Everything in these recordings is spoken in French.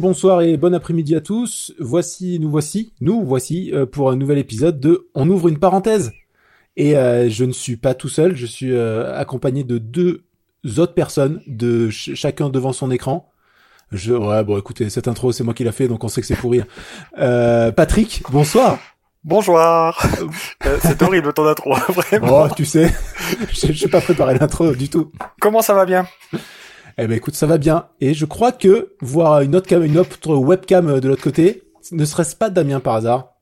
Bonjour, bonsoir et bon après-midi à tous. Voici, nous voici, nous voici euh, pour un nouvel épisode de On ouvre une parenthèse. Et euh, je ne suis pas tout seul, je suis euh, accompagné de deux autres personnes, de ch- chacun devant son écran. Je, ouais, bon, écoutez, cette intro, c'est moi qui l'a fait, donc on sait que c'est pour rire. Euh, Patrick, bonsoir. Bonjour. Euh, c'est horrible ton intro, vraiment. Oh, tu sais, je suis pas préparé l'intro du tout. Comment ça va bien? Eh ben, écoute, ça va bien. Et je crois que voir une autre cam, une autre webcam de l'autre côté, ne serait-ce pas Damien par hasard?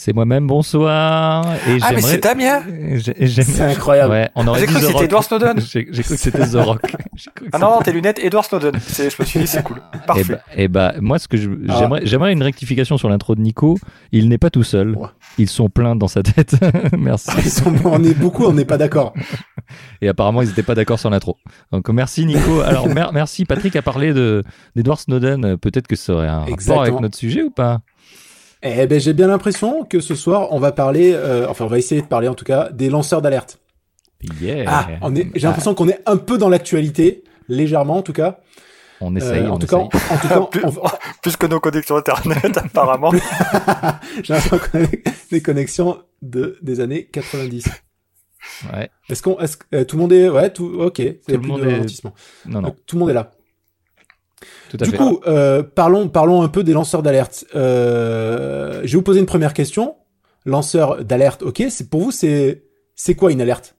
C'est moi-même, bonsoir. Et Ah mais c'est j'aimerais- C'est incroyable. Ouais, on aurait J'ai cru que c'était. Edward Snowden. J'ai cru que c'était The Rock. J'ai cru que Ah non, non, tes lunettes, Edward Snowden. Je me suis dit, c'est cool. Eh Parfait. bah, eh bah, moi, ce que Ah. j'aimerais, j'aimerais une rectification sur l'intro de Nico. Il n'est pas tout seul. Ouais. Ils sont pleins dans sa tête. merci. Ils sont, on est beaucoup, on n'est pas d'accord. Et apparemment, ils n'étaient pas d'accord sur l'intro. Donc, merci Nico. Alors, mer- merci Patrick a parlé de, d'Edward Snowden. Peut-être que ça aurait un rapport avec notre sujet ou pas? Eh ben, j'ai bien l'impression que ce soir, on va parler, euh, enfin, on va essayer de parler en tout cas des lanceurs d'alerte. Yeah. Ah, on est, j'ai Ah, l'impression qu'on est un peu dans l'actualité, légèrement en tout cas. on essaye, Euh, en on tout cas, essaye. en tout cas, Plus, on plus que nos connexions internet, apparemment. j'ai l'impression qu'on a des connexions de des années 90. Ouais. Est-ce qu'on, est-ce que euh, tout le monde est, ouais, tout, ok, a le plus monde de est- ralentissement. Non, non. Donc, Tout le monde est là. Tout à Du fait. coup, euh, parlons, parlons un peu des lanceurs d'alerte. Euh, je vais vous poser une première question. Lanceur d'alerte, ok. C'est pour vous, c'est c'est quoi une alerte?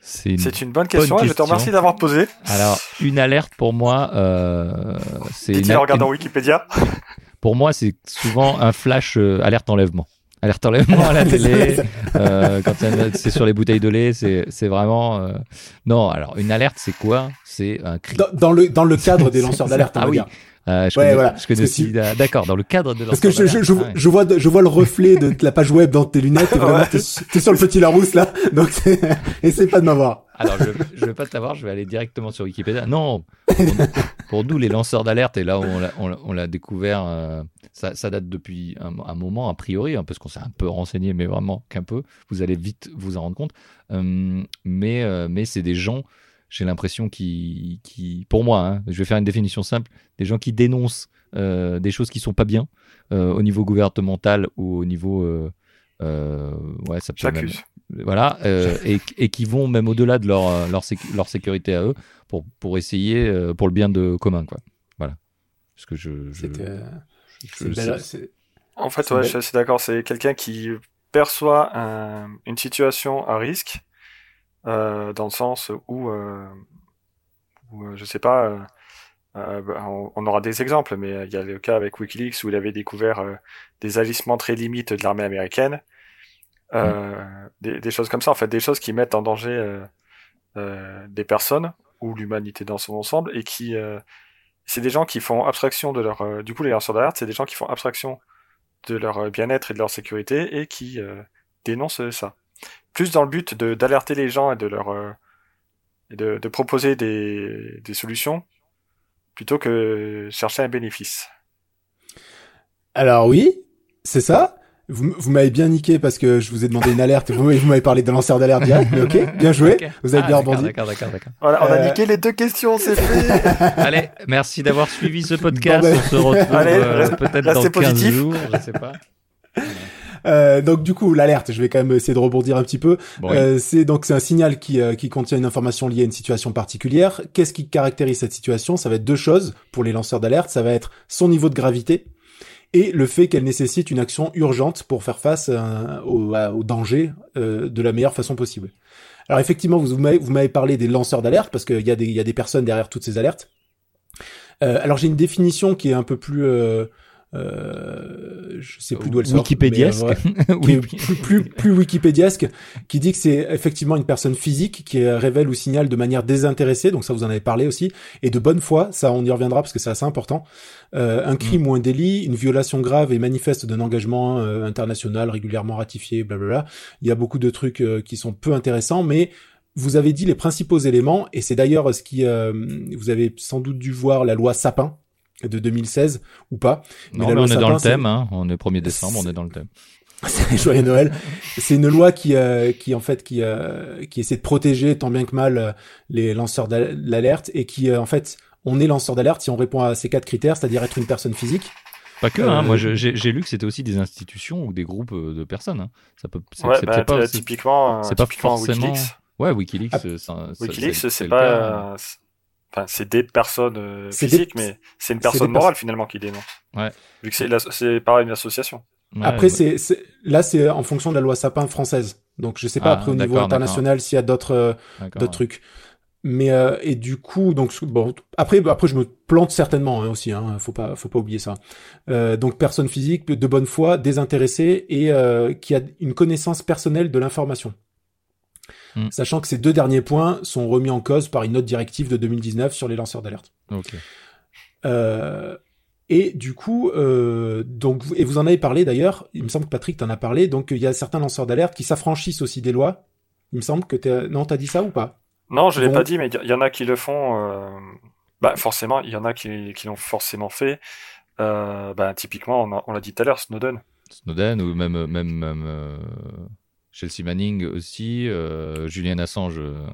C'est une bonne question et je te remercie d'avoir posé. Alors, une alerte pour moi, euh, c'est une, en regardant une- Wikipédia. pour moi, c'est souvent un flash euh, alerte enlèvement. Alerte enlèvement à la télé, euh, quand c'est sur les bouteilles de lait, c'est c'est vraiment euh, non. Alors, une alerte, c'est quoi? C'est un cri. dans, dans le dans le cadre des lanceurs d'alerte. Ah oui. Euh, je Ouais, connais, voilà. D'accord, dans le cadre de Parce que je, je, vois je vois le reflet de la page web dans tes lunettes. Et vraiment, t'es, t'es sur le petit Larousse là. Donc essaie pas de m'avoir. Alors, je, je vais pas t'avoir, je vais aller directement sur Wikipédia. Non, pour nous, les lanceurs d'alerte, et là, on l'a- découvert, euh, ça, ça date depuis un, un moment, a priori, hein, parce qu'on s'est un peu renseigné, mais vraiment qu'un peu. Vous allez vite vous en rendre compte. Euh, mais euh, mais c'est des gens, j'ai l'impression, qui, qui, pour moi, hein, je vais faire une définition simple, des gens qui dénoncent euh, des choses qui sont pas bien au niveau gouvernemental ou au niveau. ouais, ça peut même- J'accuse. voilà, et, et qui vont même au-delà de leur, leur, sécu- leur sécurité à eux pour, pour essayer, euh, pour le bien de commun, quoi. Voilà. Parce que je. euh, je- c'est je- belle- c'est- En fait, C'est ouais, belle. je suis d'accord. C'est quelqu'un qui perçoit un- une situation à risque, euh, dans le sens où, euh, où je sais pas, euh, euh, bah, on, aura des exemples, mais il y a le cas avec WikiLeaks où il avait découvert euh, des agissements très limites de l'armée américaine, euh, des, des choses comme ça, en fait, des choses qui mettent en danger euh, euh, des personnes ou l'humanité dans son ensemble et qui euh, c'est des gens qui font abstraction de leur euh, du coup les lanceurs d'alerte c'est des gens qui font abstraction de leur euh, bien-être et de leur sécurité et qui euh, dénoncent ça. Plus dans le but d'alerter les gens et de leur euh, et de, de proposer des, des solutions plutôt que chercher un bénéfice. Alors oui, c'est ça. Vous, vous m'avez bien niqué parce que je vous ai demandé une alerte vous, vous m'avez parlé de lanceur d'alerte direct. Mais ok, bien joué. Vous avez Ah, bien rebondi. D'accord, d'accord, d'accord. Voilà, on a Euh, niqué les deux questions, c'est fait. Allez, merci d'avoir suivi ce podcast. Bon, ben- On se retrouve Allez, euh, peut-être dans 15 positif. jours, je sais pas. Euh, donc du coup, l'alerte, je vais quand même essayer de rebondir un petit peu. Bon, oui. Euh, c'est donc c'est un signal qui, euh, qui contient une information liée à une situation particulière. Qu'est-ce qui caractérise cette situation? Ça va être deux choses pour les lanceurs d'alerte. Ça va être son niveau de gravité et le fait qu'elle nécessite une action urgente pour faire face euh, au, danger euh, de la meilleure façon possible. Alors effectivement, vous, m'avez parlé des lanceurs d'alerte parce qu'il y, a des- personnes derrière toutes ces alertes. Euh, alors j'ai une définition qui est un peu plus... euh, je sais plus d'où elle sort. Wikipédiesque. mais, ouais Oui, plus, plus, plus wikipédiasque, qui dit que c'est effectivement une personne physique qui révèle ou signale de manière désintéressée, donc ça vous en avez parlé aussi, et de bonne foi, ça on y reviendra parce que c'est assez important, euh, un crime ou un délit, une violation grave et manifeste d'un engagement euh, international régulièrement ratifié, blablabla. Il y a beaucoup de trucs euh, qui sont peu intéressants, mais vous avez dit les principaux éléments, et c'est d'ailleurs ce qui, euh, vous avez sans doute dû voir la loi Sapin de 2016 ou pas. Non, la mais on est dans le c'est- thème, hein. On est 1er décembre, on est dans le thème. C'est Joyeux Noël. C'est une loi qui, euh, qui en fait, qui, euh, qui essaie de protéger tant bien que mal euh, les lanceurs d'al- d'alerte et qui, euh, en fait, on est lanceur d'alerte si on répond à ces quatre critères, c'est-à-dire être une personne physique. Pas que, hein, moi j'ai lu que c'était aussi des institutions ou des groupes de personnes. Hein. Ça peut, ouais, bah, pas, typiquement, c'est pas forcément. Wikileaks. Ouais, Wikileaks, ah, Wikileaks, c'est pas. Enfin, c'est des personnes physiques, mais c'est une personne morale finalement qui dénonce. Ouais. Vu que c'est pareil une association. après, c'est là, c'est en fonction de la loi Sapin française. Donc, je sais pas ah, après au niveau international s'il y a d'autres d'autres trucs. Mais euh, et du coup, donc bon, après, après je me plante certainement hein, aussi. Hein, faut pas, faut pas oublier ça. Euh, donc personne physique de bonne foi, désintéressée et euh, qui a une connaissance personnelle de l'information. Hmm. Sachant que ces deux derniers points sont remis en cause par une note directive de 2019 sur les lanceurs d'alerte. Okay. Euh, et du coup, euh, donc, et vous en avez parlé d'ailleurs, il me semble que Patrick t'en a parlé, donc il y a certains lanceurs d'alerte qui s'affranchissent aussi des lois. Il me semble que t'es... Non, t'as dit ça ou pas? Non, je l'ai pas dit, mais il y, en a qui le font. Euh... Bah, forcément, il y en a qui, qui l'ont forcément fait. Euh, bah, typiquement, on l'a dit tout à l'heure, Snowden. Snowden ou même même, même euh, Chelsea Manning aussi, euh, Julian Assange. Euh,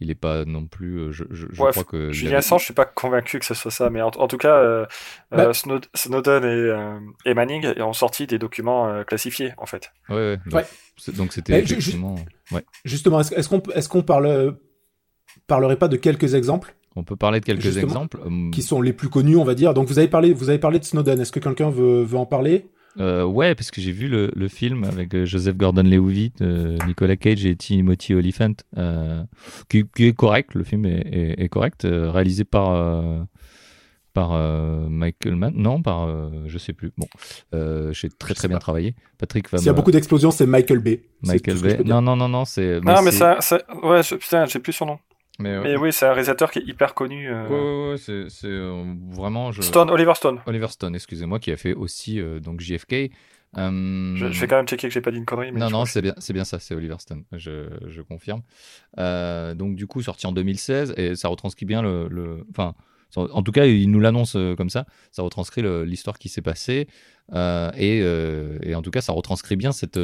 il est pas non plus. Euh, je, je, je crois que Julian Assange, je suis pas convaincu que ce soit ça, mais en, tout cas, euh, bah, Snowden et, et, Manning ont sorti des documents classifiés, en fait. Ouais, ouais. Donc, donc c'était effectivement. Ouais. Justement, est-ce qu'on est-ce qu'on parle parlerait pas de quelques exemples? On peut parler de quelques exemples hum. qui sont les plus connus, on va dire. Donc vous avez parlé, vous avez parlé de Snowden. Est-ce que quelqu'un veut, veut en parler? Euh, Ouais, parce que j'ai vu le, le, film avec euh, Joseph Gordon-Levitt, euh, Nicolas Cage et Timothy Olyphant, euh, qui, qui, est correct. Le film est, est, est correct, euh, réalisé par euh, par Michael Mann, non, par je sais plus. Bon, j'ai très très bien travaillé. Patrick. S'il y a beaucoup d'explosions, c'est Michael Bay. Michael Bay. Non non non non, c'est. Non mais ça, ça, ouais, putain, j'ai plus son nom. Mais, oui, c'est un réalisateur qui est hyper connu. Euh... Ouais, ouais, c'est, c'est euh, vraiment. Je... Stone, Oliver Stone. Oliver Stone, excusez-moi, qui a fait aussi euh, donc JFK. Euh... Je, je, vais quand même checker que j'ai pas dit une connerie. Mais non, non, c'est bien, c'est bien ça, c'est Oliver Stone, je, je confirme. Euh, donc, du coup, sorti en 2016, et ça retranscrit bien le. le... Enfin, en tout cas, il nous l'annonce euh, comme ça, ça retranscrit le, l'histoire qui s'est passée, et, et, en tout cas, ça retranscrit bien cette,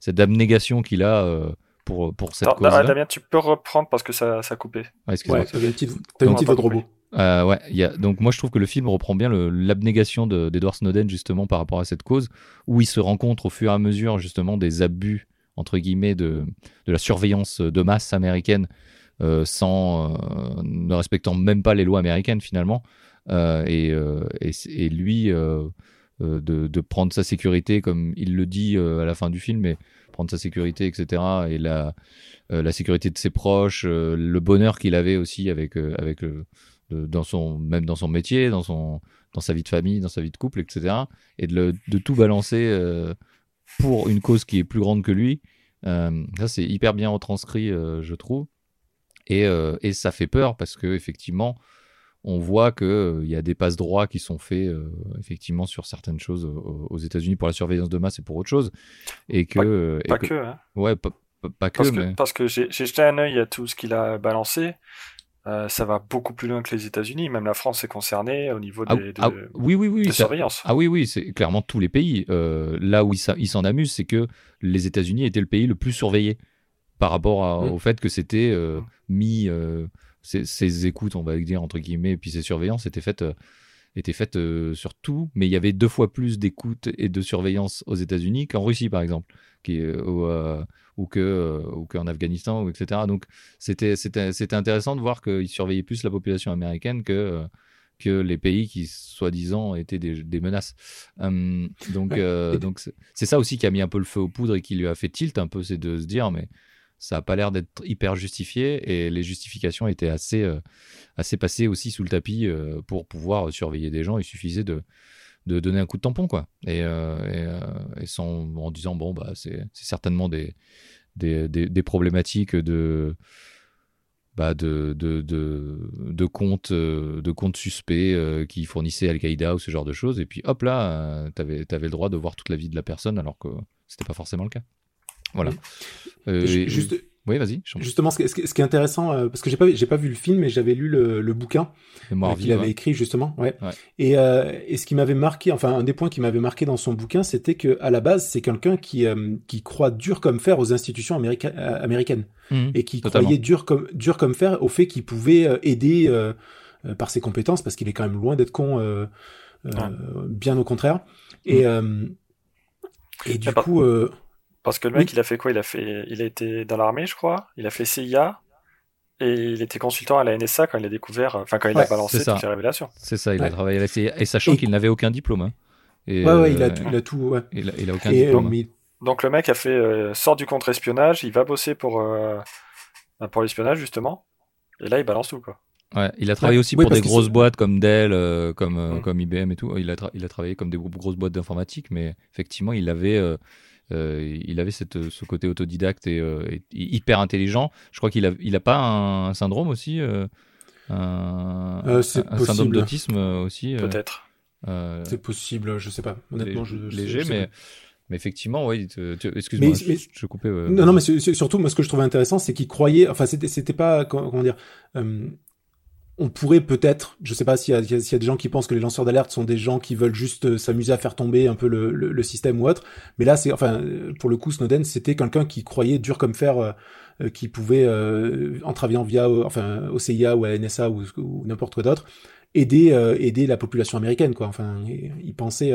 cette abnégation qu'il a pour, pour cette cause. Damien, tu peux reprendre parce que ça, ça a coupé. Ouais, excuse-moi. Ouais, t'as une petite voix de robot. Euh, ouais, y a, donc moi je trouve que le film reprend bien l'abnégation d'Edward Snowden justement par rapport à cette cause, où il se rencontre au fur et à mesure justement des abus entre guillemets de, de la surveillance de masse américaine, euh, sans euh, ne respectant même pas les lois américaines finalement, euh, et, euh, et, et, lui de, de, prendre sa sécurité comme il le dit à la fin du film, mais prendre sa sécurité, etc. Et la, euh, la sécurité de ses proches, euh, le bonheur qu'il avait aussi avec, euh, avec dans son, même dans son métier, dans, son, dans sa vie de famille, dans sa vie de couple, etc. Et de, de tout balancer pour une cause qui est plus grande que lui. ça, c'est hyper bien retranscrit, je trouve. Et, et, ça fait peur parce que effectivement, on voit qu'il euh, y a des passes droits qui sont faits euh, effectivement sur certaines choses aux, États-Unis pour la surveillance de masse et pour autre chose. Et que. Pas, que, hein. Ouais, pas, pas parce que. Parce que j'ai jeté un œil à tout ce qu'il a balancé. Euh, ça va beaucoup plus loin que les États-Unis. Même la France est concernée au niveau ah, des, ah, oui, oui, oui, surveillance. Ah oui, oui, c'est clairement tous les pays. là où ils s'en amusent, c'est que les États-Unis étaient le pays le plus surveillé par rapport au fait que c'était mis ces, écoutes, on va dire, entre guillemets, et puis ces surveillances étaient faites, euh, étaient faites euh, sur tout, mais il y avait deux fois plus d'écoutes et de surveillance aux États-Unis qu'en Russie, par exemple, qui, euh, ou, que, ou qu'en Afghanistan, ou etc. Donc c'était, c'était, c'était intéressant de voir qu'ils surveillaient plus la population américaine que que les pays qui soi-disant étaient des, des menaces. Hum, donc, donc c'est ça aussi qui a mis un peu le feu aux poudres et qui lui a fait tilt un peu, c'est de se dire mais ça n'a pas l'air d'être hyper justifié et les justifications étaient assez, euh, assez passées aussi sous le tapis euh, pour pouvoir surveiller des gens. Il suffisait de, de donner un coup de tampon, quoi. Et, euh, sans, en disant, bon, bah, c'est certainement des, des, problématiques de. Bah de, de, de, comptes, de suspects qui fournissaient Al-Qaïda ou ce genre de choses. Et puis hop là, tu le droit de voir toute la vie de la personne alors que c'était pas forcément le cas. Voilà. Euh, juste, oui, vas-y. Justement, ce, ce, qui est intéressant, euh, parce que j'ai pas j'ai pas vu le film, mais j'avais lu le, le bouquin euh, qu'il avait écrit justement. Ouais. ouais. Et, euh, et ce qui m'avait marqué, enfin un des points qui m'avait marqué dans son bouquin, c'était que à la base, c'est quelqu'un qui euh, qui croit dur comme fer aux institutions américaines mmh, et qui croyait dur comme dur comme fer au fait qu'il pouvait aider par ses compétences, parce qu'il est quand même loin d'être con, euh, euh, Ouais. bien au contraire. Et, euh, et du coup, euh, Parce que le mec, il a fait quoi Il a fait, il a été dans l'armée, je crois. Il a fait CIA et il était consultant à la NSA quand il a découvert, enfin quand il Ouais, a balancé toutes les révélations. C'est ça, il Ouais. a travaillé à la CIA, et sachant Et- qu'il n'avait aucun diplôme. hein. Et, ouais, ouais, il a euh, tout, il a tout, ouais. il a, il a aucun Et, euh, diplôme. Donc le mec a fait euh, sort du contre-espionnage, il va bosser pour euh, bah, pour l'espionnage justement. Et là, il balance tout quoi. Ouais, il a travaillé Ouais. aussi Oui, pour des grosses boîtes comme Dell, euh, comme, euh, Mm. comme IBM et tout. Il a, tra- il a travaillé comme des gro- grosses boîtes d'informatique, mais effectivement, il avait, euh, euh, il avait cette, ce côté autodidacte et, euh, et hyper intelligent. Je crois qu'il a, il a pas un syndrome aussi, euh, un, Euh, syndrome possible. d'autisme aussi. euh, Peut-être. euh, c'est possible, je sais pas. Honnêtement, je, je- léger, je sais mais, pas. mais effectivement, oui. Excuse-moi, Mais- je, mais- je coupais. Non, non, mais surtout, moi, ce que je trouvais intéressant, c'est qu'il croyait, enfin, c'était, c'était pas, comment comment dire, euh, on pourrait peut-être, je sais pas s'il y, a- des gens qui pensent que les lanceurs d'alerte sont des gens qui veulent juste euh, s'amuser à faire tomber un peu le, le, le système ou autre, mais là, c'est, enfin, euh, pour le coup, Snowden, c'était quelqu'un qui croyait dur comme fer, euh, euh, qui pouvait, euh, en travaillant via, enfin, au CIA ou à NSA ou, n'importe quoi d'autre, aider, aider la population américaine, quoi. Enfin, il, pensait,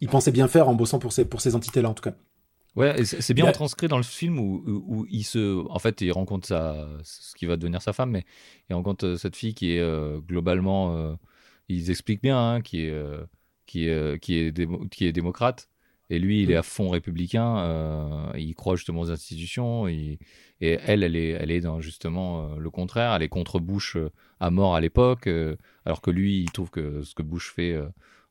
il pensait bien faire en bossant pour ces, pour ces entités-là, en tout cas. Ouais, c'est bien retranscrit dans le film où, où, où il se, en fait, il rencontre sa, ce qui va devenir sa femme, mais il rencontre euh, cette fille qui est euh, globalement, euh, ils expliquent bien, hein, qui est, euh, qui est, qui est, démo- qui est démocrate, et lui, il est à fond républicain. il croit justement aux institutions, il- et elle, elle est, elle est dans justement le contraire. Elle est contre Bush à mort à l'époque, alors que lui, il trouve que ce que Bush fait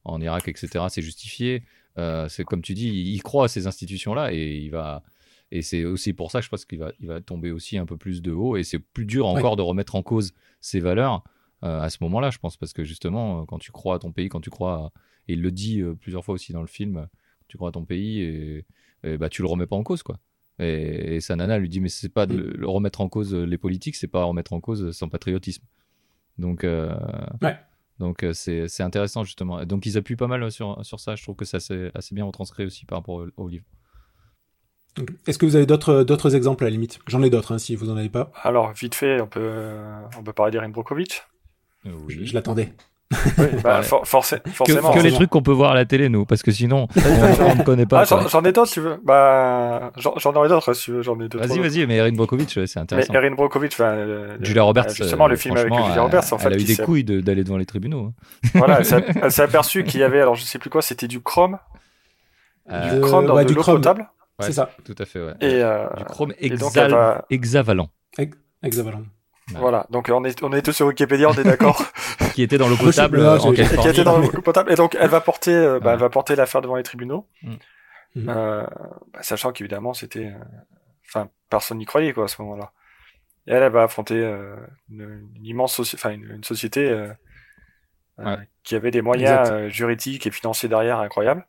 en Irak, etc., c'est justifié. Euh, c'est comme tu dis, il croit à ces institutions-là et il va. Et c'est aussi pour ça que je pense qu'il va, il va tomber aussi un peu plus de haut et c'est plus dur encore de remettre en cause ces valeurs euh, à ce moment-là, je pense, parce que justement, euh, quand tu crois à ton pays, quand tu crois, à- et il le dit plusieurs fois aussi dans le film, tu crois à ton pays et, et bah tu le remets pas en cause, quoi. Et, et sa nana lui dit mais c'est pas de le, le remettre en cause les politiques, c'est pas remettre en cause son patriotisme. Donc euh, Ouais. Donc euh, c'est c'est intéressant justement. Donc ils appuient pas mal sur sur ça. Je trouve que ça c'est assez bien retranscrit aussi par rapport au, au livre. Est-ce que vous avez d'autres d'autres exemples à la limite? J'en ai d'autres hein, si vous en avez pas. Alors vite fait, on peut on peut parler d'Erin. Euh, Je, je l'attendais. Oui, bah, for- forcément. que les trucs qu'on peut voir à la télé nous, parce que sinon on, ne connaît pas. Ah, j'en ai d'autres si tu veux. Bah, j'en aurais d'autres si tu veux. J'en ai deux. Vas-y vas-y, mais Erin Brockovich c'est Mais intéressant. Erin Brockovich, enfin, euh, Julia Roberts, euh, justement, euh, le film avec Julia Roberts, en elle, fait, elle a eu des couilles de- d'aller devant les tribunaux. hein. voilà, elle s'est aperçue qu'il y avait, alors je sais plus quoi, c'était du chrome, Euh, du chrome dans ouais, de du l'eau chrome. potable, Ouais. C'est ça, Tout à fait, ouais. et, euh, du chrome et donc hexal- elle va- hexavalent, hexavalent. Ouais. voilà. Donc on est, on est tous sur Wikipédia, on est d'accord. qui était dans l'eau potable euh, en qui était dans l'eau potable, et donc elle va porter, euh, bah, Ouais. elle va porter l'affaire devant les tribunaux, Mm. Mhm. euh, bah, sachant qu'évidemment c'était, euh, enfin, personne n'y croyait quoi à ce moment-là. Et elle, elle va affronter euh, une, une immense, soci- enfin, une, une société euh, euh, Ouais. qui avait des moyens euh, juridiques et financiers derrière incroyables.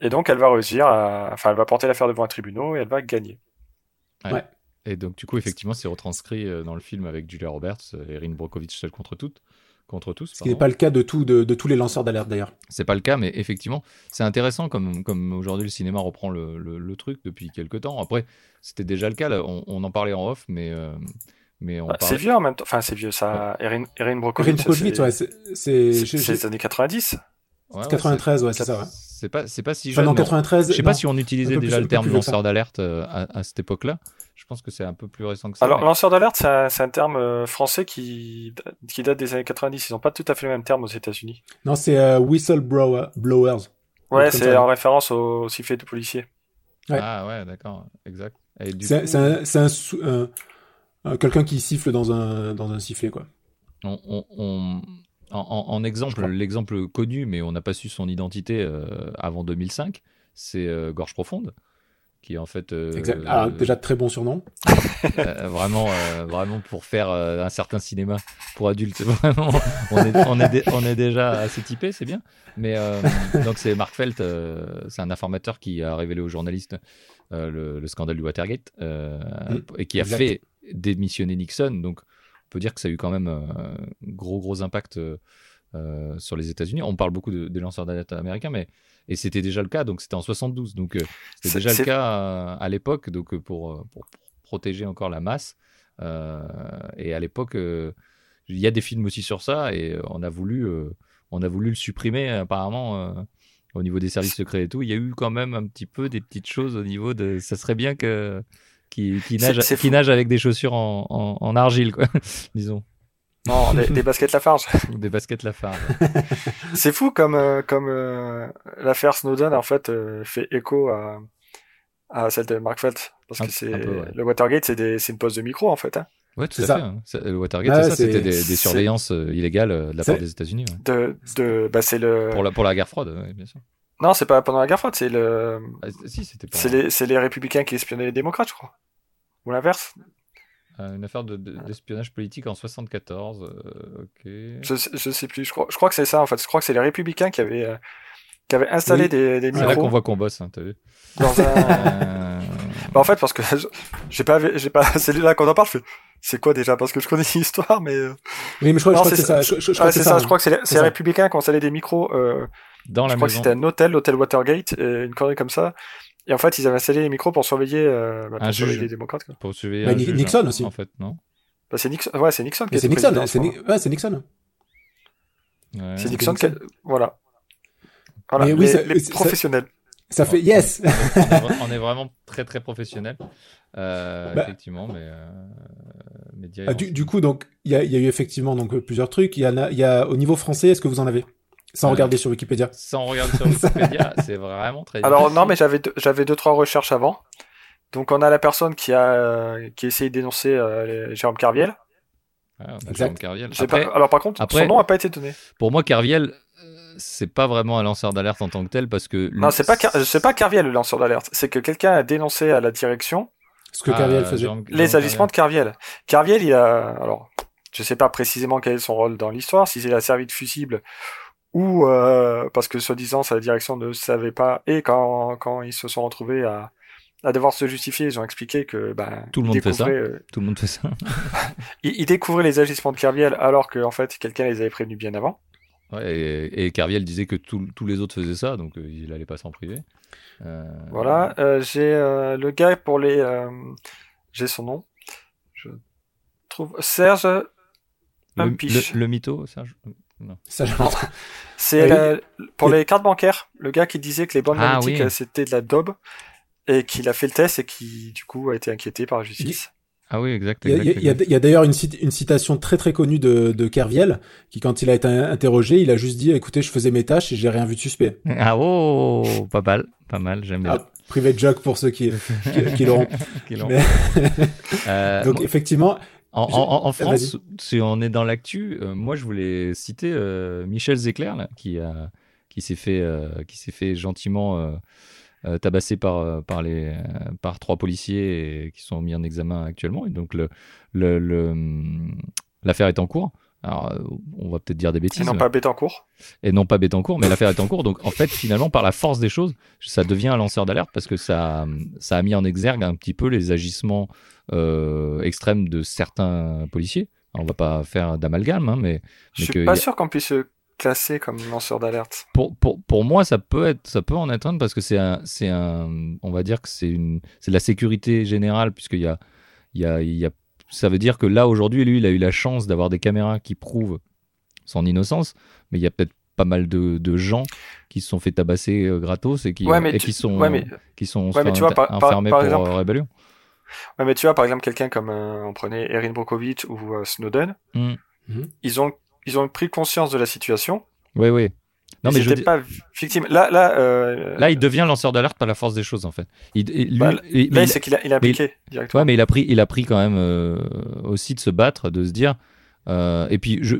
Et donc elle va réussir, à, enfin, elle va porter l'affaire devant un tribunal et elle va gagner. Et donc, du coup, effectivement, c'est retranscrit euh, dans le film avec Julia Roberts, euh, Erin Brockovich seule contre toutes. Contre tous. Ce qui n'est pas le cas de, tout, de, de tous les lanceurs d'alerte d'ailleurs. C'est pas le cas, mais effectivement, c'est intéressant comme, comme aujourd'hui le cinéma reprend le, le, le truc depuis quelques temps. Après, c'était déjà le cas, là, on, on en parlait en off, mais, euh, mais on Bah, c'est vieux en même temps, enfin c'est vieux, ça. Erin, Erin Brockovich, c'est ouais, c'est c'est c'est- j'ai- c'est les années 90. Ouais, ouais, 93, ouais, c'est c'est- ça. Ouais. C'est pas, c'est pas si Enfin, jeune. non, mais on- 93. Je sais pas non. si on utilisait déjà plus- le terme lanceur d'alerte euh, à, à cette époque-là. Je pense que c'est un peu plus récent que ça. Alors mais- lanceur d'alerte, c'est un, c'est un terme euh, français qui, qui date des années 90. Ils ont pas tout à fait le même terme aux États-Unis. Non, c'est euh, whistleblower- blowers. Ouais, c'est en référence au, au sifflet de policier. Ouais. Ah ouais, d'accord, exact. Et du C'est coup, c'est un, quelqu'un qui siffle dans un, dans un sifflet, quoi. on, on- on- en, en- en exemple, l'exemple connu, mais on n'a pas su son identité euh, avant 2005, c'est euh, Gorge Profonde, qui est en fait euh. Ah, déjà très bon surnom. euh, vraiment, euh, vraiment pour faire euh, un certain cinéma pour adultes. Vraiment, on est, on est, dé- on est déjà assez typé, c'est bien. Mais euh, donc c'est Mark Felt, euh, c'est un informateur qui a révélé aux journalistes euh, le, le scandale du Watergate euh, Mm, et qui a exact. fait démissionner Nixon. Donc on peut dire que ça a eu quand même un gros gros impact euh, euh, sur les États-Unis. On parle beaucoup de- des lanceurs d'alerte américains, mais et c'était déjà le cas. Donc c'était en 72. Donc euh, c'était déjà le cas euh, à l'époque. Donc euh, pour, pour protéger encore la masse. Et à l'époque, il y a des films aussi sur ça et on a voulu, on a voulu le supprimer apparemment au niveau des services secrets et tout. Il y a eu quand même un petit peu des petites choses au niveau de. Ça serait bien que qui, qui nage, qui nage avec des chaussures en, en, en argile, quoi, disons. Non, des, des baskets Lafarge. des baskets Lafarge. c'est fou comme euh, comme euh, l'affaire Snowden en fait euh, fait écho à à celle de Mark Felt parce que c'est ouais. le Watergate c'est des c'est une pose de micro en fait. Hein. Ouais, tout à ça. fait. Hein. Le Watergate, ah, c'est ça, c'était des, des, surveillances illégales de la part des États-Unis. Ouais. De, de, bah c'est le. Pour la, pour la guerre froide, ouais, bien sûr. Non, c'est pas pendant la guerre froide, c'est le. Ah, si, c'était C'est les, c'est les républicains qui espionnaient les démocrates, je crois. Ou l'inverse. Euh, une affaire d'espionnage de, politique en 74. Euh, ok. Je, je sais plus. Je crois, je crois que c'est ça en fait. Je crois que c'est les républicains qui avaient euh, qui avaient installé oui. des, des micros. C'est là qu'on voit qu'on bosse, hein, t'as vu. Dans un... bah, en fait, parce que j'ai pas, j'ai pas, c'est là qu'on en parle. C'est quoi déjà? Parce que je connais l'histoire, mais. Oui, mais je crois, non, je crois que c'est ça. Je, je, je ah, c'est ça. Je crois que c'est les, les républicains qui ont installé des micros. Euh, dans je la crois maison. que c'était un hôtel, l'hôtel Watergate, une connerie comme ça. Et en fait, ils avaient installé les micros pour surveiller, euh, bah, pour surveiller les démocrates. Quoi. Pour surveiller Bah, un Ni- juge, Nixon aussi. En fait, non Bah, c'est Nixon. Ouais, c'est Nixon. qui Mais c'est Nixon, hein, c'est Ni- ouais, c'est Nixon. Ouais. C'est c'est Nixon. Nixon. qui- Voilà. Voilà. Mais oui, les, ça- les ça- professionnels. Ça fait yes. on, est, vra- on est vraiment très très professionnel, euh, Bah. effectivement, mais, euh, mais Ah, du, du coup, donc il y a, il y a eu effectivement donc plusieurs trucs. Il y en a, il y a au niveau français, est-ce que vous en avez? Sans regarder sur Wikipédia. sans regarder sur Wikipédia, c'est vraiment très. Alors difficile. non, mais j'avais deux, j'avais deux trois recherches avant. Donc on a la personne qui a qui a essayé de dénoncer euh, Jérôme Carviel. Ouais, on a Exact. Jérôme Carviel. Après, pas- Alors par contre, après- son nom a pas été donné. pour moi, Carviel, euh, c'est pas vraiment un lanceur d'alerte en tant que tel parce que. Non, c'est pas Car- c'est pas Carviel le lanceur d'alerte. C'est que quelqu'un a dénoncé à la direction Ce que Ah, Carviel faisait. Jérôme- les agissements de Carviel. Carviel, il a alors je sais pas précisément quel est son rôle dans l'histoire, si il a servi de fusible ou euh, parce que soi-disant sa direction ne savait pas et quand quand ils se sont retrouvés à à devoir se justifier, ils ont expliqué que ben Tout le monde fait ça. euh, Tout le monde fait ça. ils, ils découvraient les agissements de Kerviel alors que en fait quelqu'un les avait prévenus bien avant. Ouais, et, et Carviel disait que tous tous les autres faisaient ça, donc euh, il allait pas s'en priver. Euh, Voilà, euh, j'ai euh, le gars pour les euh, j'ai son nom. Je trouve Serge Le, le, le mytho, Serge? C'est Oui. euh, pour les cartes bancaires, le gars qui disait que les bonnes Ah, magnétiques oui. c'était de la daube et qu'il a fait le test et qui du coup a été inquiété par la justice. Ah oui, exact. Il y a, d'ailleurs une, cit- une citation très très connue de, de Kerviel, qui quand il a été interrogé, il a juste dit "Écoutez, je faisais mes tâches et j'ai rien vu de suspect." Ah oh, pas mal, pas mal, j'aime bien. Ah, privé joke pour ceux qui, qui, qui l'auront. Euh, Donc bon, effectivement, en, en- en vas-y. France, si on est dans l'actu, euh, moi je voulais citer euh, Michel Zecler là, qui a qui s'est fait euh, qui s'est fait gentiment tabasser par par les par trois policiers et qui sont mis en examen actuellement. Et donc le le le, hum, l'affaire est en cours. Alors, on va peut-être dire des Et bêtises. non mais- pas Bettencourt. et non pas Bettencourt, mais l'affaire est en cours. Donc en fait, finalement, par la force des choses, ça devient un lanceur d'alerte parce que ça, ça a mis en exergue un petit peu les agissements euh, extrêmes de certains policiers. Alors, on va pas faire d'amalgame, hein, mais, Je suis pas a- sûr qu'on puisse se classer comme lanceur d'alerte. pour, pour, pour moi, ça peut être, ça peut en être un parce que c'est un, c'est un, on va dire que c'est une, c'est de la sécurité générale puisqu'il y a, il y a, il y a, ça veut dire que là aujourd'hui, lui, il a eu la chance d'avoir des caméras qui prouvent son innocence, mais il y a peut-être pas mal de, de gens qui se sont fait tabasser euh, gratos et qui, Ouais, mais et tu- qui sont, ouais, mais qui sont Ouais, mais tu vois, par- par- enfermés par pour exemple- euh, rébellion. Ouais, mais tu vois, par exemple, quelqu'un comme euh, on prenait Erin Brockovich ou euh, Snowden, Hmm. ils ont ils ont pris conscience de la situation. Oui, oui. Non, ils mais je dis- pas victimes. Là, là, euh, là, il devient lanceur d'alerte par la force des choses, en fait. Il, il- lui- Bah, il- là, c'est qu'il a, il a appliqué directement. Ouais, mais il a pris, il a pris quand même euh, aussi de se battre, de se dire. euh, et puis je,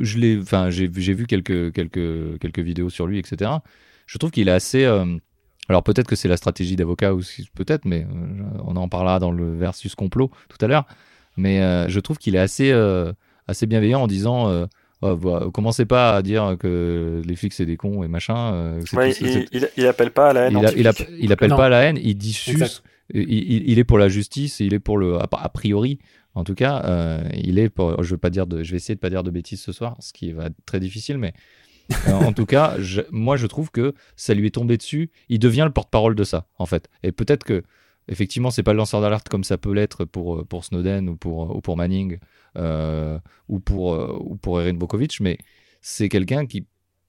je l'ai, enfin, j'ai, j'ai vu quelques, quelques, quelques vidéos sur lui, etc. Je trouve qu'il est assez. Alors peut-être que c'est la stratégie d'avocat ou peut-être, mais euh, on en parlera dans le versus complot tout à l'heure. Mais euh, je trouve qu'il est assez, euh, assez bienveillant en disant. euh, Oh, voilà, commencez pas à dire que les flics c'est des cons et machin. euh, Ouais, tout- il, il, il appelle pas à la haine. il, a- il, a- anti-flic. il appelle Non. pas à la haine, il diffuse. Exact. Il, est pour la justice, il est pour le. A a priori, en tout cas, euh, il est pour. Je veux pas dire de. Je vais essayer de pas dire de bêtises ce soir, ce qui va être très difficile, mais euh, en tout cas, moi je trouve que ça lui est tombé dessus. Il devient le porte-parole de ça, en fait. Et peut-être que effectivement, c'est pas le lanceur d'alerte comme ça peut l'être pour, pour Snowden ou pour, ou pour Manning ou, pour, ou pour Erin Bokovic, mais c'est quelqu'un qui,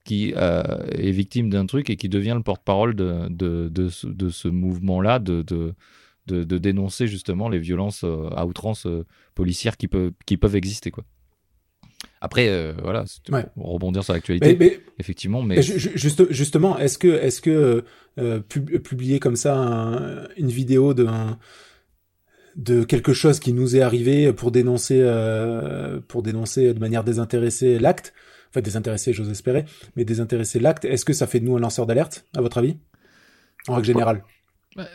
est victime d'un truc et qui devient le porte-parole de, ce, mouvement-là, de, dénoncer justement les violences à outrance policières qui, qui peuvent exister. Quoi. Après, euh, voilà, ouais. rebondir sur l'actualité, effectivement. Mais, juste, justement, est-ce que, est-ce que euh, publier comme ça une vidéo de de quelque chose qui nous est arrivé pour dénoncer, euh, pour dénoncer de manière désintéressée l'acte, enfin désintéressé, j'ose espérer, mais désintéresser l'acte, est-ce que ça fait de nous un lanceur d'alerte, à votre avis, en règle générale? Bah,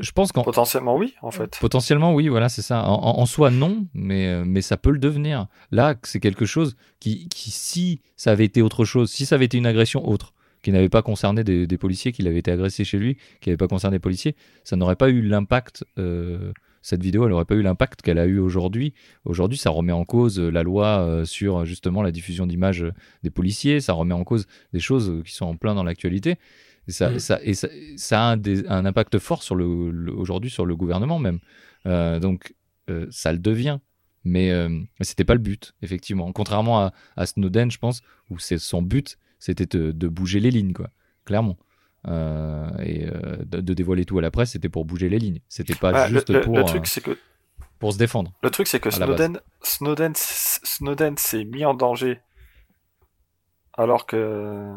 je pense qu'en potentiellement oui en fait. Potentiellement oui, voilà, c'est ça. En, soi non, mais euh, mais ça peut le devenir. Là, c'est quelque chose qui, qui si ça avait été autre chose, si ça avait été une agression autre, qui n'avait pas concerné des, policiers, qu'il avait été agressé chez lui, qui n'avait pas concerné des policiers, ça n'aurait pas eu l'impact. Euh, cette vidéo, elle n'aurait pas eu l'impact qu'elle a eu aujourd'hui. Aujourd'hui, ça remet en cause la loi euh, sur justement la diffusion d'images des policiers, ça remet en cause des choses qui sont en plein dans l'actualité. Et ça, mm. ça, et ça, ça a un, un, impact fort sur le, aujourd'hui sur le gouvernement même. Euh, donc euh, ça le devient. Mais euh, c'était pas le but, effectivement. Contrairement à, à Snowden, je pense, où c'est son but, c'était de, de, bouger les lignes, quoi. Clairement. Euh, et de, de, dévoiler tout à la presse, c'était pour bouger les lignes. C'était pas bah, juste le, pour. Le truc, c'est que pour se défendre. Le truc, c'est que Snowden, Snowden, Snowden s'est mis en danger alors que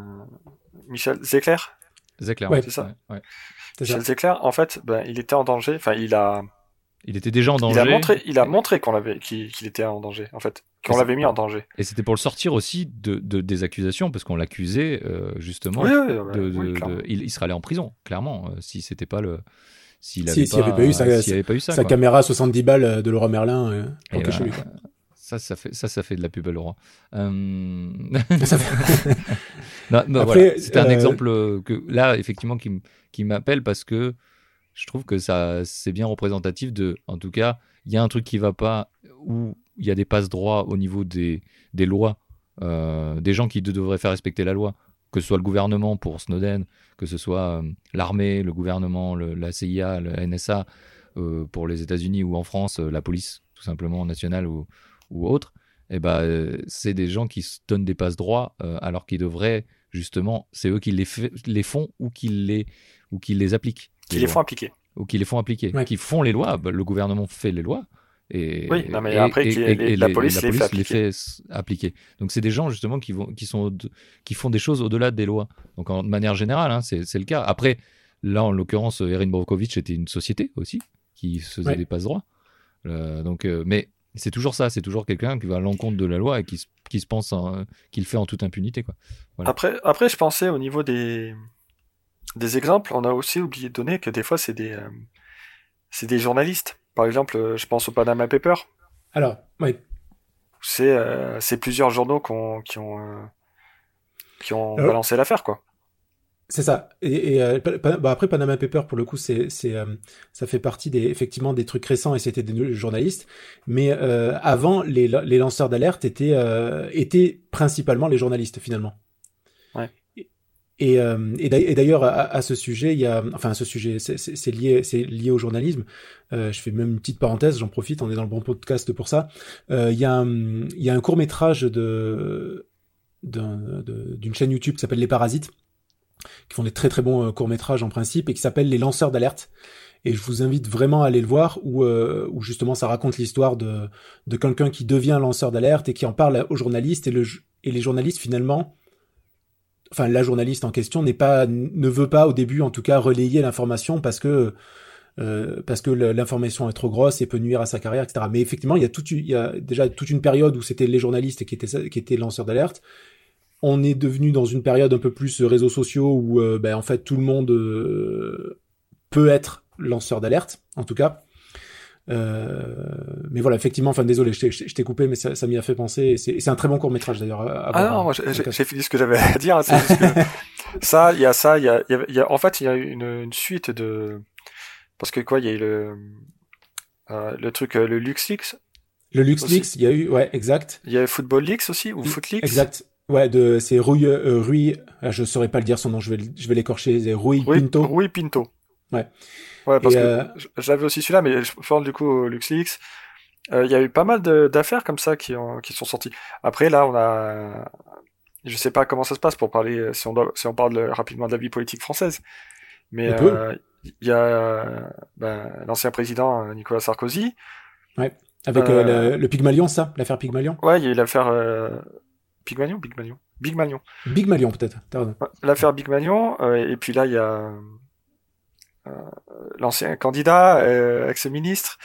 Michel Zecler Zecler, ouais, c'est ça. Ouais, Zecler, en fait, ben, il était en danger. Enfin, il a. Il était déjà en danger. Il a montré, il a montré qu'on l'avait, qu'il était en danger, en fait, qu'on l'avait mis en danger. Et c'était pour le sortir aussi de, de des accusations, parce qu'on l'accusait euh, justement. Oui, oui, de, de, il, il, serait allé en prison, clairement, euh, si c'était pas le. S'il avait, si, pas, avait, pas, eu sa, avait pas eu ça, sa caméra 70 balles de Laurent Merlin euh. Ça, ça fait, ça, ça fait de la pub à Laurent. Euh... C'était un euh, exemple que là, effectivement, qui, qui m'appelle parce que je trouve que ça, c'est bien représentatif de, en tout cas, il y a un truc qui va pas où il y a des passes droits au niveau des, des lois, euh, des gens qui devraient faire respecter la loi, que ce soit le gouvernement pour Snowden, que ce soit euh, l'armée, le gouvernement, le, la CIA, le NSA euh, pour les États-Unis ou en France, la police tout simplement nationale ou, ou autres, eh ben, euh, c'est des gens qui se donnent des passes droits euh, alors qu'ils devraient justement, c'est eux qui les, les font ou qui les, ou qui les appliquent. Qui les, font appliquer. Ou qui les font appliquer. Qui font les lois. Bah, le gouvernement fait les lois. Et, oui, non, mais après, la, police les, fait appliquer. Donc, c'est des gens justement qui, vont, qui, sont, qui font des choses au-delà des lois. Donc, en, de manière générale, hein, c'est le cas. Après, là, en l'occurrence, Erin Brokovich était une société aussi qui se faisait des passes droits. Euh, donc, mais c'est toujours ça, c'est toujours quelqu'un qui va à l'encontre de la loi et qui, qui se pense qu'il fait en toute impunité. Quoi. Après, après, je pensais au niveau des, des exemples, on a aussi oublié de donner que des fois, c'est des, euh, c'est des journalistes. Par exemple, euh, je pense au Panama Paper. Alors, oui. C'est euh, plusieurs journaux qui ont, qui ont, qui ont balancé l'affaire, quoi. C'est ça. Et, et euh, bah après Panama Paper pour le coup c'est euh, ça fait partie des effectivement des trucs récents et c'était des journalistes. Mais euh, avant les les lanceurs d'alerte étaient euh, étaient principalement les journalistes finalement. Ouais. Et, et d'ailleurs à, ce sujet il y a enfin à ce sujet c'est lié c'est lié au journalisme. je fais même une petite parenthèse j'en profite on est dans le bon podcast pour ça. Il y a un, il y a un court métrage de d'une chaîne YouTube qui s'appelle Les Parasites qui font des très très bons euh, courts métrages en principe et qui s'appellent Les lanceurs d'alerte. Et je vous invite vraiment à aller le voir où, euh, où justement ça raconte l'histoire de, de quelqu'un qui devient lanceur d'alerte et qui en parle aux journalistes et, le, et les journalistes finalement, enfin la journaliste en question n'est pas ne veut pas au début en tout cas relayer l'information parce que euh, parce que l'information est trop grosse et peut nuire à sa carrière, etc. Mais effectivement, il y a, tout, il y a déjà toute une période où c'était les journalistes qui étaient, qui étaient lanceurs d'alerte on est devenu dans une période un peu plus réseaux sociaux où euh, ben, en fait tout le monde euh, peut être lanceur d'alerte, en tout cas. Euh, mais voilà, effectivement, enfin désolé, je t'ai coupé, mais ça m'y a fait penser. C'est un très bon court métrage d'ailleurs. Ah non, moi j'ai fini ce que j'avais à dire. ça, il y a ça, il y a, y a, en fait, il y a une, une, suite de parce que quoi, il y a eu le le truc, le LuxLeaks. Le LuxLeaks, il y a eu, ouais, exact. Il y a eu Football Leaks aussi ou FootLeaks? Exact. Ouais, de c'est Rui euh, Rui, ah, je saurais pas le dire son nom, je vais je vais l'écorcher, c'est Rui, Pinto. Rui Pinto. Ouais. Ouais, parce Et, que euh, j'avais aussi celui-là, mais je pense du coup au LuxLeaks. euh, Il y a eu pas mal d'affaires comme ça qui, ont, qui sont sorties. Après, là, on a. Je sais pas comment ça se passe pour parler, euh, si on, doit, si on parle de- rapidement de la vie politique française. Mais il y a ben, l'ancien président Nicolas Sarkozy. Avec Euh, euh, le, le Pygmalion, ça, l'affaire Pygmalion? Ouais, il y a eu l'affaire euh, Pygmalion, Pygmalion. Big Malion peut-être. T'as raison. Ouais, L'affaire Pygmalion, euh, et puis là, il y a euh, l'ancien candidat, euh, ex-ministre,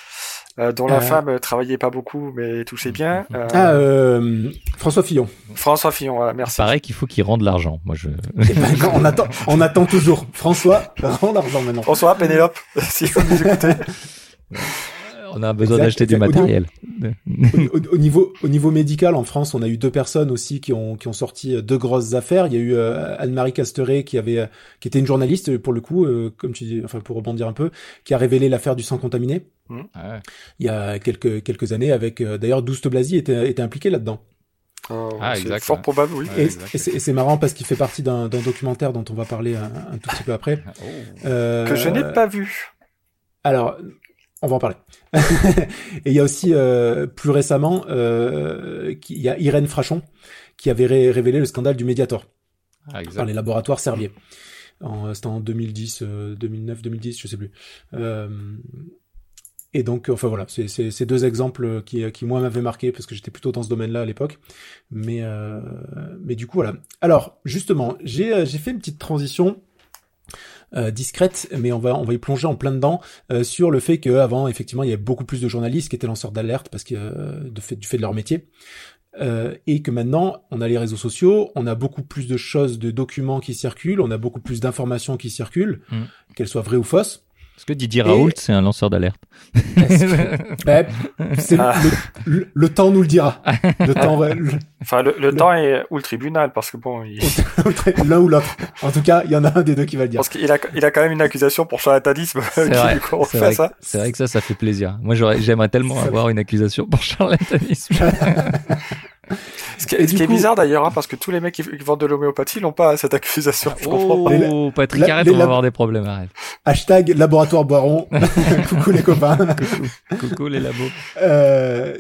euh, dont la Euh. femme travaillait pas beaucoup, mais touchait bien. euh, Ah, euh, François Fillon. François Fillon, merci. paraît qu'il faut qu'il rende l'argent. Moi, je. Eh ben, non, on attend, on attend toujours. François, rends l'argent maintenant. Bonsoir Pénélope, si vous nous écoutez. On a besoin d'acheter du matériel. Au, au- au niveau, au niveau médical, en France, on a eu deux personnes aussi qui ont, qui ont sorti euh, deux grosses affaires. Il y a eu euh, Anne-Marie Casteret qui avait, euh, qui était une journaliste pour le coup, euh, comme tu dis, enfin pour rebondir un peu, qui a révélé l'affaire du sang contaminé Ouais. il y a quelques quelques années. Avec euh, d'ailleurs Douste Blasi était, était impliqué là-dedans. Euh, Ah, c'est exact, fort probable, oui. Ouais, et c'est marrant parce qu'il fait partie d'un d'un documentaire dont on va parler un, un tout petit peu après. Oh. Euh, Que je n'ai pas vu. Alors, on va en parler. et il y a aussi euh, plus récemment, euh, il y a Irène Frachon qui avait ré- révélé le scandale du Mediator Ah, par les laboratoires Servier. C'était en 2010, euh, 2009, 2010, je sais plus. Euh, et donc, enfin voilà, c'est c'est deux exemples qui, qui moi m'avaient marqué parce que j'étais plutôt dans ce domaine-là à l'époque. Mais, mais du coup voilà. Alors justement, j'ai j'ai fait une petite transition euh, discrète, mais on va on va y plonger en plein dedans euh, sur le fait qu'avant effectivement il y avait beaucoup plus de journalistes qui étaient lanceurs d'alerte parce que euh, de fait du fait de leur métier. Euh, et que maintenant on a les réseaux sociaux, on a beaucoup plus de choses, de documents qui circulent, on a beaucoup plus d'informations qui circulent, Mm. qu'elles soient vraies ou fausses. Est-ce que Didier Et- Raoult, c'est un lanceur d'alerte Ben, Ah. le, le- le temps nous le dira. Le temps, va- le- Enfin, le, le Le- temps est ou le tribunal, parce que bon, il... l'un ou l'autre. En tout cas, il y en a un des deux qui va le dire. parce qu'il a, il a quand même une accusation pour charlatanisme C'est vrai, C'est vrai, vrai que ça, ça fait plaisir. Moi, j'aimerais tellement avoir une accusation pour charlatanisme. Ce qui, ce est bizarre d'ailleurs, hein, parce que tous les mecs qui, qui vendent de l'homéopathie n'ont pas cette accusation. je comprends pas. Oh, Patrick, la- arrête, on va lab- avoir des problèmes, arrête. Hashtag laboratoire Boiron. Coucou les copains. Coucou les labos. Euh,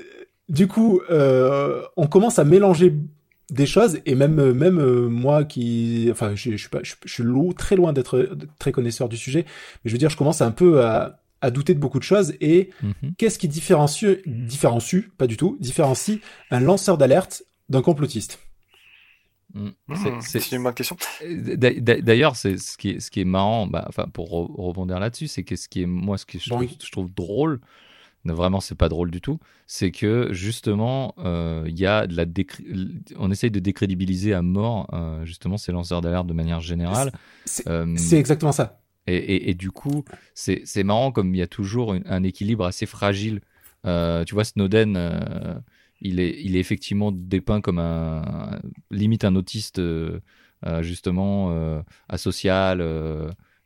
du coup, euh, on commence à mélanger des choses et même euh, même euh, moi qui enfin je, je suis pas je, je suis lo- très loin d'être très connaisseur du sujet mais je veux dire je commence un peu à, à douter de beaucoup de choses et Mhm. qu'est-ce qui différencie différencie pas du tout différencie un lanceur d'alerte d'un complotiste Mm. Hmm, C'est- C'est une bonne question. D'a- D'ailleurs, c'est ce qui est, ce qui est marrant, bah, enfin pour re- rebondir là-dessus, c'est que ce qui est moi ce que je, Bon, trouve, oui. je trouve drôle, non, vraiment c'est pas drôle du tout, c'est que justement euh, il y a de la décr- on essaye de décrédibiliser à mort euh, justement ces lanceurs d'alerte de manière générale. c'est Euh, c'est exactement ça et, du coup, c'est marrant comme il y a toujours un équilibre assez fragile. Euh, tu vois, Snowden, euh, il, est, effectivement dépeint comme un, limite un autiste, euh, justement, asocial,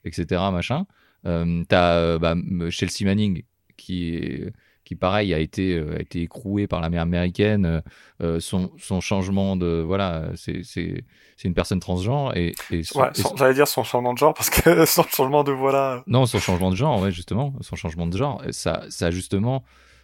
etc. Machin. T'as bah, Chelsea Manning qui est qui pareil a été euh, a été écroué par la mer américaine euh, euh, son, son changement de voilà c'est une personne transgenre et, Ouais, j'allais dire son changement de genre, parce que son changement de voix là. non, son changement de genre, ouais, justement, son changement de genre, ça, ça justement,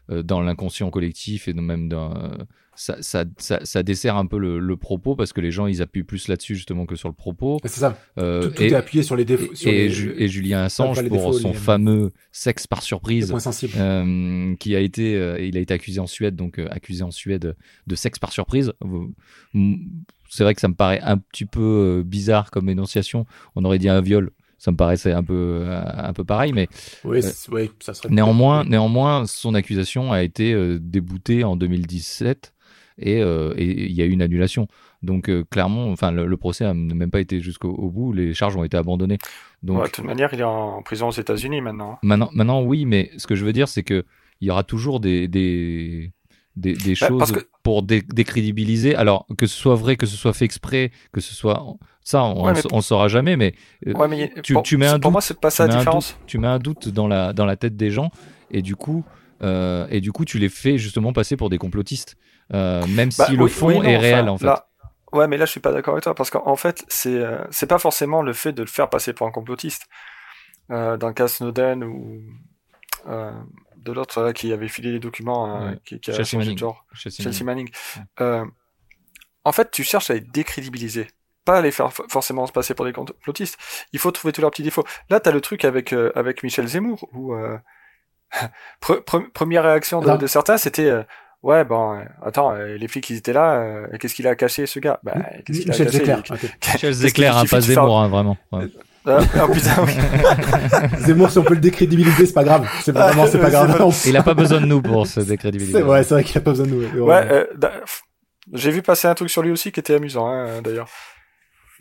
dans l'inconscient collectif et même dans, euh, ça, ça, ça, ça dessert un peu le, le propos parce que les gens ils appuient plus là-dessus justement que sur le propos. c'est ça Euh, tout, tout et, est appuyé sur les défauts et, Julien Assange pour son les- fameux sexe par surprise. euh, qui a été, euh, il a été accusé en Suède, donc euh, accusé en Suède de sexe par surprise. C'est vrai que ça me paraît un petit peu euh, bizarre comme énonciation. On aurait dit un viol. Ça me paraissait un peu, euh, un peu pareil, mais oui c'est- oui ça serait Néanmoins, néanmoins, son accusation a été euh, déboutée en 2017 et euh, et il y a eu une annulation. Donc euh, clairement, enfin le, le procès n'a même pas été jusqu'au au bout. Les charges ont été abandonnées. Donc Ouais, de toute manière, il est en prison aux États-Unis maintenant. hein. maintenant, maintenant, oui, mais ce que je veux dire, c'est que il y aura toujours des des des, des Bah, choses que- pour dé- décrédibiliser. Alors que ce soit vrai, que ce soit fait exprès, que ce soit ça, on, Ouais, le saura jamais. Mais euh, Ouais, mais tu, pour, tu mets un pour doute moi, c'est pas ça la différence. doute- tu mets un doute dans la, dans la tête des gens et du coup, euh, et du coup, tu les fais justement passer pour des complotistes, euh, même Bah, si le fond oui, non, est réel en fait. là- ouais, mais là, je suis pas d'accord avec toi parce qu'en fait, c'est c'est pas forcément le fait de le faire passer pour un complotiste. dans le cas Snowden ou de l'autre qui avait filé les documents, euh, Ouais. qui, qui a Chelsea changé de genre. Chelsea Chelsea Manning. Manning. Euh, en fait, tu cherches à les décrédibiliser, pas à les faire for- forcément se passer pour des complotistes. Il faut trouver tous leurs petits défauts. Là, t'as le truc avec euh, avec Michel Zemmour où euh, pre- pre- première réaction de, de certains, c'était euh, ouais bon, euh, attends, euh, les flics ils étaient là, euh, qu'est-ce qu'il a caché ce gars? Bah, qu'est-ce qu'il a Michel caché? Qu'il hein, pas Zemmour, hein, vraiment. Ouais. Ah, ah, putain, oui. Zemmour, si on peut le décrédibiliser, c'est pas grave. C'est vraiment, c'est pas Ouais, grave. Il a pas besoin de nous pour se décrédibiliser. C'est ouais, c'est vrai qu'il a pas besoin de nous. ouais. Ouais, euh, j'ai vu passer un truc sur lui aussi qui était amusant, hein, d'ailleurs.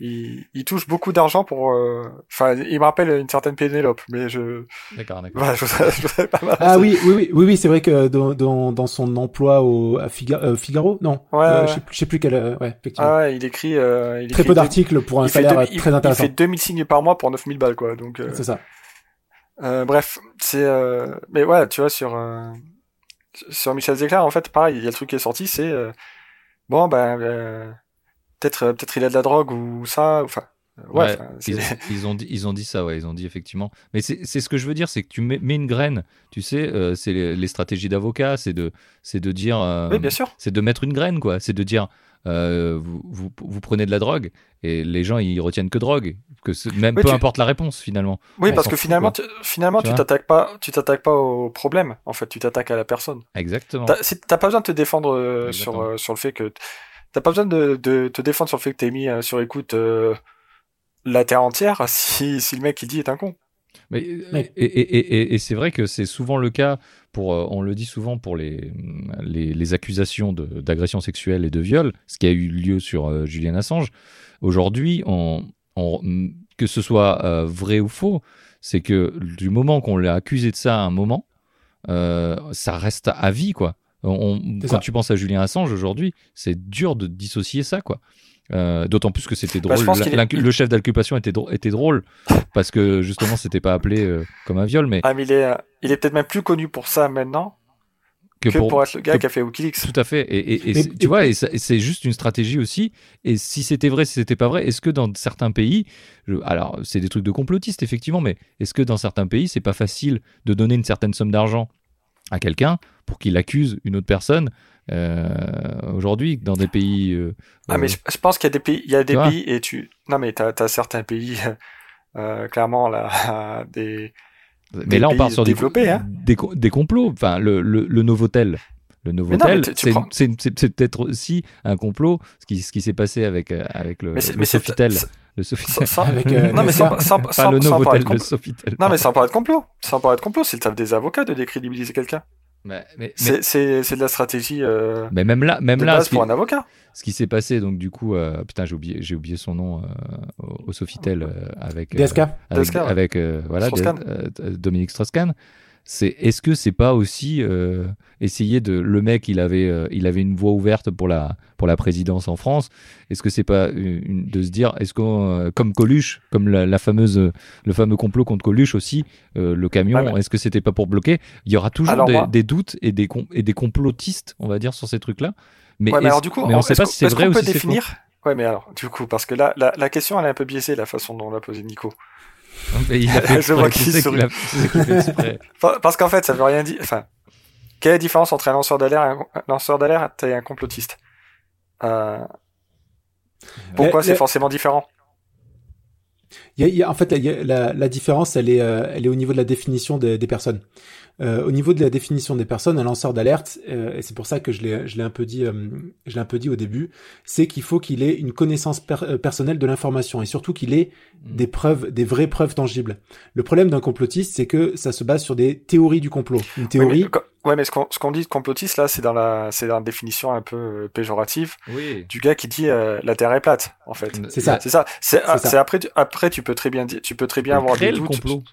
Il, il touche beaucoup d'argent pour. euh, Enfin, il me rappelle une certaine Pénélope, mais je. D'accord, d'accord. Voilà, je voudrais, je voudrais pas mal. Ah oui, oui, oui, oui, oui, c'est vrai que dans, dans, dans son emploi au à Figa- euh, Figaro, non, Ouais, euh, ouais. je sais plus, je sais plus quel, euh, ouais, effectivement. Ah ouais, il écrit. Euh, il Très écrit peu deux- d'articles pour un salaire deux- il- très intéressant. Il fait 2000 signes par mois pour 9000 balles, quoi. Donc, euh, C'est ça. euh, bref, c'est. Euh... Mais ouais, tu vois, sur euh, sur Michel Zecler, en fait, pareil, il y a le truc qui est sorti, c'est euh, bon, ben euh, peut-être euh, peut-être il a de la drogue ou ça, enfin. euh, Ouais, Ouais, ils, ils ont dit, ils ont dit ça, ouais, ils ont dit effectivement. Mais c'est ce que je veux dire, c'est que tu mets, mets une graine, tu sais, euh, c'est les, les stratégies d'avocat, c'est de, c'est de dire, euh, Oui, bien sûr. c'est de mettre une graine, quoi. C'est de dire, euh, vous, vous, vous prenez de la drogue et les gens ils retiennent que drogue, que même Oui, peu tu- importe la réponse finalement. Oui, On parce que finalement, tu, finalement, Tu t'attaques pas, tu t'attaques pas au problème. En fait, tu t'attaques à la personne. Exactement. T'as si- pas besoin de te défendre sur sur le fait que t'as pas besoin de, de te défendre sur le fait que t'es mis euh, sur écoute euh, la terre entière si si le mec qui dit est un con. Mais, Mais- Et, et- et- et- et c'est vrai que c'est souvent le cas, pour, euh, on le dit souvent pour les, les, les accusations de- d'agression sexuelle et de viol, ce qui a eu lieu sur euh, Julian Assange. Aujourd'hui, on, on- que ce soit euh, vrai ou faux, c'est que du moment qu'on l'a accusé de ça à un moment, euh, ça reste à vie, quoi. On- quand ça. tu penses à Julien Assange aujourd'hui, c'est dur de dissocier ça, quoi. Euh, D'autant plus que c'était Bah, drôle. est- Le chef d'inculpation était, drô- était drôle parce que justement, c'était pas appelé euh, comme un viol, mais Ah, mais il est euh, il est peut-être même plus connu pour ça maintenant que, que pour, pour, être le gars que- qui a fait WikiLeaks. tout à fait. Et, et- et Mais- c'est- tu vois, et c'est juste une stratégie aussi. Et si c'était vrai, si c'était pas vrai, est-ce que dans certains pays, je- alors c'est des trucs de complotistes effectivement, mais est-ce que dans certains pays, c'est pas facile de donner une certaine somme d'argent à quelqu'un pour qu'il accuse une autre personne euh, aujourd'hui dans des pays euh, Ah, mais euh, je, je pense qu'il y a des pays, il y a des Tu vois pays et tu, non mais t'as as certains pays, euh, clairement là, des, Mais des là, on part sur des, hein. des, co- des complots. Enfin, le, le, le Novotel. Le Novotel, c'est peut-être aussi un complot, ce qui, ce qui s'est passé avec, avec le, le Sofitel. Le Sofitel. sans- sans- Avec, euh, non mais sans, sans, Pas le sans parler Novotel, de le complot. Sofitel. Non mais sans parler de complot, sans parler de complot, c'est le taf des avocats de décrédibiliser quelqu'un. Mais, mais, mais, C'est, c'est, c'est de la stratégie euh, mais même là, même de là base ce qui, pour un avocat. ce qui s'est passé, donc du coup, euh, putain, j'ai oublié, j'ai oublié son nom euh, au, au Sofitel euh, avec, euh, DSK. avec, DSK, ouais. avec, euh, voilà, euh, euh, Dominique Strauss-Kahn. C'est est-ce que c'est pas aussi euh, essayer de le mec il avait euh, il avait une voie ouverte pour la pour la présidence en France. Est-ce que c'est pas une, de se dire est-ce qu'on euh, comme Coluche comme la, la fameuse le fameux complot contre Coluche aussi euh, le camion Ouais, est-ce que c'était pas pour bloquer? Il y aura toujours Alors des, moi- des doutes et des et des complotistes on va dire sur ces trucs là mais, ouais, mais est-ce- alors du coup, mais on est-ce sait pas si c'est vrai ou si c'est faux. définir? Ouais, mais alors, du coup, parce que là, la, la question, elle est un peu biaisée, la façon dont on l'a posée Nico. Mais il a fait Je vois qu'il sourit. Parce qu'en fait, ça veut rien dire. Enfin, quelle est la différence entre un lanceur d'alerte et un, un lanceur d'alerte et un complotiste? Euh, Pourquoi c'est forcément différent? Il y a- il y a- en fait, la, la différence, elle est, euh, elle est au niveau de la définition des, des personnes. Euh, au niveau de la définition des personnes, un lanceur d'alerte, euh, et c'est pour ça que je l'ai, je l'ai un peu dit, euh, je l'ai un peu dit au début, c'est qu'il faut qu'il ait une connaissance per- personnelle de l'information et surtout qu'il ait Mm. des preuves, des vraies preuves tangibles. Le problème d'un complotiste, c'est que ça se base sur des théories du complot. Une théorie, mais, co- ouais, mais ce qu'on ce qu'on dit de complotiste là, c'est dans la c'est dans la définition un peu péjorative oui du gars qui dit euh, la Terre est plate, en fait. C'est ça. C'est ça. C'est ah, ça. c'est après tu- après tu peux très bien dire tu peux très bien avoir des doutes. complot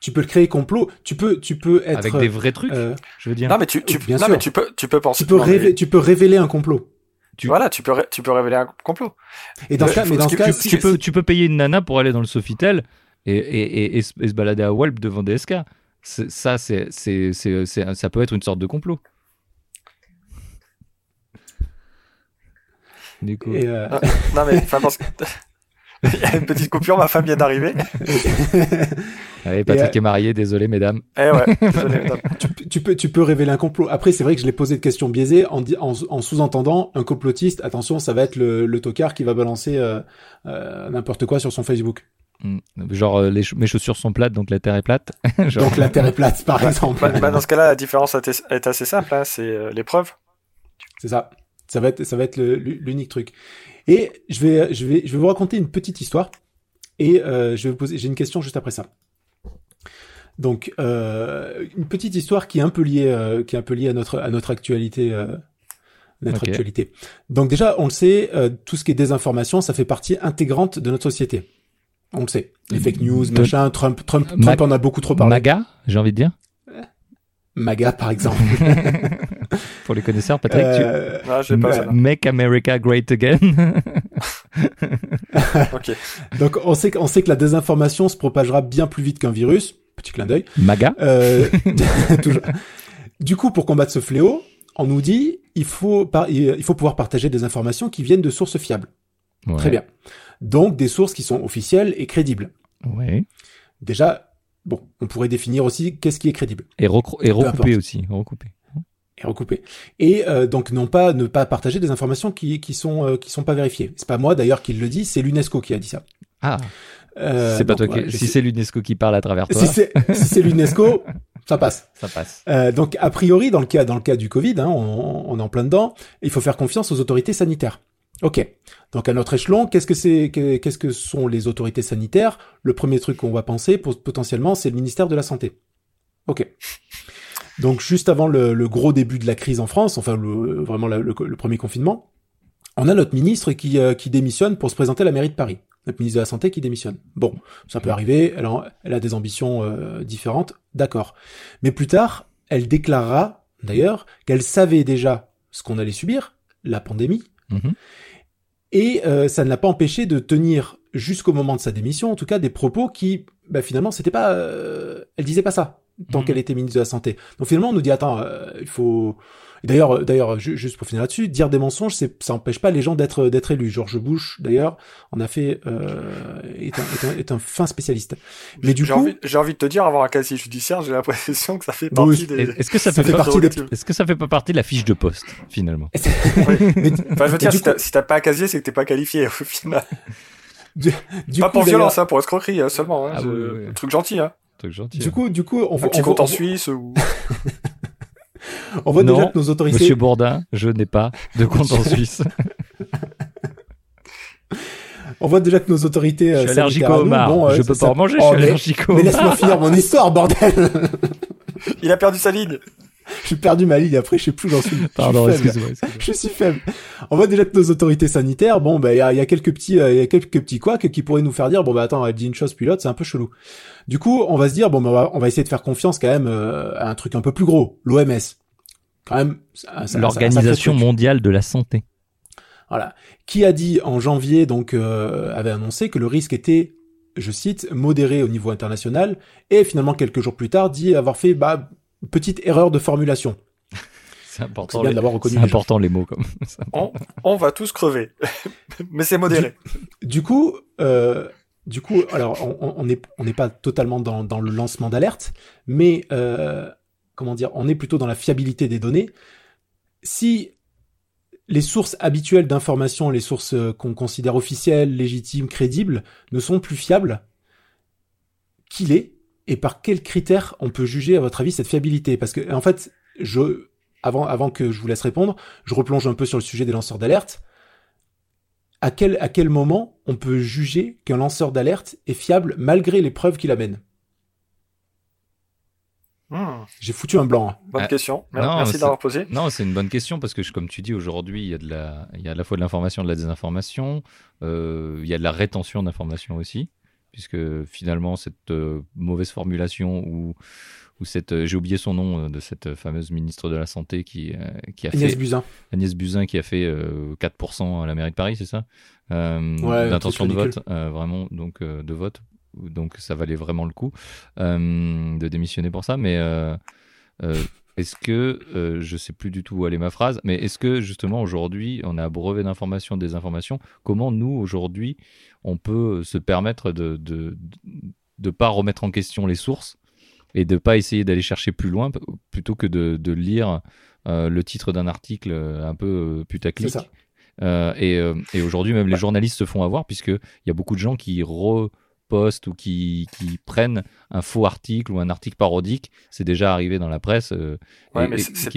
tu peux le créer complot, tu peux, tu peux être, avec des vrais trucs euh, je veux dire Non mais tu tu Bien non sûr. mais tu peux tu peux penser tu peux mais- révéler, tu peux révéler un complot. tu- Voilà, tu peux ré- tu peux révéler un complot. Et dans Euh, ce cas, mais dans ce cas, tu- tu peux, tu peux payer une nana pour aller dans le Sofitel et, et, et, et se et se balader à Walp devant des SK. Ça, c'est, c'est, c'est, c'est- ça peut être une sorte de complot. Du coup. et, euh, Non mais parce que une petite coupure, ma femme vient d'arriver. Allez, Patrick Et, est marié, désolé mesdames. Eh ouais, désolé, tu, tu peux, tu peux révéler un complot. Après, c'est vrai que je l'ai posé de questions biaisées en, di- en, en sous-entendant un complotiste. Attention, ça va être le, le tocard qui va balancer euh, euh, n'importe quoi sur son Facebook. Mm. Genre euh, les ch- mes chaussures sont plates donc la terre est plate. Genre, Donc la Terre est plate, par exemple. Bah, bah, dans ce cas-là, la différence est est assez simple, hein, c'est euh, l'épreuve. C'est ça. Ça va être, ça va être l'unique truc. Et je vais, je vais, je vais vous raconter une petite histoire. Et euh, je vais vous poser, j'ai une question juste après ça. Donc, euh, une petite histoire qui est un peu liée, euh, qui est un peu liée à notre, à notre actualité, euh, notre actualité. Donc déjà, on le sait, euh, tout ce qui est désinformation, ça fait partie intégrante de notre société. On le sait. Les fake news, De- machin, Trump, Trump, Trump en a beaucoup trop parlé. Maga, j'ai envie de dire. MAGA, par exemple. Pour les connaisseurs, Patrick, Euh, Ah, tu pas Ma- ça. là. Make America Great Again. Ok. donc, on sait, que- on sait que la désinformation se propagera bien plus vite qu'un virus. Petit clin d'œil. Maga. Euh, toujours. Du coup, pour combattre ce fléau, on nous dit il faut par- il faut pouvoir partager des informations qui viennent de sources fiables. Ouais. Très bien. Donc des sources qui sont officielles et crédibles. Ouais. Déjà, bon, on pourrait définir aussi qu'est-ce qui est crédible Et, recro- et importe. recoupé aussi. Recoupé. Et recouper. Et euh, donc non pas ne pas partager des informations qui qui sont euh, qui sont pas vérifiées. C'est pas moi d'ailleurs qui le dit, c'est l'UNESCO qui a dit ça. Ah, Euh, c'est pas donc, toi qui. Si c'est l'UNESCO qui parle à travers toi, si c'est si c'est l'UNESCO, ça passe. ça passe. Euh, donc a priori dans le cas dans le cas du Covid, hein, on, on est en plein dedans, il faut faire confiance aux autorités sanitaires. Ok. Donc à notre échelon, qu'est-ce que c'est que- qu'est-ce que sont les autorités sanitaires? Le premier truc qu'on va penser pour- potentiellement, c'est le ministère de la santé. Ok. Donc juste avant le, le gros début de la crise en France, enfin le, vraiment la- le, le premier confinement, on a notre ministre qui, euh, qui démissionne pour se présenter à la mairie de Paris. Notre ministre de la Santé qui démissionne. Bon, ça peut arriver, elle a, elle a des ambitions euh, différentes, d'accord. Mais plus tard, elle déclarera, d'ailleurs, qu'elle savait déjà ce qu'on allait subir, la pandémie, Mhm. et euh, ça ne l'a pas empêché de tenir jusqu'au moment de sa démission, en tout cas, des propos qui, bah, finalement, c'était pas, euh, elle disait pas ça tant Mhm. qu'elle était ministre de la santé. Donc finalement, on nous dit attends, euh, il faut. D'ailleurs, euh, d'ailleurs, ju- juste pour finir là-dessus, dire des mensonges, c'est, ça empêche pas les gens d'être d'être élus. George Bush, d'ailleurs, en a fait euh, est, un, est, un, est un fin spécialiste. Mais du J'ai coup, envie, j'ai envie de te dire, avoir un casier judiciaire, j'ai l'impression que ça fait partie des. Est-ce que ça Ça fait, fait pas- partie des- Est-ce que ça fait pas partie de la fiche de poste finalement? Mais- Enfin, je veux dire, du si t'as si t'as pas un casier, c'est que t'es pas qualifié au final. du pas coup, pour violence, hein, pour escroquerie hein, seulement. Hein, Ah je- oui, oui, oui. Un truc gentil, hein. Truc gentil. Du hein. coup, du coup, on, Un voit- petit on, voit- compte en Suisse ou. on voit Non, déjà que nos autorités, Monsieur Bourdin, je n'ai pas de compte en Suisse. on voit déjà que nos autorités. Je euh, suis allergique au homard. bon, euh, je ça- peux ça- pas en manger, Oh, je suis mais- allergique au Mais laisse-moi finir mon histoire, bordel. Il a perdu sa ligne. J'ai perdu ma ligne. Après, je sais plus où j'en suis. Pardon, excuse-moi. Je suis faible. On voit déjà que nos autorités sanitaires, bon, bah, il y a, y a quelques petits, euh, il y a quelques petits couacs qui pourraient nous faire dire, bon, bah, attends, elle dit une chose puis l'autre, c'est un peu chelou. Du coup, on va se dire, bon, bah, on va, on va essayer de faire confiance quand même euh, à un truc un peu plus gros, l'OMS. Quand même, L'Organisation mondiale de la santé. Voilà. Qui a dit en janvier, donc, euh, avait annoncé que le risque était, je cite, modéré au niveau international, et finalement quelques jours plus tard dit avoir fait, bah, petite erreur de formulation. C'est important. C'est bien les- d'avoir reconnu gens. important les mots comme. On, on va tous crever. Mais c'est modéré. Du coup, euh, du coup, alors on- n'est on pas totalement dans, dans le lancement d'alerte, mais euh, comment dire, on est plutôt dans la fiabilité des données. Si les sources habituelles d'information, les sources euh, qu'on considère officielles, légitimes, crédibles, ne sont plus fiables, qu'il est et par quels critères on peut juger à votre avis cette fiabilité? Parce que en fait, je avant avant que je vous laisse répondre, je replonge un peu sur le sujet des lanceurs d'alerte à quel, à quel moment on peut juger qu'un lanceur d'alerte est fiable malgré les preuves qu'il amène? Hmm, J'ai foutu un blanc. hein. bonne Ah, question. Non, Merci d'avoir posé. Non, c'est une bonne question parce que, comme tu dis, aujourd'hui, il y a de la, il y a à la fois de l'information et de la désinformation. Euh, il y a de la rétention d'informations aussi, puisque finalement, cette euh, mauvaise formulation ou, ou cette, euh, j'ai oublié son nom euh, de cette fameuse ministre de la santé qui, qui a Agnès fait Buzyn. Agnès Buzyn qui a fait euh, 4% à la mairie de Paris, c'est ça? Ouais, D'intention de vote, vraiment, donc de vote. Donc ça valait vraiment le coup de démissionner pour ça. Mais est-ce que, euh, je sais plus du tout où aller ma phrase, mais est-ce que justement aujourd'hui, on a brevet d'information, des informations, comment nous aujourd'hui, on peut se permettre de de, de pas remettre en question les sources et de pas essayer d'aller chercher plus loin plutôt que de, de lire euh, le titre d'un article un peu euh, putaclic. Ça. Euh, et euh, et aujourd'hui, même les journalistes se font avoir puisqu'il y a beaucoup de gens qui repostent ou qui, qui prennent un faux article ou un article parodique. C'est déjà arrivé dans la presse euh, Ouais, et, mais c'est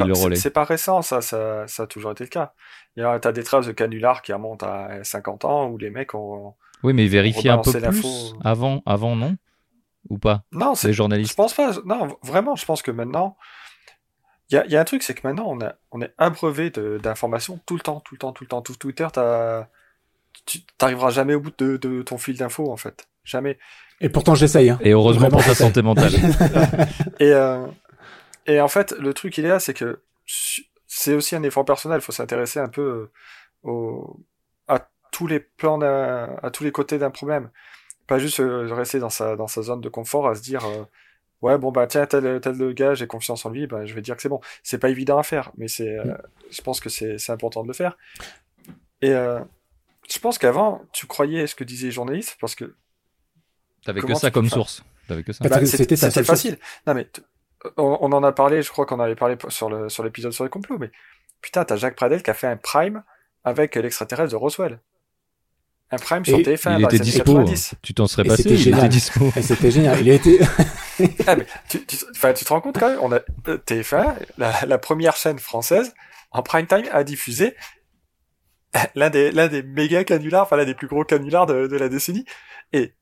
pas, pas récent, ça, ça, ça a toujours été le cas. Il y a, t'as des traces de canulars qui remontent à 50 ans où les mecs ont. Oui, mais vérifier un peu plus avant, avant non? Ou pas? Non, c'est Les Je pense pas. Non, vraiment, je pense que maintenant, il y a, il y a un truc, c'est que maintenant, on, a, on est abreuvé d'informations tout le temps, tout le temps, tout le temps. Tout Twitter, tu t'arriveras jamais au bout de, de ton fil d'infos, en fait. Jamais. Et pourtant, j'essaye. Hein. Et heureusement Vraiment, pour ta santé mentale. Et, euh, et en fait, le truc, il est là, c'est que c'est aussi un effort personnel. Il faut s'intéresser un peu euh, au, tous les plans, à tous les côtés d'un problème. Pas juste euh, rester dans sa, dans sa zone de confort à se dire, euh, ouais, bon, bah, tiens, tel, tel gars, j'ai confiance en lui, bah, je vais dire que c'est bon. C'est pas évident à faire, mais c'est, euh, je pense que c'est, c'est important de le faire. Et, euh, je pense qu'avant, tu croyais ce que disaient les journalistes, parce que T'avais que ça comme source. T'avais que ça. Bah, bah, c'était- facile. Non mais on, on en a parlé, je crois qu'on en avait parlé sur le sur l'épisode sur les complots, mais putain, t'as Jacques Pradel qui a fait un prime avec l'extraterrestre de Roswell. Un prime sur Et TF1 il dans était les années dispo. 90. Tu t'en serais Et passé, c'était il était génial. dispo. Et c'était génial. Il a été. Ah, mais tu, tu, enfin, tu te rends compte quand même, on a euh, TF1, la, la première chaîne française en prime time a diffusé l'un des l'un des méga canulars, enfin l'un des plus gros canulars de, de la décennie. Et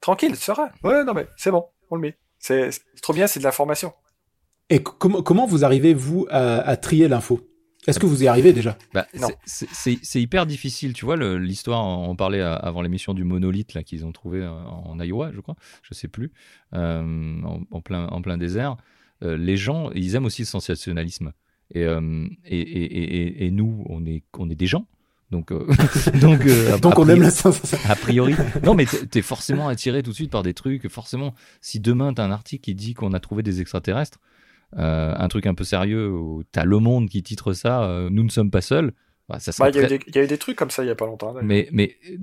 tranquille, serein. Ouais, non mais c'est bon, on le met. C'est trop bien, c'est de l'information. Et comment comment vous arrivez vous à, à trier l'info? Est-ce que vous y arrivez déjà? Bah, Non. c'est- hyper difficile, tu vois, l'histoire, on parlait avant l'émission du monolithe là qu'ils ont trouvé euh, en Iowa, je crois, je sais plus, euh, en, en plein, en plein désert. Euh, les gens, ils aiment aussi le sensationnalisme. Et, euh, et, et, et, et nous, on est, on est des gens. Donc, euh, donc, euh, a- Donc on aime priori- la sensation. a priori. Non, mais t'es t'es forcément attiré tout de suite par des trucs. Forcément, si demain t'as un article qui dit qu'on a trouvé des extraterrestres, un truc un peu sérieux, où t'as Le Monde qui titre ça, euh, nous ne sommes pas seuls. bah, Bah, il y, a eu très- des- il y a eu des trucs comme ça il y a pas longtemps. mais, mais euh,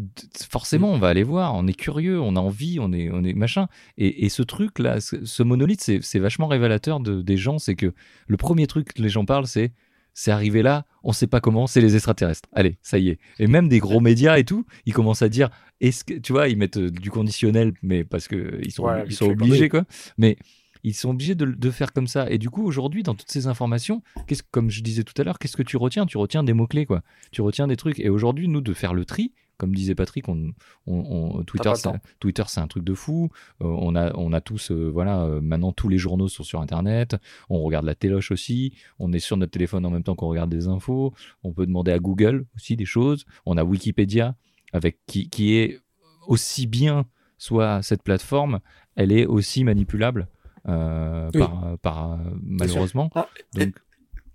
forcément, on va aller voir. On est curieux, on a envie, on est, on est machin. Et, et ce truc-là, ce, ce monolithe, c'est vachement révélateur de, des gens. C'est que le premier truc que les gens parlent, c'est c'est arrivé là, on sait pas comment, c'est les extraterrestres. Allez, ça y est. Et même des gros médias et tout, ils commencent à dire, est-ce que tu vois, ils mettent euh, du conditionnel, mais parce que ils sont, Ouais, ils sont obligés quoi. Mais ils sont obligés de, de faire comme ça. Et du coup, aujourd'hui, dans toutes ces informations, qu'est-ce, comme je disais tout à l'heure, qu'est-ce que tu retiens? Tu retiens des mots-clés, quoi. Tu retiens des trucs. Et aujourd'hui, nous, de faire le tri, comme disait Patrick, on, on, on- Twitter, c'est. Twitter, c'est un truc de fou. Euh, on, a, on a tous, euh, voilà, euh, maintenant, tous les journaux sont sur Internet. On regarde la téloche aussi. On est sur notre téléphone en même temps qu'on regarde des infos. On peut demander à Google aussi des choses. On a Wikipédia, avec, qui, qui est aussi bien, soit cette plateforme, elle est aussi manipulable. Euh, Oui. par, par, euh, malheureusement. Ah, et- Donc,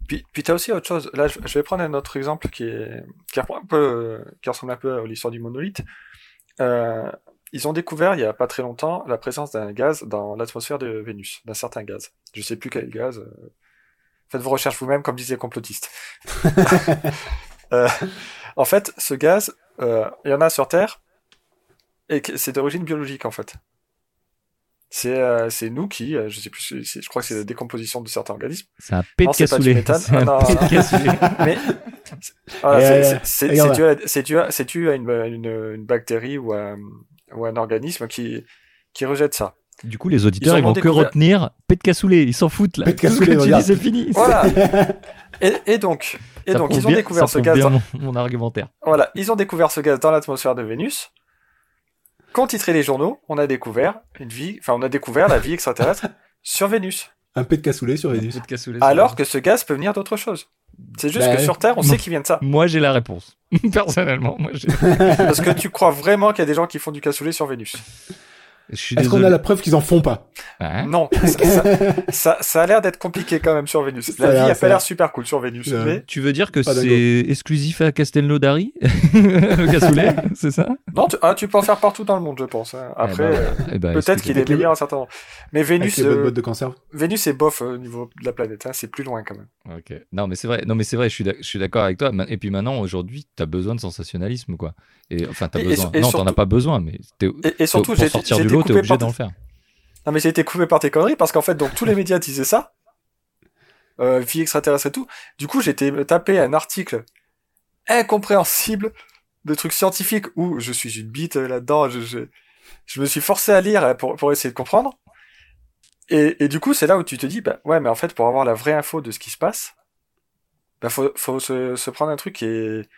Puis, puis t'as aussi autre chose. Là, je, je vais prendre un autre exemple qui est qui, reprend un peu, euh, qui ressemble un peu à l'histoire du monolithe. Euh, ils ont découvert il y a pas très longtemps la présence d'un gaz dans l'atmosphère de Vénus, d'un certain gaz. Je sais plus quel gaz. euh, Faites vos recherches vous-même, comme disait complotiste. Euh, en fait, ce gaz, euh, il y en a sur Terre, et c'est d'origine biologique en fait. C'est euh, c'est nous qui, euh, je sais plus, je crois que c'est la décomposition de certains organismes. c'est un pet de cassoulet. C'est Ah, un cassoulet. Mais c'est- euh, dû, à- une, une, une bactérie ou à, ou à un organisme qui, qui rejette ça. Du coup, les auditeurs, Ils ils, ont vont que retenir pet de cassoulet. Ils s'en foutent là. Pet de cassoulet, c'est fini. Voilà. et, et donc, et ils ont bien- découvert ça ce gaz. bien Dans, mon, mon argumentaire. voilà, ils ont découvert ce gaz dans l'atmosphère de Vénus. Qu'ont titré les journaux On a découvert une vie, enfin on a découvert la vie extraterrestre sur Vénus. Un peu de cassoulet sur Vénus. De cassoulet, Alors que ce gaz peut venir d'autre chose. C'est juste Bah que sur Terre, on sait qu'il vient de ça. Moi, j'ai la réponse. Personnellement, moi, j'ai. Parce que tu crois vraiment qu'il y a des gens qui font du cassoulet sur Vénus Est-ce qu'on a la preuve qu'ils en font pas Non, ça, ça, ça, ça a l'air d'être compliqué quand même sur Vénus. La vie a pas l'air super cool sur Vénus, Ouais. mais Tu veux dire que c'est exclusif à Castelnaudary Le cassoulet, c'est ça? Non, tu, ah, tu peux en faire partout dans le monde, je pense. hein. Après, Eh ben, euh, eh ben, peut-être qu'il est meilleur à un certain moment. Mais Vénus, euh, de conserve Vénus est bof euh, au niveau de la planète. Hein. C'est plus loin quand même. Ok. Non, mais c'est vrai. Non, mais c'est vrai. Je suis d'accord avec toi. Et puis maintenant, aujourd'hui, t'as besoin de sensationnalisme, quoi. Et enfin, t'as Et- et et non, t'en as pas besoin, mais t'es- Et, et surtout, pour sortir du lot, t'es obligé d'en faire. Non, mais j'ai été coupé par tes conneries parce qu'en fait, donc tous les médias disaient ça. Euh, vie extraterrestre et tout. Du coup, j'ai été me taper un article incompréhensible de trucs scientifiques où je suis une bite euh, là-dedans. Je, je, je me suis forcé à lire euh, pour, pour essayer de comprendre. Et, et du coup, c'est là où tu te dis, bah ouais, mais en fait, pour avoir la vraie info de ce qui se passe, bah faut, faut se, se prendre un truc qui est,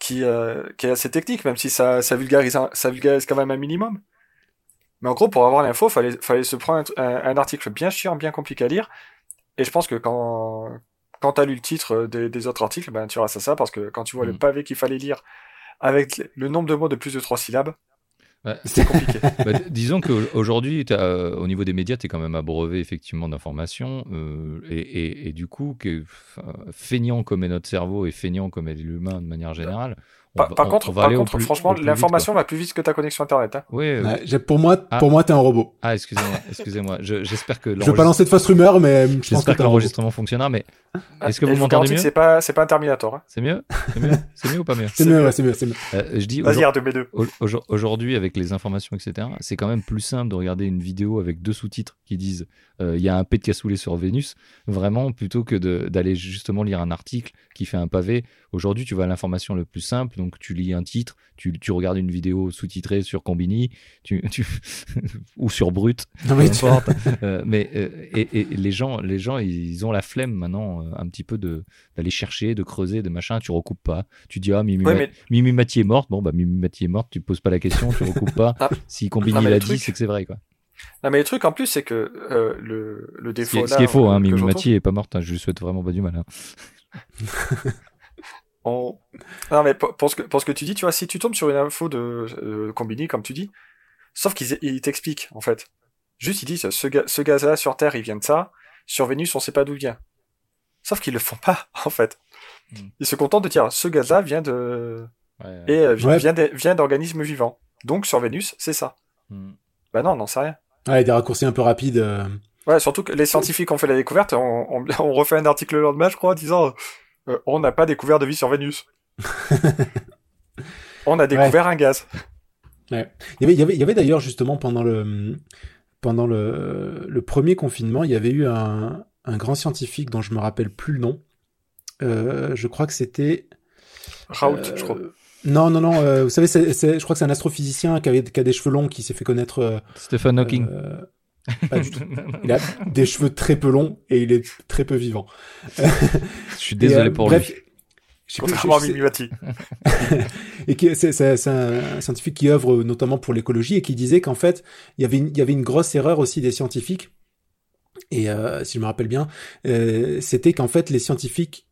qui, euh, qui est assez technique, même si ça, ça vulgarise, ça vulgarise quand même un minimum. Mais en gros, pour avoir l'info, fallait, fallait se prendre un, article bien chiant, bien compliqué à lire. Et je pense que quand, quand t'as lu le titre des, des autres articles, ben, tu restes à ça parce que quand tu vois le Mm. pavé qu'il fallait lire avec le nombre de mots de plus de trois syllabes, C'est compliqué. Bah, disons qu'aujourd'hui, euh, au niveau des médias, tu es quand même abreuvé effectivement d'informations. euh, et, et- et du coup, que, feignant comme est notre cerveau et feignant comme est l'humain de manière générale. Par va- par on- contre, on va par aller au contre plus- franchement, l'information va plus vite que ta connexion internet. Hein. Ouais, euh, Ouais, Pour moi, Ah. pour moi, t'es un robot. Ah, excusez-moi, excusez-moi. Je- J'espère que Je veux pas lancer de fausses rumeurs, mais je pense que j'espère que l'enregistrement fonctionnera. Mais est-ce que vous m'entendez mieux C'est pas, c'est pas un Terminator. Hein. C'est mieux? C'est mieux? C'est mieux ou pas mieux? C'est mieux, ouais, c'est mieux, c'est mieux. Euh, Je dis Vas-y, aujourd- R2B2. au- aujourd- aujourd'hui, avec les informations, etc., c'est quand même plus simple de regarder une vidéo avec deux sous-titres qui disent euh, il y a un P de cassoulet sur Vénus, vraiment, plutôt que d'aller justement lire un article qui fait un pavé. Aujourd'hui, tu vas à l'information le plus simple, donc tu lis un titre, tu, tu regardes une vidéo sous-titrée sur Combini, tu, tu- ou sur Brut, Non, peu mais tu- importe. Euh, mais euh, et, et les gens, les gens, ils ont la flemme maintenant euh, un petit peu de d'aller chercher, de creuser, de machin. Tu recoupes pas. Tu dis ah Mimi, Ouais, Ma- mais- Mimi Mathieu est morte. Bon bah Mimi Mathieu est morte. Tu poses pas la question, tu recoupes pas. Ah. Si Combini l'a dit, c'est que c'est vrai quoi. Non, mais le truc en plus, c'est que euh, le, le Ce défaut qui est, ce qui est faux, hein, Mimi Mathieu est pas morte. hein, je lui souhaite vraiment pas du mal. hein. on- Non, mais pour, ce que, pour ce que tu dis, tu vois, si tu tombes sur une info de euh, Combini, comme tu dis, sauf qu'ils ils t'expliquent, en fait. Juste, ils disent, ce, ga- ce gaz-là sur Terre, il vient de ça. Sur Vénus, on sait pas d'où il vient. Sauf qu'ils le font pas, en fait. Hmm. Ils se contentent de dire, ce gaz-là vient de, Ouais, et euh, Ouais. vient vient d'organismes vivants. Donc, sur Vénus, c'est ça. Hmm. Bah non, on n'en sait rien. Ouais, des raccourcis un peu rapides. euh. Ouais, surtout que les scientifiques ont fait la découverte, on, on, on refait un article le lendemain, je crois, disant euh, on n'a pas découvert de vie sur Vénus. on a découvert un gaz. Il y avait, il y avait, il y avait d'ailleurs justement pendant le pendant le, le premier confinement, il y avait eu un, un grand scientifique dont je me rappelle plus le nom. Euh, je crois que c'était Raoult, euh, je crois. Non, non, non. euh, vous savez, c'est, c'est- je crois que c'est un astrophysicien qui, avait, qui a des cheveux longs, qui s'est fait connaître. euh, Stephen Hawking. euh, pas du tout. Il a des cheveux très peu longs et il est très peu vivant. je suis désolé Et, euh, pour bref, lui. Contrairement à je sais- Mimi Mati. et qui c'est, c'est, c'est un scientifique qui œuvre notamment pour l'écologie et qui disait qu'en fait il y avait une, il y avait une grosse erreur aussi des scientifiques et euh, si je me rappelle bien euh, c'était qu'en fait les scientifiques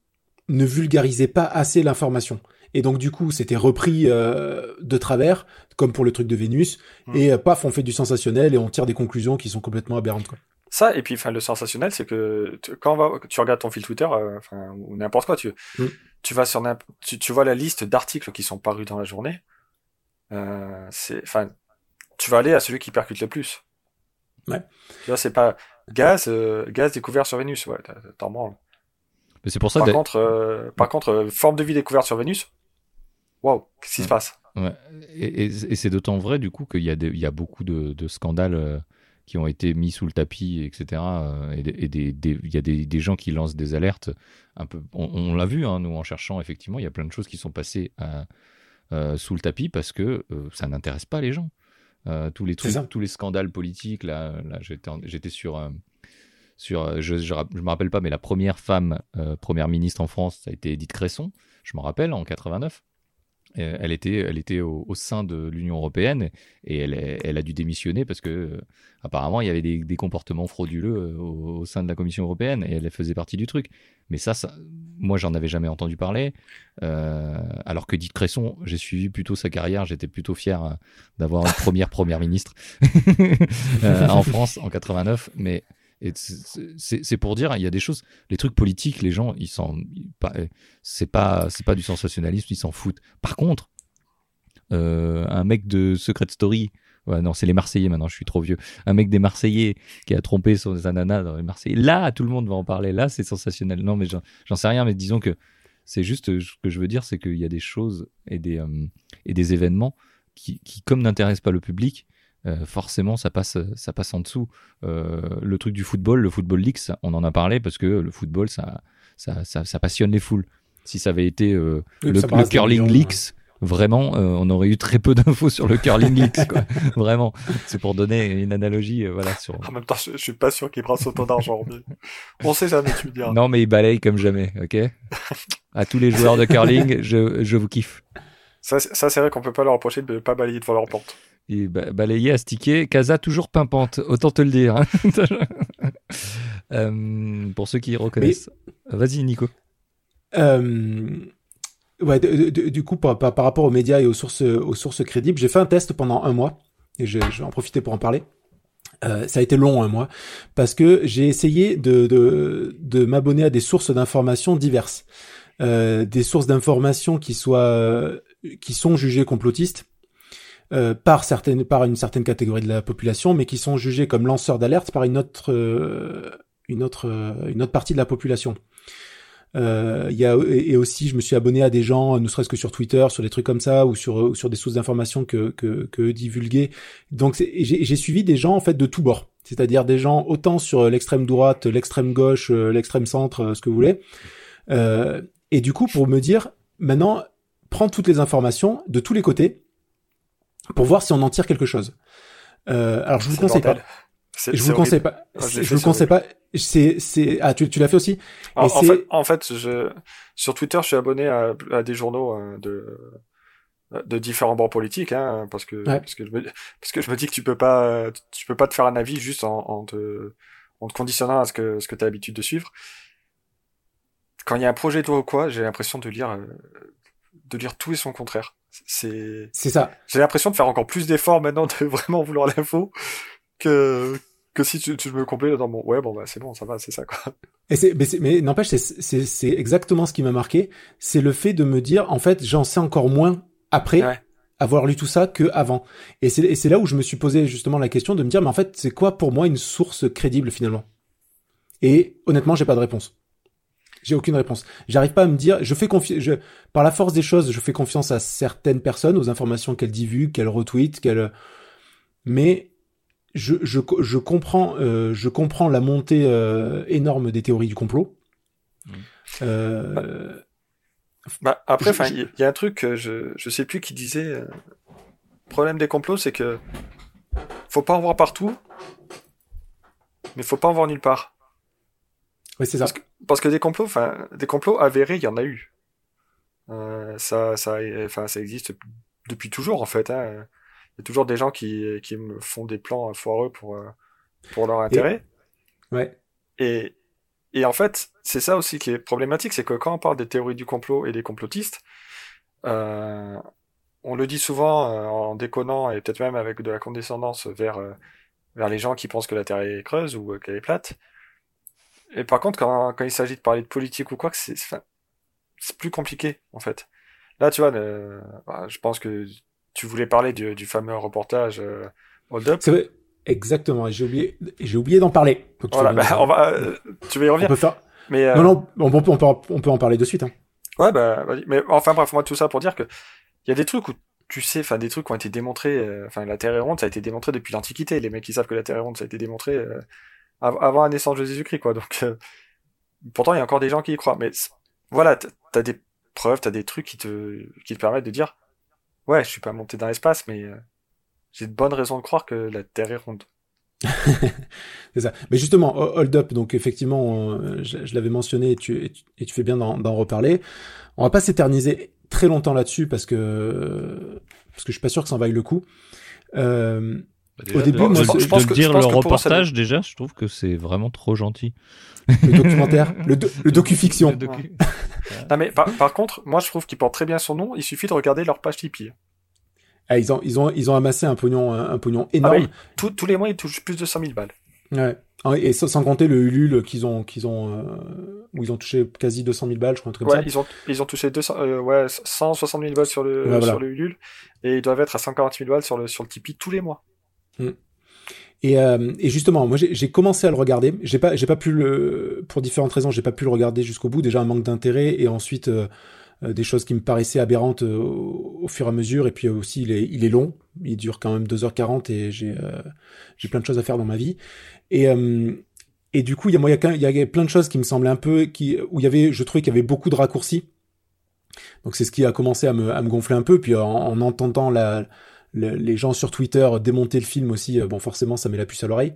ne vulgarisaient pas assez l'information et donc du coup c'était repris euh, de travers comme pour le truc de Vénus Mm. et euh, paf on fait du sensationnel et on tire des conclusions qui sont complètement aberrantes quoi. Ça, et puis enfin, le sensationnel, c'est que tu- quand on va, tu regardes ton fil Twitter, euh, ou n'importe quoi, tu, Mm. tu vas sur tu, tu vois la liste d'articles qui sont parus dans la journée. Euh, c'est, enfin, tu vas aller à celui qui percute le plus. Ouais. Tu vois, c'est pas gaz, euh, gaz découvert sur Vénus. Ouais, t'en branles. Mais c'est pour ça Par contre, euh, par contre, euh, forme de vie découverte sur Vénus. Waouh, qu'est-ce qui se passe? Ouais. Et, et- et c'est d'autant vrai du coup qu'il y a, des- il y a beaucoup de, de scandales euh, qui ont été mis sous le tapis, etc. euh, et des- et des- des- il y a des, gens qui lancent des alertes. Un peu, on, on l'a vu, hein, nous, en cherchant, effectivement, il y a plein de choses qui sont passées à- euh, sous le tapis parce que euh, ça n'intéresse pas les gens. Euh, tous les trucs, tous les scandales politiques, là, là j'étais, j'étais sur, euh, sur euh, je, je, me rappelle pas, mais la première femme euh, première ministre en France, ça a été Edith Cresson, je m'en rappelle, en 89. Elle était, elle était au, sein de l'Union européenne et elle, a dû démissionner parce que apparemment il y avait des, comportements frauduleux au, sein de la Commission européenne et elle faisait partie du truc. Mais ça, moi j'en avais jamais entendu parler. alors que Dick Cresson, j'ai suivi plutôt sa carrière, j'étais plutôt fier d'avoir une première première ministre en France en 89. Mais c'est pour dire, il y a des choses, les trucs politiques, les gens, ils s'en, c'est pas, c'est pas du sensationnalisme, ils s'en foutent. Par contre, euh, un mec de Secret Story, non, c'est les Marseillais maintenant, je suis trop vieux. Un mec des Marseillais qui a trompé son ananas dans les Marseillais. Là, tout le monde va en parler. Là, c'est sensationnel. Non, mais j'en sais rien, mais disons que c'est juste ce que je veux dire, c'est qu'il y a des choses et des, euh, et des événements qui, qui comme n'intéressent pas le public, euh, forcément ça passe, ça passe en dessous. Euh, le truc du football, le football league, on en a parlé parce que le football, ça, ça, ça, passionne les foules. Si ça avait été euh, le, curling leaks, vraiment, on aurait eu très peu d'infos sur le curling leaks, quoi. vraiment. C'est pour donner une analogie, voilà. Sur... En même temps, je, suis pas sûr qu'il brasse autant d'argent. On sait jamais, tu dis. Non, mais il balaye comme jamais, ok? à tous les joueurs de curling, je, je vous kiffe. Ça, ça c'est vrai qu'on peut pas leur reprocher de ne pas balayer devant leur porte et balayé, astiqué. Casa toujours pimpante, autant te le dire. Hein. Euh, pour ceux qui reconnaissent. Vas-y, Nico. Euh, ouais, du coup, par, par, rapport aux médias et aux sources, aux sources crédibles, j'ai fait un test pendant un mois et je, vais en profiter pour en parler. Euh, ça a été long un mois parce que j'ai essayé de, de, de m'abonner à des sources d'informations diverses, des sources d'informations qui soient qui sont jugées complotistes euh, par certaines par une certaine catégorie de la population, mais qui sont jugés comme lanceurs d'alerte par une autre euh, une autre euh, une autre partie de la population. Il y a et aussi je me suis abonné à des gens, ne serait-ce que sur Twitter, sur des trucs comme ça, ou sur sur des sources d'informations que que, que divulguer. Donc j'ai suivi des gens en fait de tous bords, c'est-à-dire des gens autant sur l'extrême droite, l'extrême gauche, l'extrême centre, ce que vous voulez. et du coup pour me dire maintenant prends toutes les informations de tous les côtés pour voir si on en tire quelque chose. Euh, alors je vous conseille pas. Je vous conseille pas. Je vous conseille pas. C'est c'est ah tu tu l'as fait aussi. En, en, fait en fait je sur Twitter je suis abonné à, à des journaux euh, de de différents bords politiques hein, parce que parce que je me parce que je me dis que tu peux pas tu peux pas te faire un avis juste en, en te en te conditionnant à ce que ce que tu as l'habitude de suivre. Quand il y a un projet de loi ou quoi, j'ai l'impression de lire euh, de lire tout et son contraire. C'est c'est ça. J'ai l'impression de faire encore plus d'efforts maintenant de vraiment vouloir l'info que que si tu, tu me complais dans mon ouais bon bah c'est bon ça va c'est ça quoi. Et c'est mais, mais n'empêche c'est c'est c'est exactement ce qui m'a marqué, c'est le fait de me dire en fait j'en sais encore moins après avoir lu tout ça que avant. Et c'est et c'est là où je me suis posé justement la question de me dire mais en fait c'est quoi pour moi une source crédible finalement? Et honnêtement j'ai pas de réponse. J'ai aucune réponse. J'arrive pas à me dire. Je fais confiance. Je, par la force des choses, je fais confiance à certaines personnes, aux informations qu'elles divulguent, qu'elles retweetent, qu'elles. Mais je, je, je comprends, euh, je comprends la montée euh, énorme des théories du complot. Mmh. Euh... Bah, après, il y, a un truc, je, je sais plus qui disait. Le problème des complots, c'est que faut pas en voir partout, mais faut pas en voir nulle part. Oui, c'est ça. Parce que, des complots, enfin, des complots avérés, il y en a eu. Euh, ça, ça, enfin, ça existe depuis toujours en fait. Hein. Il y a toujours des gens qui, qui me font des plans foireux pour, euh, pour leur intérêt. Et... Ouais. Et, et en fait, c'est ça aussi qui est problématique, c'est que quand on parle des théories du complot et des complotistes, euh, on le dit souvent euh, en déconnant et peut-être même avec de la condescendance vers, vers les gens qui pensent que la Terre est creuse ou qu'elle est plate. Et par contre, quand, quand il s'agit de parler de politique ou quoi, c'est c'est plus compliqué en fait. Là, tu vois, bah, je pense que tu voulais parler du, du fameux reportage euh, Hold Up. C'est vrai, exactement. J'ai oublié, j'ai oublié d'en parler. Voilà, bah, on va, euh, tu vas y revenir. On peut faire. Mais euh... non, non, on, peut, on, peut, on peut en parler de suite. Hein. Ouais, bah, vas-y. Mais enfin, bref, moi, tout ça pour dire que il y a des trucs où tu sais, enfin, des trucs qui ont été démontrés. Euh, enfin, la Terre est ronde, ça a été démontré depuis l'Antiquité. Les mecs qui savent que la Terre est ronde, ça a été démontré euh, avant la naissance de Jésus-Christ, quoi. Donc, euh, pourtant, il y a encore des gens qui y croient. Mais voilà, t'as des preuves, t'as des trucs qui te, qui te permettent de dire, ouais, je suis pas monté dans l'espace, mais euh, j'ai de bonnes raisons de croire que la Terre est ronde. c'est ça. Mais justement, hold up. Donc effectivement, je, l'avais mentionné et tu, et tu, fais bien d'en reparler. On va pas s'éterniser très longtemps là-dessus parce que parce que je suis pas sûr que ça en vaille le coup. Euh, Bah, déjà, Au début, de, moi, de- je- de pense que- dire je pense le que ça reportage, déjà, je trouve que c'est vraiment trop gentil. le documentaire, le, do- le docu-fiction. Le docu- Non, mais par, par contre, moi, je trouve qu'ils portent très bien son nom. Il suffit de regarder leur page Tipeee. Ah, ils ont, ils ont, ils ont amassé un pognon, un, un pognon énorme. Ah oui. Tous- tous les mois, ils touchent plus de 100 000 balles. Ouais. Ah Et sans, sans compter le Ulule qu'ils ont, qu'ils ont, euh, où ils ont touché quasi 200 000 balles, je crois, un truc comme Ouais, ça. ils ont, ils ont touché 200, euh, ouais, 160 000 balles sur le, Ouais, voilà. sur le Ulule. Et ils doivent être à 140 000 balles sur le, sur le Tipeee tous les mois. Et, euh, et justement, moi, j'ai commencé à le regarder. J'ai pas, j'ai pas pu le, pour différentes raisons, j'ai pas pu le regarder jusqu'au bout. Déjà un manque d'intérêt et ensuite euh, euh, des choses qui me paraissaient aberrantes euh, au, fur et à mesure. Et puis euh, aussi, il est, il est long. Il dure quand même 2h40 et j'ai, euh, j'ai plein de choses à faire dans ma vie. Et et du coup, il y a, moi, il y a, y avait plein de choses qui me semblaient un peu, qui, où il y avait, je trouvais qu'il y avait beaucoup de raccourcis. Donc c'est ce qui a commencé à me, à me gonfler un peu. Puis en entendant la, le- les gens sur Twitter démonter le film aussi, euh, bon forcément ça met la puce à l'oreille.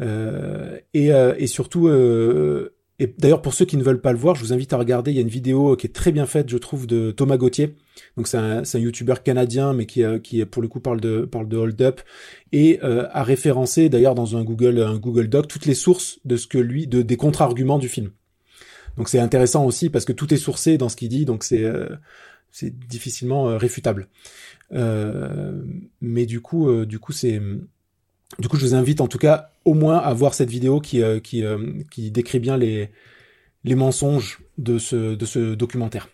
Euh, et, euh, et surtout, euh, et d'ailleurs pour ceux qui ne veulent pas le voir, je vous invite à regarder. Il y a une vidéo qui est très bien faite, je trouve, de Thomas Gauthier. Donc c'est un, un youtubeur canadien, mais qui, qui pour le coup parle de parle de hold up et a référencé d'ailleurs dans un Google un Google Doc toutes les sources de ce que lui de des contre-arguments du film. Donc c'est intéressant aussi parce que tout est sourcé dans ce qu'il dit, donc c'est euh, c'est difficilement euh, réfutable. Euh, mais du coup, euh, du coup, c'est, du coup, je vous invite en tout cas au moins à voir cette vidéo qui qui qui décrit bien les les mensonges de ce de ce documentaire.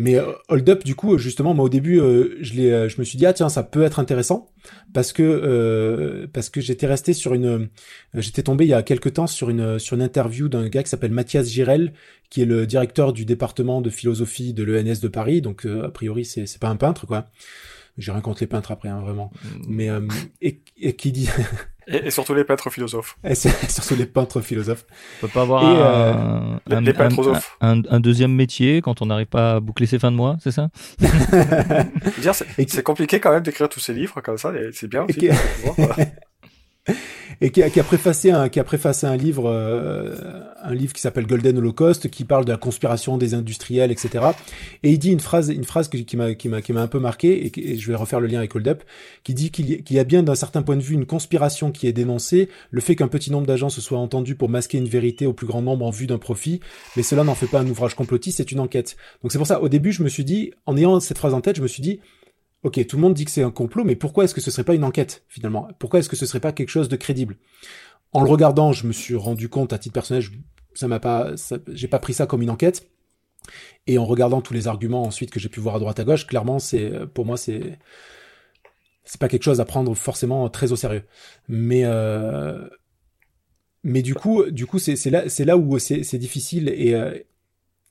Mais euh, Hold Up, du coup, justement, moi au début, euh, je l'ai, euh, je me suis dit ah tiens, ça peut être intéressant parce que euh, parce que j'étais resté sur une, euh, j'étais tombé il y a quelque temps sur une sur une interview d'un gars qui s'appelle Mathias Girel, qui est le directeur du département de philosophie de l'ENS de Paris. Donc euh, a priori, c'est c'est pas un peintre quoi. J'ai rien contre les peintres après, hein, vraiment. Mais euh, et, et qui dit Et, et surtout les peintres philosophes. et surtout les peintres philosophes. On peut pas avoir Et, un, les- un- les un- peintrosophes. un- un deuxième métier quand on n'arrive pas à boucler ses fins de mois, c'est ça? C'est compliqué quand même d'écrire tous ces livres comme ça, c'est bien aussi. qui-. et qui a, qui a préfacé un qui a préfacé un livre euh, un livre qui s'appelle Golden Holocaust qui parle de la conspiration des industriels etc et il dit une phrase une phrase qui m'a qui m'a qui m'a un peu marqué et, je vais refaire le lien avec Hold Up qui dit qu'il y, y a bien d'un certain point de vue une conspiration qui est dénoncée le fait qu'un petit nombre d'agents se soient entendus pour masquer une vérité au plus grand nombre en vue d'un profit mais cela n'en fait pas un ouvrage complotiste c'est une enquête. Donc c'est pour ça au début je me suis dit en ayant cette phrase en tête je me suis dit Ok, tout le monde dit que c'est un complot, mais pourquoi est-ce que ce serait pas une enquête finalement? Pourquoi est-ce que ce serait pas quelque chose de crédible? En le regardant, je me suis rendu compte à titre personnel, je- ça m'a pas, j'ai pas pris ça comme une enquête. Et en regardant tous les arguments ensuite que j'ai pu voir à droite à gauche, clairement, c'est pour moi c'est c'est pas quelque chose à prendre forcément très au sérieux. Mais euh, mais du coup, du coup, c'est là c'est là où c'est c'est difficile et euh,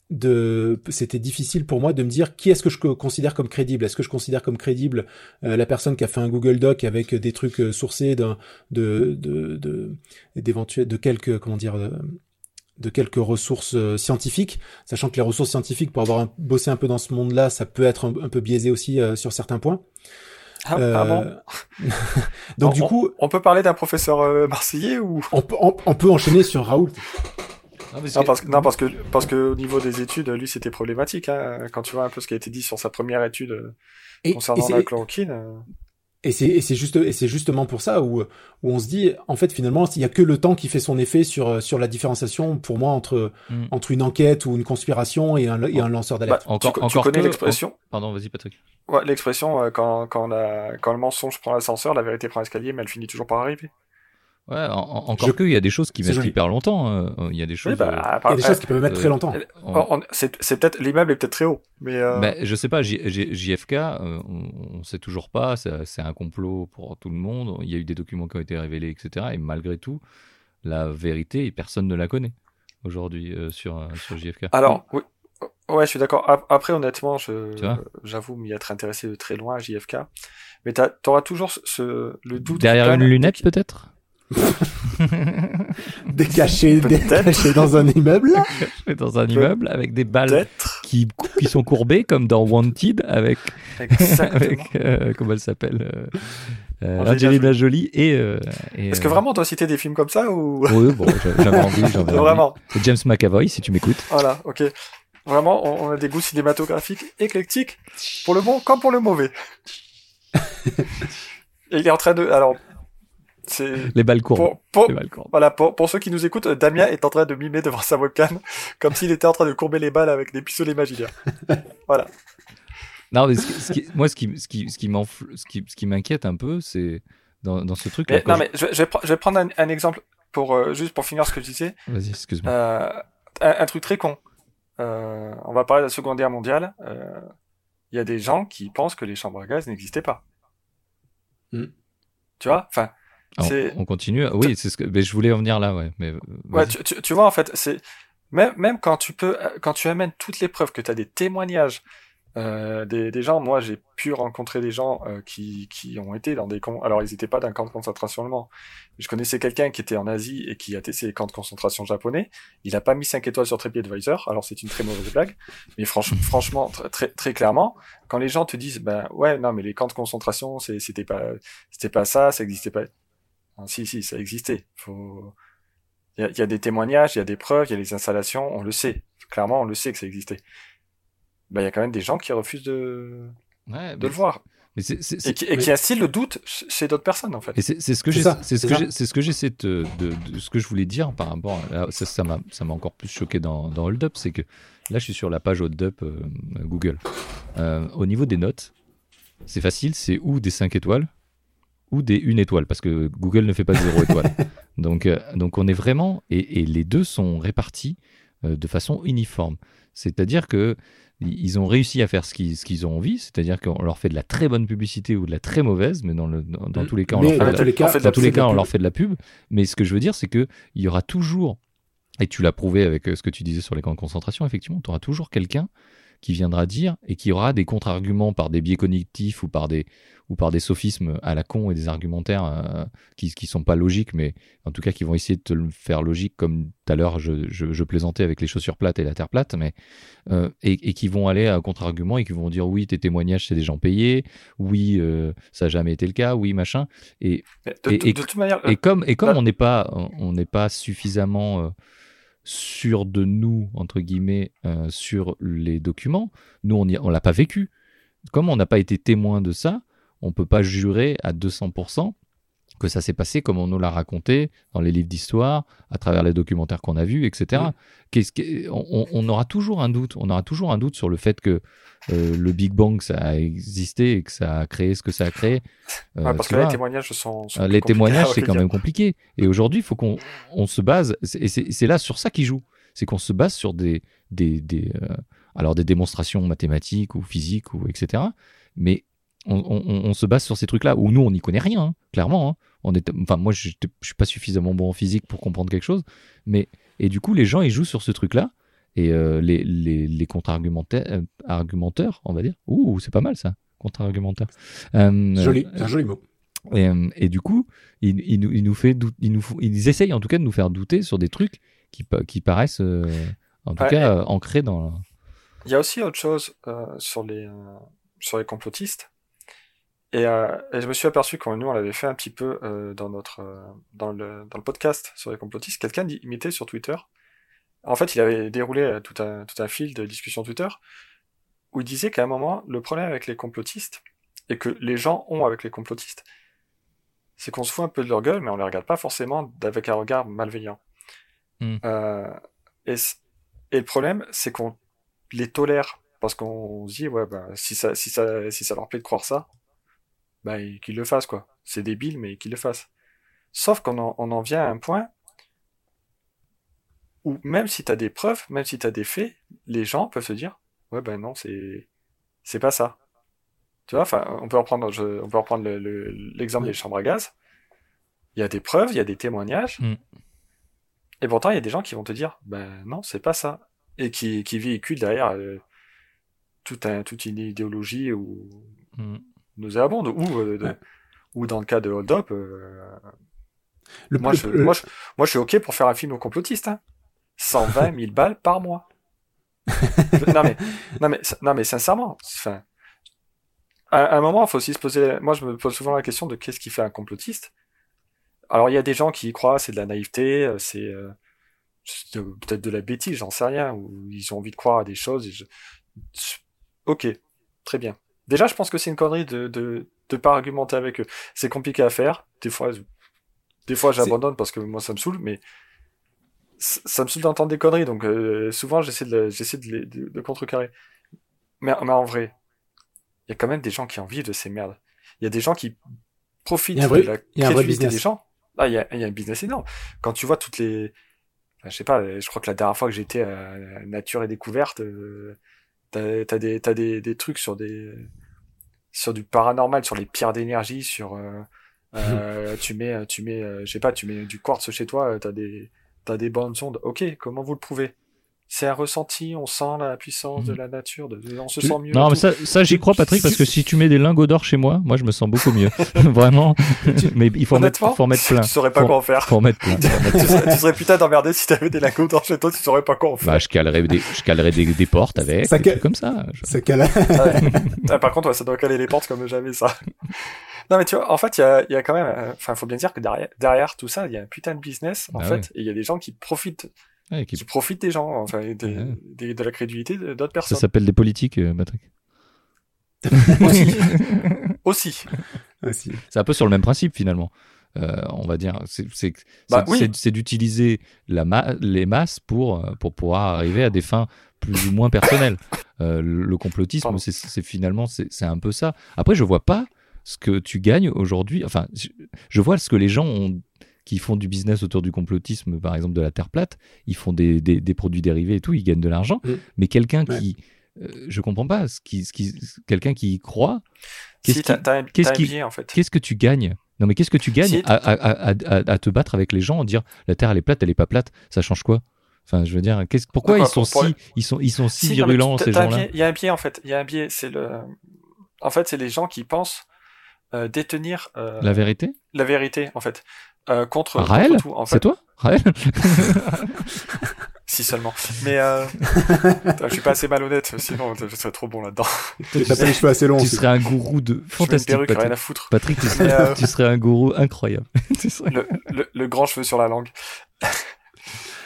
de c'était difficile pour moi de me dire qui est-ce que je co- considère comme crédible. Est-ce que je considère comme crédible euh, la personne qui a fait un Google Doc avec des trucs euh, sourcés d'un de de de d'éventuels de quelques comment dire de, de quelques ressources euh, scientifiques. Sachant que les ressources scientifiques pour avoir un- bossé un peu dans ce monde-là ça peut être un, un peu biaisé aussi euh, sur certains points. Ah, Euh, ah bon donc On- du coup On peut parler d'un professeur euh, marseillais ou? On peut on, on peut enchaîner sur Raoul Non, parce non que- parce, que, non, parce que parce que au niveau des études, lui, c'était problématique. Hein, quand tu vois un peu ce qui a été dit sur sa première étude euh, et, et concernant c'est- la chloroquine. euh, Et c'est et c'est juste et c'est justement pour ça où où on se dit en fait finalement il y a que le temps qui fait son effet sur sur la différenciation pour moi entre Mm. entre une enquête ou une conspiration et un et un lanceur d'alerte. bah, Encore- tu, tu encore connais que- l'expression Pardon, vas-y Patrick. Ouais, l'expression euh, quand quand, la, quand le mensonge prend l'ascenseur, la vérité prend l'escalier, mais elle finit toujours par arriver. Ouais, en- en- encore Je- que, il y a des choses qui mettent hyper longtemps. euh, Il y a des choses. Oui, bah, euh, il y a des choses qui peuvent mettre euh, très longtemps. on- on- c'est peut-être l'immeuble est peut-être très haut, mais euh, Ben, je sais pas, J- J- JFK, euh, on, on sait toujours pas, c'est un complot pour tout le monde, il y a eu des documents qui ont été révélés, etc. Et malgré tout, la vérité, personne ne la connaît aujourd'hui euh, sur, sur JFK. alors oui. Ouais, je suis d'accord. Ap- Après, honnêtement, j'avoue m'y être intéressé de très loin à JFK. Mais t'auras toujours ce, ce- le doute. Derrière une lunette, peut-être? Décaché décaché dans un immeuble. Dans un immeuble avec des balles qui, qui sont courbées, comme dans Wanted, avec, avec euh, comment elle s'appelle euh, euh, Angelina Jolie et. euh, et, Est-ce que vraiment on doit citer des films comme ça ou? Oui, bon, j'a- j'avais envie, j'avais envie. vraiment C'est James McAvoy, si tu m'écoutes. Voilà, ok. vraiment, on, a des goûts cinématographiques éclectiques, pour le bon comme pour le mauvais. Et il est en train de, alors, les balles courbes. Pour, Voilà, pour, pour, ceux qui nous écoutent, Damien est en train de mimer devant sa webcam, comme s'il était en train de courber les balles avec des pistolets imaginaires. voilà. Non, mais ce qui, moi, ce qui, ce qui, ce qui ce qui, m'inquiète un peu, c'est dans, dans, ce truc. Mais, non, mais je, je, vais, je vais prendre un, exemple pour euh, juste pour finir ce que je disais. Vas-y, excuse-moi. Euh, un, truc très con. Euh, on va parler de la Seconde Guerre mondiale. Euh, il y a des gens qui pensent que les chambres à gaz n'existaient pas. Hmm. Tu vois, enfin. On, continue. Oui, c'est ce que. Mais je voulais en venir là, ouais. Mais ouais, tu, tu, tu, vois, en fait, c'est même, même quand tu peux, quand tu amènes toutes les preuves, que tu as des témoignages, euh, des, des, gens, moi j'ai pu rencontrer des gens euh, qui, qui ont été dans des camps, alors ils n'étaient pas d'un camp de concentration allemand. Je connaissais quelqu'un qui était en Asie et qui a testé les camps de concentration japonais. Il a pas mis 5 étoiles sur TripAdvisor, alors c'est une très mauvaise blague. Mais franchement, très, très clairement, quand les gens te disent, ben ouais, non mais les camps de concentration, c'était pas, c'était pas ça, ça existait pas. Si, si, ça existait. Faut... Il y a, y a des témoignages, il y a des preuves, il y a des installations, on le sait. Clairement, on le sait que ça existait bah, il y a quand même des gens qui refusent de, de le voir. Mais et, qui, et qui instillent le doute chez d'autres personnes, en fait. C'est ce que j'ai, c'est ce, que c'est ce que j'essaie de, de, de, ce que je voulais dire par rapport. À, ça, ça m'a, ça m'a encore plus choqué dans, dans Hold Up, c'est que là, je suis sur la page Hold Up euh, Google. Euh, au niveau des notes, c'est facile, c'est ou des 5 étoiles ou des 1 étoile, parce que Google ne fait pas 0 étoile. donc, euh, donc on est vraiment, et, et les deux sont répartis de façon uniforme. C'est-à-dire que ils ont réussi à faire ce qu'ils, ce qu'ils ont envie, c'est-à-dire qu'on leur fait de la très bonne publicité ou de la très mauvaise, mais dans, le, dans, tous les cas, on leur fait, de, la, dans tous les cas, on leur fait de la pub. Mais ce que je veux dire, c'est qu'il y aura toujours, et tu l'as prouvé avec euh, ce que tu disais sur les camps de concentration, effectivement, tu auras toujours quelqu'un qui viendra dire et qui aura des contre-arguments par des biais cognitifs ou par des, ou par des sophismes à la con et des argumentaires euh, qui qui sont pas logiques, mais en tout cas qui vont essayer de te le faire logique, comme tout à l'heure je, je, je, plaisantais avec les chaussures plates et la terre plate, mais euh, et, et, qui vont aller à contre-argument et qui vont dire oui tes témoignages c'est des gens payés, oui euh, ça n'a jamais été le cas, oui machin, et de, et, toute manière, et comme et comme on n'est pas on n'est pas suffisamment sûr de nous entre guillemets sur les documents, nous on on l'a pas vécu. Comme on n'a pas été témoin de ça, on peut pas jurer à 200% que ça s'est passé comme on nous l'a raconté dans les livres d'histoire, à travers les documentaires qu'on a vus, etc. On, aura toujours un doute. On aura toujours un doute sur le fait que euh, le Big Bang ça a existé et que ça a créé ce que ça a créé. Euh, parce que les témoignages sont. Euh, les témoignages c'est quand même compliqué. Et aujourd'hui, il faut qu'on on se base. Et c'est là sur ça qu'il joue. C'est qu'on se base sur des des, des alors des démonstrations mathématiques ou physiques ou etc. Mais on, se base sur ces trucs-là, où nous, on n'y connaît rien, hein, clairement. Hein. On est, enfin, moi, je ne suis pas suffisamment bon en physique pour comprendre quelque chose, mais et du coup, les gens, ils jouent sur ce truc-là, et euh, les, les, contre-argumenteurs, euh, on va dire, ouh, c'est pas mal ça, contre-argumentaire. Euh, joli, un joli mot. Et, du coup, ils, il, nous, nous fait, ils, nous, ils essayent en tout cas de nous faire douter sur des trucs qui, qui paraissent, en tout cas, ancrés dans. Il y a aussi autre chose sur les sur les complotistes et, euh, et, je me suis aperçu quand nous on l'avait fait un petit peu euh, dans notre euh, dans le dans le podcast sur les complotistes, quelqu'un imitait sur Twitter. En fait, il avait déroulé tout un tout un fil de discussion Twitter où il disait qu'à un moment le problème avec les complotistes et que les gens ont avec les complotistes, c'est qu'on se fout un peu de leur gueule, mais on les regarde pas forcément avec un regard malveillant. Hmm. et, et le problème, c'est qu'on les tolère parce qu'on se dit ouais bah si ça si ça si ça leur plaît de croire ça bah, qu'il le fasse, quoi. C'est débile, mais qu'il le fasse. Sauf qu'on en, on en vient à un point où même si tu as des preuves, même si tu as des faits, les gens peuvent se dire ouais ben non c'est c'est pas ça. Tu vois, enfin on peut reprendre je, on peut reprendre l'exemple le, des chambres à gaz. Il y a des preuves, il y a des témoignages, mm. et pourtant il y a des gens qui vont te dire ben non c'est pas ça et qui, qui véhiculent derrière euh, tout un, toute une idéologie ou mm nauséabonde, ou, euh, ou dans le cas de Hold Up, euh, moi, je, moi, je, moi, je suis OK pour faire un film au complotiste. Hein. 120 000 balles par mois. non, mais, non, mais, non, mais sincèrement, enfin, à, un moment, il faut aussi se poser. Moi, je me pose souvent la question de qu'est-ce qui fait un complotiste. Alors, il y a des gens qui y croient, c'est de la naïveté, euh, c'est peut-être de la bêtise, j'en sais rien, ou ils ont envie de croire à des choses. et je- je- Ok, très bien. Déjà, je pense que c'est une connerie de, de, de pas argumenter avec eux. C'est compliqué à faire. Des fois, des fois, j'abandonne parce que moi, ça me saoule, mais ça me saoule d'entendre des conneries, donc euh, souvent, j'essaie de, j'essaie de, les- de, de contrecarrer. Mais, mais en vrai, il y a quand même des gens qui en vivent de ces merdes. Il y a des gens qui profitent vrai- de la business. des gens. Ah, il y a, y a un business énorme. Quand tu vois toutes les, je sais pas, je crois que la dernière fois que j'étais à Nature et Découverte, euh, t'as, des, t'as des, des trucs sur des, sur du paranormal, sur les pierres d'énergie, sur, euh, euh, tu mets, tu mets, euh, je sais pas, tu mets du quartz chez toi, euh, t'as des, t'as des bandes sondes. Ok, comment vous le prouvez? C'est un ressenti, on sent la puissance de Mhm. la nature, de, de- on se Tu- sent mieux. Non, mais ça, ça j'y crois, Patrick, parce que si tu mets des lingots d'or chez moi, moi, je me sens beaucoup mieux. Vraiment. mais il faut en mettre, faut en mettre plein. tu saurais pas Faut- quoi en faire. Faut en mettre plein. tu, serais, tu serais putain d'emmerdé si t'avais des lingots dans chez toi, tu saurais pas quoi en faire. Bah, je calerais des, je calerais des, des portes avec, Ça des comme ça. Je- Ça cale. Ouais. Ah, par contre, ouais, ça doit caler les portes comme jamais ça. Non, mais tu vois, en fait, il y a, il y a quand même, euh, enfin, faut bien dire que derrière, derrière tout ça, il y a un putain de business, en Ah fait, et il y a des gens qui profitent, Ouais, qui- qui profitent des gens, enfin, des- Ouais. des- de la crédulité d'autres Ça personnes. s'appelle des politiques, euh, Patrick. Aussi. Aussi. Ah, si. C'est un peu sur le même principe finalement. Euh, on va dire, c'est c'est- Bah, c'est- oui. c'est- c'est d'utiliser la ma- les masses pour euh, pour pouvoir arriver à des fins plus ou moins personnelles. Euh, le complotisme, c'est- c'est finalement c'est c'est un peu ça. Après, je vois pas ce que tu gagnes aujourd'hui. Enfin, je, je vois ce que les gens ont qui font du business autour du complotisme, par exemple de la Terre plate, ils font des, des, des produits dérivés et tout, ils gagnent de l'argent. Mm. Mais quelqu'un Ouais. qui, euh, je comprends pas, ce qui, ce qui, quelqu'un qui y croit, Qu'est-ce Si, qu'est-ce t'as un qui- biais, en fait. Qu'est-ce que tu gagnes? Non, mais qu'est-ce que tu gagnes Si- à, à- à- à- à te battre avec les gens, en dire la Terre elle est plate, elle est pas plate, ça change quoi? Enfin, je veux dire, qu'est-ce, pourquoi Pourquoi ils sont pour- pour si, ils sont, ils sont si, virulents ces gens-là? Il y a un biais, en fait. Il y a un biais, c'est le, en fait, c'est les gens qui pensent, euh, détenir, euh, La vérité? la vérité, en fait. Euh, contre, Raël contre tout. En C'est toi Raël si seulement. Mais, euh, je suis pas assez malhonnête, sinon je serais trop bon là-dedans. T'as pas les cheveux assez longs. Tu serais un gourou de Je mets une fantastique. perruque, rien Patrick, à foutre. Patrick, tu, serais, euh, tu serais un gourou incroyable. Tu serais- le, le, le grand cheveu sur la langue.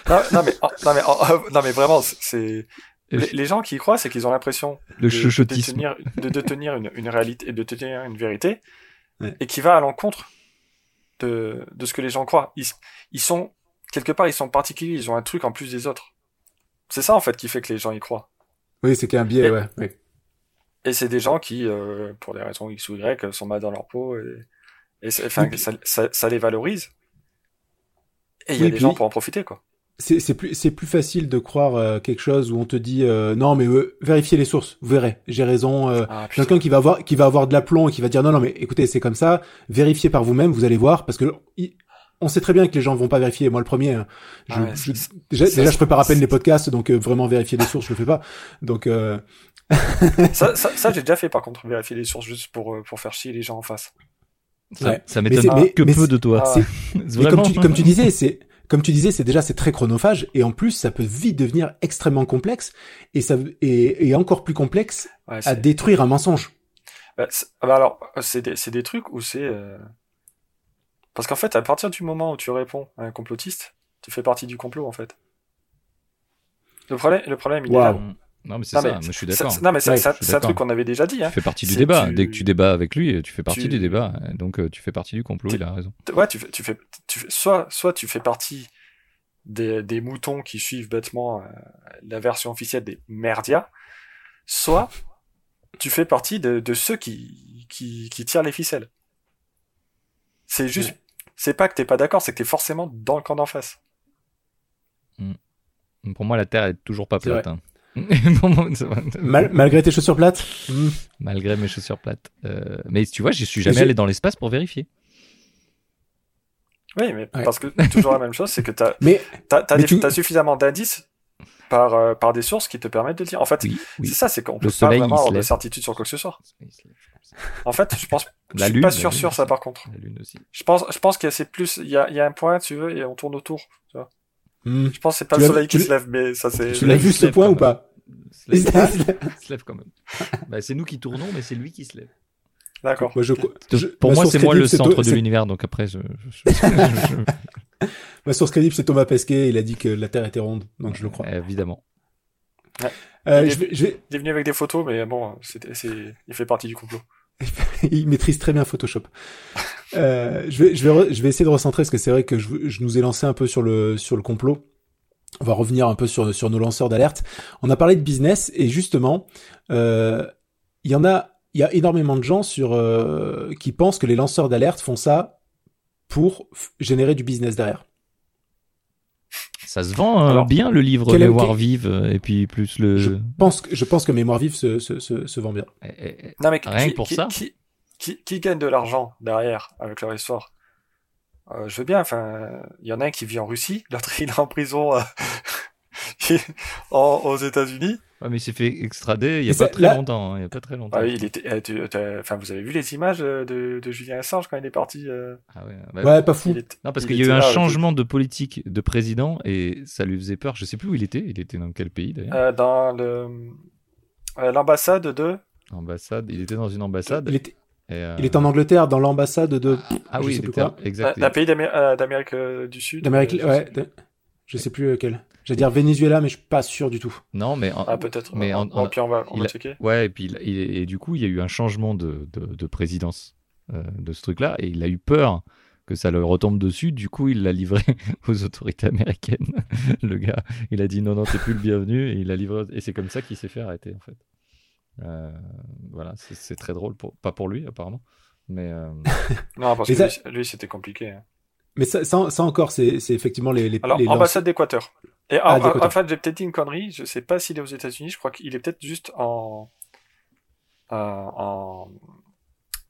non, non, mais, oh, non, mais, oh, non, mais vraiment, c'est, les, les gens qui y croient, c'est qu'ils ont l'impression de, tenir, de, de tenir une, une réalité et de tenir une vérité Ouais. et qui va à l'encontre de, de ce que les gens croient. Ils, ils sont, quelque part, ils sont particuliers, ils ont un truc en plus des autres. C'est ça, en fait, qui fait que les gens y croient. Oui, c'est qu'il y a un biais, Et- ouais. ouais. Et c'est des gens qui, euh, pour des raisons X ou Y, sont mal dans leur peau et, et enfin, Oui, ça, ça, ça les valorise. Et il y a Oui, des puis- gens pour en profiter, quoi. C'est c'est plus c'est plus facile de croire euh, quelque chose où on te dit euh, non mais euh, vérifiez les sources, vous verrez, j'ai raison. euh, Ah. Quelqu'un qui va avoir qui va avoir de l'aplomb et qui va dire non non mais écoutez c'est comme ça, vérifiez par vous-même, vous allez voir parce que il- on sait très bien que les gens vont pas vérifier. Moi le premier, hein, je, Ah ouais, je- c'est- déjà, je prépare à peine les podcasts donc euh, vraiment vérifier les sources je le fais pas. Donc euh, Ça, ça, ça, j'ai déjà fait par contre, vérifier les sources juste pour, euh, pour faire chier les gens en face. Ça, Ouais. ça Mais m'étonne c'est- mais- que mais peu c'est- de toi. Ah, c'est- C'est mais Vraiment. comme tu, comme tu disais, c'est comme tu disais, c'est déjà c'est très chronophage et en plus ça peut vite devenir extrêmement complexe et ça et, et encore plus complexe Ouais, à détruire un mensonge. bah, ah bah alors, c'est des, c'est des trucs où c'est... euh, Parce qu'en fait, à partir du moment où tu réponds à un complotiste, tu fais partie du complot, en fait. Le problème, le problème il est là. Non, mais c'est ça, mais moi, je suis d'accord. Non, mais ça- Ouais, c'est un truc qu'on avait déjà dit. Tu Hein. fais partie du débat. tu- Dès que tu débats avec lui, tu fais partie tu- du débat. Donc, euh, tu fais partie du complot, Tu- il a raison. Ouais, tu fais, tu fais, tu fais- soit, soit tu fais partie des, des moutons qui suivent bêtement euh, la version officielle des merdias, soit tu fais partie de, de ceux qui, qui, qui tirent les ficelles. C'est juste, c'est pas que t'es pas d'accord, c'est que t'es forcément dans le camp d'en face. Pour moi, la Terre est toujours pas plate. hein. Mal- malgré tes chaussures plates. hmm. Malgré mes chaussures plates. Euh, mais tu vois, je suis jamais allé dans l'espace pour vérifier. Oui, mais Ouais. parce que toujours la même chose, c'est que t'as, Mais t'as, t'as, Mais des- tu- t'as suffisamment d'indices par, euh, par des sources qui te permettent de dire. En fait, Oui, oui. c'est ça, c'est qu'on Le peut pas soleil, il vraiment avoir de certitude sur quoi que ce soit. En fait, je pense, je La suis lune, pas sûr sur ça par contre. La lune aussi. Je pense, je pense qu'il y a c'est plus, il y a, il y a un point, tu veux, et on tourne autour. Tu vois. Hmm. Je pense que c'est pas Tu le soleil qui tu se lève, mais ça c'est. tu l'as vu ce point ou pas Se lève, se lève quand même. Bah, c'est nous qui tournons, mais c'est lui qui se lève. D'accord. Moi, je, je- Pour ma moi, c'est moi le centre de l'univers, donc après, je, Ma source crédible, c'est Thomas Pesquet. Il a dit que la Terre était ronde, donc je le crois. Évidemment. Euh, il, je vais- je vais- il est venu avec des photos, mais bon, c'est, il fait partie du complot. il maîtrise très bien Photoshop. Euh, je vais, je vais, re- je vais essayer de recentrer parce que c'est vrai que je, je nous ai lancé un peu sur le, sur le complot. On va revenir un peu sur, sur nos lanceurs d'alerte. On a parlé de business et justement, euh, il y en a, il y a énormément de gens sur, euh, qui pensent que les lanceurs d'alerte font ça pour générer du business derrière. Ça se vend euh, Alors, bien le livre Mémoire quel- vive euh, et puis plus le. Je pense que, je pense que Mémoire Vive se, se, se, se vend bien. Eh, eh, Non, mais Rien qui, que pour qui, ça. Qui, qui, qui gagne de l'argent derrière avec leur histoire euh, Je veux bien, enfin, il y en a un qui vit en Russie, l'autre il est en prison euh, en- aux États-Unis. Ouais, mais il s'est fait extrader il y Mais a pas très là- longtemps. hein, Il y a pas très longtemps. Ah oui, il était, euh, tu- enfin, vous avez vu les images de, de Julien Assange quand il est parti euh, Ah ouais, bah, Ouais, pas fou. Non, parce il qu'il y a eu un là, changement de politique de président et ça lui faisait peur. Je sais plus où il était. Il était dans quel pays d'ailleurs? Euh, dans le euh, l'ambassade de Ambassade. Il était dans une ambassade. Il était, et, euh, il est en Angleterre dans l'ambassade de, Ah je oui, sais il plus était quoi. exact. d'un pays euh, d'Amérique euh, du Sud. d'Amérique, euh, je ouais, sais- de- je sais plus lequel. J'allais dire Venezuela, mais je suis pas sûr du tout. Non, mais en- Ah peut-être. Mais en- en, en- puis on va, on il va a- checker. Ouais, et puis il- il- et du coup, il y a eu un changement de, de, de présidence euh, de ce truc-là, et il a eu peur que ça le retombe dessus. Du coup, il l'a livré aux autorités américaines. le gars, il a dit non, non, t'es plus le bienvenu, et il l'a livré. Et c'est comme ça qu'il s'est fait arrêter, en fait. Euh, voilà, c'est très drôle, pour, pas pour lui apparemment, mais euh, Non, parce Mais que ça- lui, lui, c'était compliqué. hein. Mais ça, ça, ça encore, c'est c'est effectivement les, les, Alors, les ambassade d'Équateur. Et Ah, en, en- d'Équateur. en fait, j'ai peut-être dit une connerie. Je sais pas s'il est aux États-Unis. Je crois qu'il est peut-être juste en, euh, en,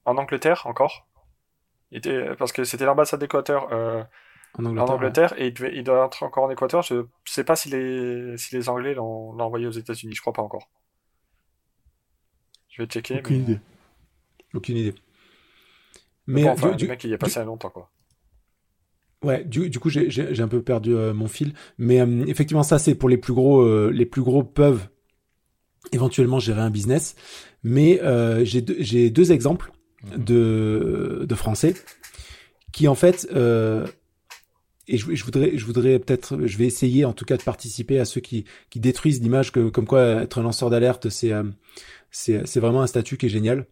en Angleterre encore. Il était, parce que c'était l'ambassade d'Équateur euh, en en Angleterre. Et il, devait- il doit être encore en Équateur. Je sais pas si les, si les Anglais l'ont l'ont envoyé aux États-Unis. Je crois pas encore. Je vais checker. Aucune mais... idée. Aucune idée. Mais Mais bon, enfin, du, le du- mec, il y a passé longtemps, quoi. ouais, du, du coup, j'ai- un peu perdu euh, mon fil. Mais euh, effectivement, ça, c'est pour les plus gros. euh, les plus gros peuvent éventuellement gérer un business. Mais euh, j'ai deux- j'ai deux exemples de, de Français qui, en fait, euh, et je, je voudrais, je voudrais peut-être, je vais essayer en tout cas de participer à ceux qui, qui détruisent l'image que, comme quoi être un lanceur d'alerte, c'est, euh, c'est, c'est vraiment un statut qui est génial.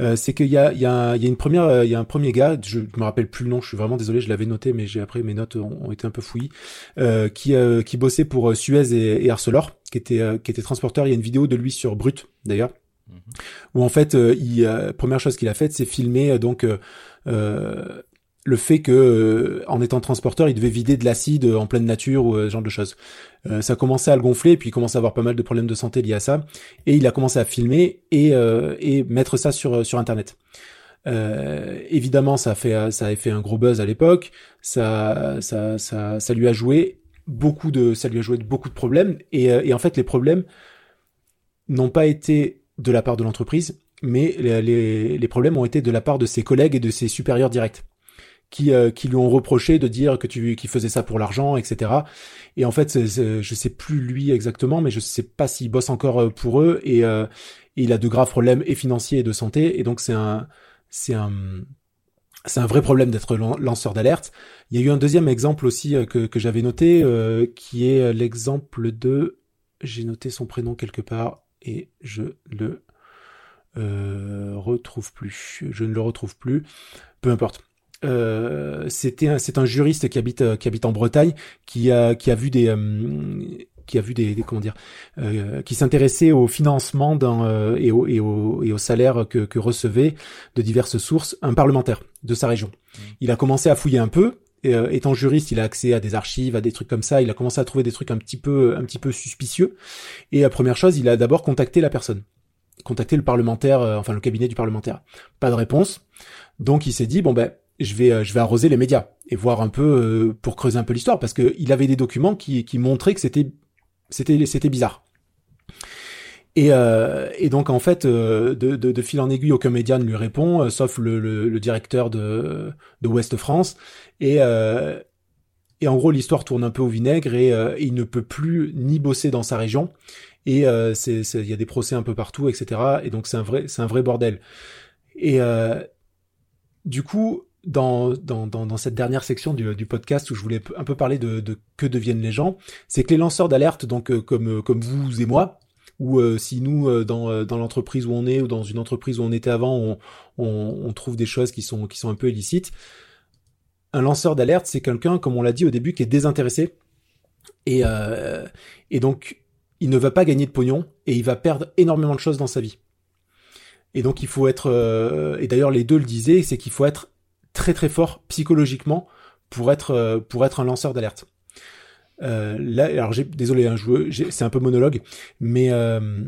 Euh, c'est qu'il y a, il y, a, il y a une première, euh, il y a un premier gars, je me rappelle plus le nom, je suis vraiment désolé, je l'avais noté, mais j'ai après mes notes ont, ont été un peu fouillis, euh, qui, euh, qui bossait pour euh, Suez et, et Arcelor, qui était, euh, qui était transporteur. Il y a une vidéo de lui sur Brut d'ailleurs, Mhm. où en fait, il, euh, première chose qu'il a faite, c'est filmer donc euh, le fait que euh, en étant transporteur, il devait vider de l'acide en pleine nature ou euh, ce genre de choses. Euh, ça commençait à le gonfler, puis il commençait à avoir pas mal de problèmes de santé liés à ça, et il a commencé à filmer et, euh, et mettre ça sur sur internet. Euh, évidemment, ça a fait ça a fait un gros buzz à l'époque. Ça, ça ça ça lui a joué beaucoup de ça lui a joué beaucoup de problèmes et, euh, et en fait les problèmes n'ont pas été de la part de l'entreprise, mais les, les, les problèmes ont été de la part de ses collègues et de ses supérieurs directs qui, euh, qui lui ont reproché de dire que tu qu'il faisait ça pour l'argent, etc. Et en fait, c'est- c'est- je sais plus lui exactement, mais je sais pas s'il bosse encore euh, pour eux et, euh, il a de graves problèmes et financiers et de santé et donc c'est un c'est un c'est un vrai problème d'être lan- lanceur d'alerte. Il y a eu un deuxième exemple aussi euh, que, que j'avais noté, euh, qui est euh, l'exemple de, j'ai noté son prénom quelque part et je le retrouve plus. Je ne le retrouve plus. Peu importe. Euh, c'était c'est un juriste qui habite euh, qui habite en Bretagne qui a qui a vu des euh, qui a vu des, des- comment dire euh, qui s'intéressait au financement d'un, euh, et, au, et, au, et au salaire que, que recevait de diverses sources un parlementaire de sa région. Il a commencé à fouiller un peu. Et, euh, étant juriste, il a accès à des archives, à des trucs comme ça. Il a commencé à trouver des trucs un petit peu, un petit peu suspicieux. Et la première chose, il a d'abord contacté la personne, contacté le parlementaire, euh, enfin le cabinet du parlementaire. Pas de réponse. Donc il s'est dit bon ben je vais, euh, je vais arroser les médias et voir un peu euh, pour creuser un peu l'histoire parce que il avait des documents qui, qui montraient que c'était, c'était, bizarre. Et, euh, et donc en fait, euh, de, de, de fil en aiguille, aucun média ne lui répond, sauf le, le, le directeur de, de Ouest France. Et, euh, et en gros, l'histoire tourne un peu au vinaigre et, euh, il ne peut plus ni bosser dans sa région. Et il y a des procès un peu partout, etc. Et donc c'est un vrai, c'est un vrai bordel. Et du coup, dans, dans, dans, cette dernière section du, podcast où je voulais un peu parler de, de que deviennent les gens, c'est que les lanceurs d'alerte, donc euh, comme euh, comme vous et moi, ou euh, si nous dans dans l'entreprise où on est ou dans une entreprise où on était avant, on, on, on, trouve des choses qui sont qui sont un peu illicites. Un lanceur d'alerte, c'est quelqu'un, comme on l'a dit au début, qui est désintéressé et et donc il ne va pas gagner de pognon et il va perdre énormément de choses dans sa vie. Et donc il faut être et d'ailleurs les deux le disaient, c'est qu'il faut être très très fort psychologiquement pour être euh, pour être un lanceur d'alerte. Euh, là, alors j'ai désolé, hein, c'est un peu monologue, mais euh,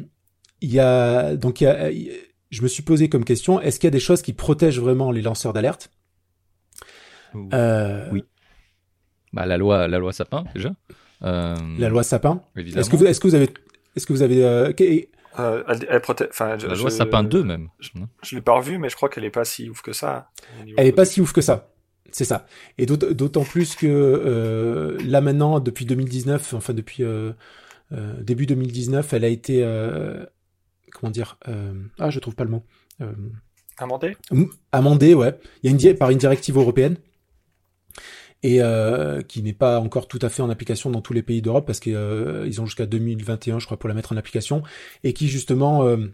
il y a donc il y a, je me suis posé comme question est-ce qu'il y a des choses qui protègent vraiment les lanceurs d'alerte? Euh, Oui. Bah la loi la loi Sapin déjà. La loi Sapin. Est-ce que vous est-ce que vous avez est-ce que vous avez euh, euh, elle, elle enfin, la loi Sapin 2 même. Je, je l'ai pas revue, mais je crois qu'elle est pas si ouf que ça. Elle est pas si ouf que ça. C'est ça. Et d'autant plus que euh, là maintenant, depuis 2019, enfin depuis euh, euh, début 2019, elle a été euh, comment dire Ah, je trouve pas le mot. amendée? Amendée, ouais. Il y a une par une directive européenne et euh, qui n'est pas encore tout à fait en application dans tous les pays d'Europe parce qu'ils euh, ont jusqu'à 2021, je crois, pour la mettre en application, et qui justement euh,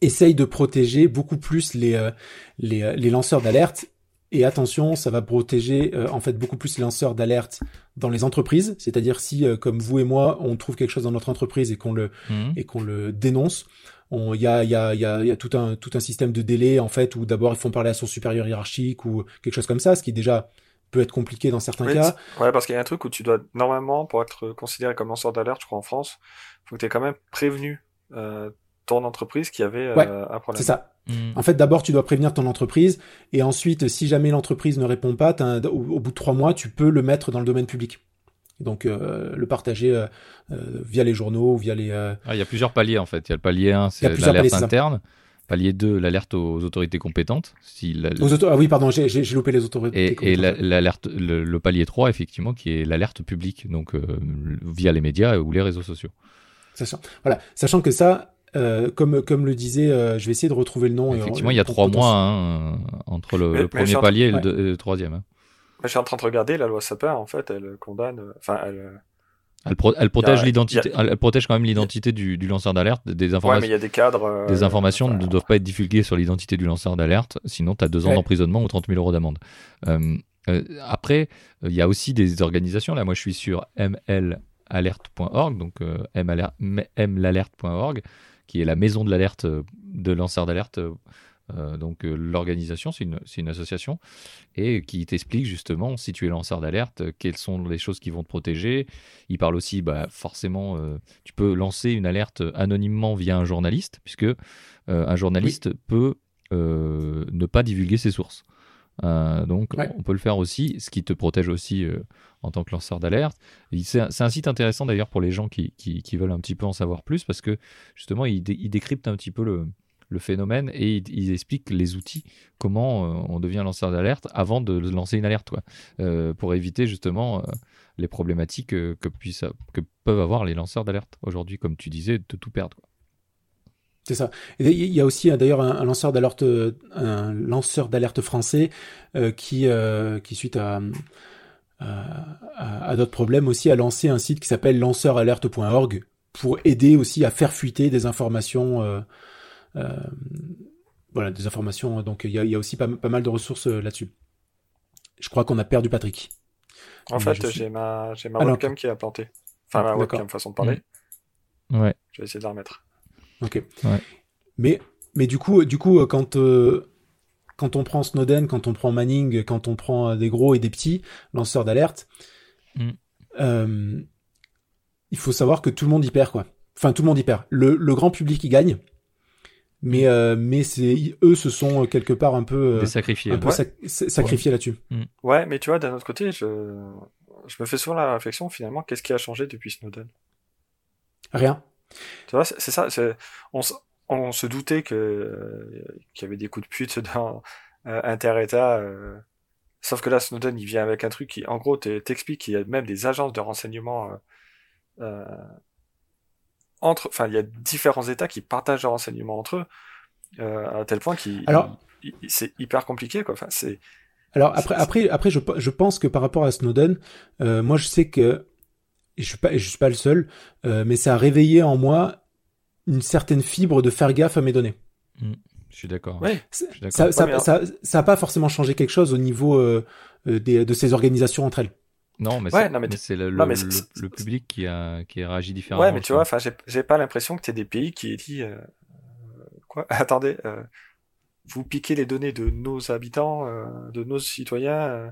essaye de protéger beaucoup plus les, euh, les, les, lanceurs d'alerte. Et attention, ça va protéger en fait beaucoup plus les lanceurs d'alerte dans les entreprises, c'est-à-dire si, comme vous et moi, on trouve quelque chose dans notre entreprise et qu'on le mmh. et qu'on le dénonce, il y a, y, a, y, a, y a tout un tout un système de délai en fait où d'abord il faut parler à son supérieur hiérarchique ou quelque chose comme ça, ce qui est déjà peut être compliqué dans certains cas. Ouais, parce qu'il y a un truc où tu dois, normalement, pour être considéré comme lanceur d'alerte, je crois en France, faut que tu aies quand même prévenu euh, ton entreprise qui avait euh, un problème. C'est ça. Hmm. En fait, d'abord, tu dois prévenir ton entreprise, et ensuite, si jamais l'entreprise ne répond pas, au, au, bout de trois mois, tu peux le mettre dans le domaine public. Donc euh, le partager euh, euh, via les journaux, via les. Ah, il y a plusieurs paliers en fait. Il y a le palier 1, c'est l'alerte interne. Palier 2, l'alerte aux autorités compétentes. Si Ah oui, pardon, j'ai loupé les autorités et, Et l'alerte, le, palier 3, effectivement, qui est l'alerte publique, donc euh, via les médias ou les réseaux sociaux. Sachant, voilà, sachant que ça, euh, comme, comme le disait, euh, je vais essayer de retrouver le nom. Effectivement, il y a trois mois hein, entre le, premier palier et le, troisième. je suis en train de regarder la loi Sapin, en fait, elle condamne, enfin, elle, elle, protège l'identité, elle protège quand même l'identité du, du, lanceur d'alerte. Des informations, ouais, mais il y a des cadres. Euh, des informations ne doivent pas être divulguées sur l'identité du lanceur d'alerte, sinon tu as deux ans d'emprisonnement ou 30 000 euros d'amende. Euh, euh, après, il y a aussi des organisations. Là, moi, je suis sur mlalerte.org, donc mlalerte.org, qui est la maison de l'alerte de lanceurs d'alerte euh, donc euh, l'organisation, c'est une, une, association, et qui t'explique justement, si tu es lanceur d'alerte, quelles sont les choses qui vont te protéger. Il parle aussi, bah, forcément, euh, tu peux lancer une alerte anonymement via un journaliste, puisque un journaliste peut ne pas divulguer ses sources. donc on peut le faire aussi, ce qui te protège aussi en tant que lanceur d'alerte. C'est un, site intéressant d'ailleurs pour les gens qui, qui, qui, veulent un petit peu en savoir plus, parce que justement il, il décrypte un petit peu le, le phénomène et ils, expliquent les outils, comment euh, on devient lanceur d'alerte avant de lancer une alerte, quoi, euh, pour éviter justement euh, les problématiques que, puissent, peuvent avoir les lanceurs d'alerte aujourd'hui, comme tu disais, de tout perdre. C'est ça. Il y a aussi d'ailleurs un, lanceur d'alerte, français qui, suite à, d'autres problèmes aussi, a lancé un site qui s'appelle lanceuralerte.org pour aider aussi à faire fuiter des informations voilà, des informations. Donc il y a, y a, aussi pas, pas, mal de ressources euh, là-dessus. Je crois qu'on a perdu Patrick. En fait, j'ai ma, j'ai ma webcam qui a planté. Enfin, ma webcam façon de parler. Mmh. Ouais. Je vais essayer de la remettre. Ok. Ouais. Mais, mais du coup, du coup, quand, euh, quand on prend Snowden, quand on prend Manning, quand on prend des gros et des petits lanceurs d'alerte, mmh. euh, il faut savoir que tout le monde y perd, quoi. Enfin, tout le monde y perd. Le, le grand public y gagne, mais euh, mais c'est eux se sont euh, quelque part un peu euh, Des sacrifiés, un peu sacrifiés là-dessus. Mm. Ouais, mais tu vois d'un autre côté, je je me fais souvent la réflexion finalement, qu'est-ce qui a changé depuis Snowden? Rien. Tu vois, c'est ça. On, on se doutait que qu'il y avait des coups de pute dans euh, Inter-État. Sauf que là, Snowden, il vient avec un truc qui, en gros, t'explique qu'il y a même des agences de renseignement euh, entre, enfin, il y a différents États qui partagent leurs renseignements entre eux, euh, à tel point qu'il, c'est hyper compliqué, quoi. Enfin, c'est, Alors après, après, après, je, je pense que par rapport à Snowden, euh, moi je sais que et je suis pas, je suis pas le seul, euh, mais ça a réveillé en moi une certaine fibre de faire gaffe à mes données. Mm. Je suis d'accord. Ouais. Ça, Je suis d'accord. ça, ça, ça a pas forcément changé quelque chose au niveau euh, euh, des, de ces organisations entre elles. Non, mais Ouais, c'est tu- le, le- le public qui a, qui a réagi différemment. Ouais, mais tu vois, enfin, j'ai j'ai pas l'impression que t'es des pays qui aient dit euh, quoi? Attendez, euh, vous piquez les données de nos habitants, euh, de nos citoyens. Euh,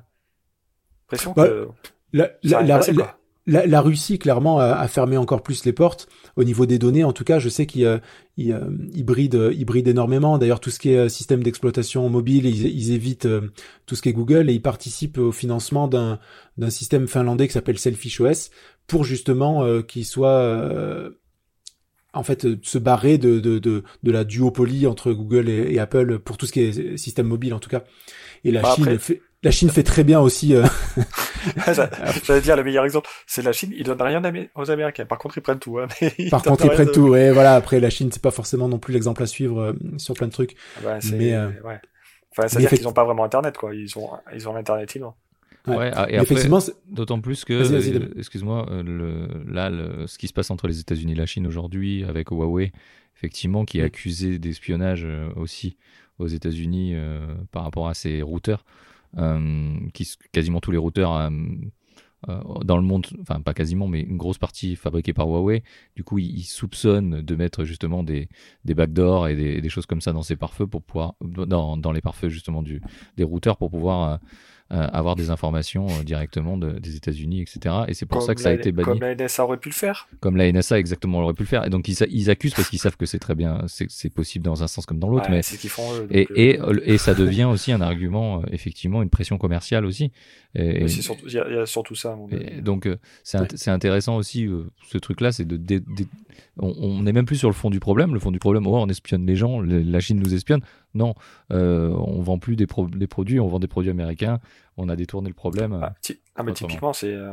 l'impression Bah, que La, la, la, la-. La- la Russie, clairement, a, a fermé encore plus les portes au niveau des données. En tout cas, je sais qu'ils euh, ils, euh, ils brident, ils brident énormément. D'ailleurs, tout ce qui est euh, système d'exploitation mobile, ils, ils évitent euh, tout ce qui est Google et ils participent au financement d'un d'un système finlandais qui s'appelle Selfish OS pour justement euh, qu'il soit euh, en fait se barrer de, de, de, de la duopolie entre Google et, et Apple pour tout ce qui est système mobile en tout cas. Et la Bah, Chine après- fait la Chine fait très bien aussi. euh, J'allais dire le meilleur exemple, c'est la Chine. Ils donnent rien aux Américains. Par contre, ils prennent tout. Hein, Par contre, ils prennent de- tout. Ouais, voilà. Après, la Chine, c'est pas forcément non plus l'exemple à suivre euh, sur plein de trucs. Ouais, c'est- Mais, euh, ouais. Enfin, à mais dire qu'ils ont pas vraiment Internet, quoi. Ils ont, ils ont l'internet libre. Ouais. Ouais, ah, et après, effectivement, D'autant plus que, euh, excuse-moi, là, le- ce qui se passe entre les États-Unis et la Chine aujourd'hui avec Huawei, effectivement, qui est Mm. accusé d'espionnage aussi aux États-Unis euh, par rapport à ses routeurs, euh, qui s- quasiment tous les routeurs euh, euh, dans le monde, enfin pas quasiment, mais une grosse partie fabriquée par Huawei. Du coup, ils, soupçonnent de mettre justement des, des backdoors et des, des choses comme ça dans ces pare-feux pour pouvoir, dans, dans les pare-feux justement du, des routeurs pour pouvoir euh, euh, avoir des informations euh, directement de- des États-Unis, etc. Et c'est pour Comme ça que ça a été banni. Comme la NSA aurait pu le faire. Comme la NSA exactement aurait pu le faire. Et donc ils, ils accusent parce qu'ils savent que c'est très bien, c'est possible dans un sens comme dans l'autre, mais font et, euh, et, euh, et ça devient aussi un argument, euh, effectivement, une pression commerciale aussi. Et, mais c'est surtout, il y, a- il y a surtout ça. Mon et donc, euh, c'est Ouais. intéressant aussi, euh, ce truc-là, c'est de. dé- dé- on- n'est même plus sur le fond du problème. Le fond du problème, oh, on espionne les gens, le- la Chine nous espionne. Non, euh, on vend plus des, pro- des produits, on vend des produits américains. On a détourné le problème. Ah, ah, mais typiquement, c'est euh,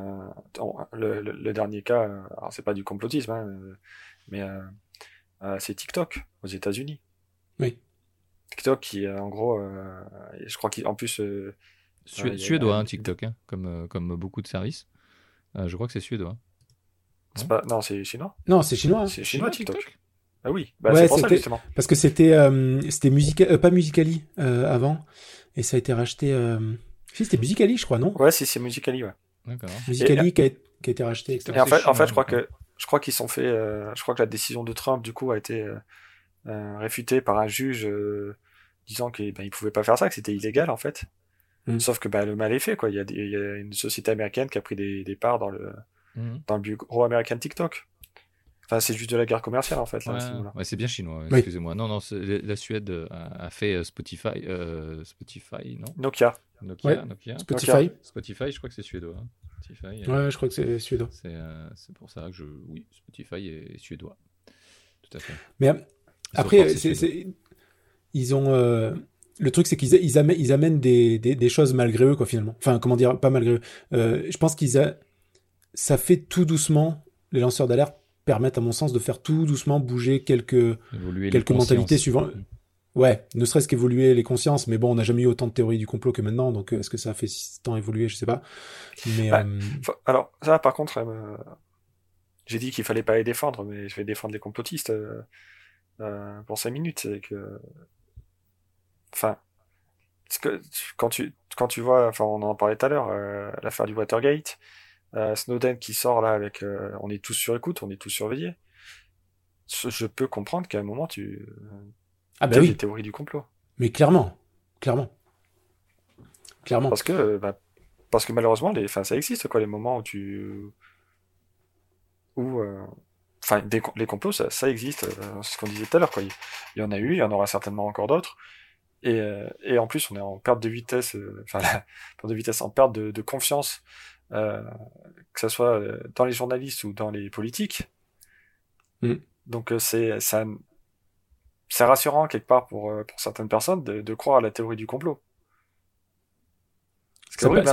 le, le- le dernier cas. Alors, c'est pas du complotisme, hein, mais euh, euh, c'est TikTok aux États-Unis. Oui. TikTok qui, en gros, euh, je crois qu'en plus, suédois, hein, TikTok, hein, comme, euh, comme beaucoup de services. Euh, je crois que c'est suédois. c'est pas, non, c'est chinois. non, c'est chinois. hein. C'est chinois, TikTok TikTok. Ah oui, bah, Ouais, c'est pour ça c'était- justement. Parce que c'était euh, c'était Musica euh, pas Musicali euh, avant et ça a été racheté euh... si c'était Musicali je crois non Ouais, si c'est Musicali, ouais. D'accord. Musicali qui, a, qui a été racheté etc. Et en fait, en chinois, fait, je crois que je crois qu'ils sont fait. euh, je crois que la décision de Trump du coup a été réfutée par un juge euh, disant qu'il ben, il pouvait pas faire ça, que c'était illégal en fait. Mm. Sauf que ben, le mal est fait quoi. Il y, a des- il y a une société américaine qui a pris des, des parts dans le Mhm. dans le bureau américain TikTok. Enfin, c'est juste de la guerre commerciale en fait ce Ouais, c'est bien chinois, Oui. excusez-moi. Non, non, la Suède euh, a, a fait euh, Spotify, euh, Spotify, non? Nokia. Nokia, Ouais. Nokia. Spotify Spotify, je crois que c'est suédois. hein. Spotify, euh, ouais je crois que c'est suédois c'est euh, c'est pour ça que je. Oui, Spotify est suédois. Tout à fait. mais après ils ont euh, le truc c'est qu'ils ils amènent ils amènent des, des des choses malgré eux quoi finalement enfin comment dire pas malgré eux euh, je pense qu'ils a... ça fait tout doucement les lanceurs d'alerte permettent à mon sens de faire tout doucement bouger quelques Évoluer quelques mentalités consciences. suivant Ouais, ne serait-ce qu'évoluer les consciences, mais bon, on n'a jamais eu autant de théories du complot que maintenant, donc euh, est-ce que ça a fait si tant évoluer, je sais pas. Mais Ouais. euh, Faut- Alors ça, par contre, euh, j'ai dit qu'il fallait pas les défendre, mais je vais défendre les complotistes euh, euh, pour cinq minutes. C'est que, enfin, parce que tu- quand tu quand tu vois, enfin, on en parlait tout à l'heure, euh, l'affaire du Watergate, euh, Snowden qui sort là avec, euh, on est tous sur écoute, on est tous surveillés. Je peux comprendre qu'à un moment tu ah bah oui, des théories du complot, mais clairement, clairement, clairement. parce que bah, parce que malheureusement, les, enfin, ça existe quoi, les moments où tu où enfin des les complots ça, ça existe euh, c'est ce qu'on disait tout à l'heure quoi. Il y en a eu il y en aura certainement encore d'autres et, euh, et en plus on est en perte de vitesse euh, enfin perte de vitesse en perte de, de confiance euh, que ce soit euh, dans les journalistes ou dans les politiques Mm. donc euh, c'est ça c'est rassurant quelque part pour pour certaines personnes de, de croire à la théorie du complot Ça, bah,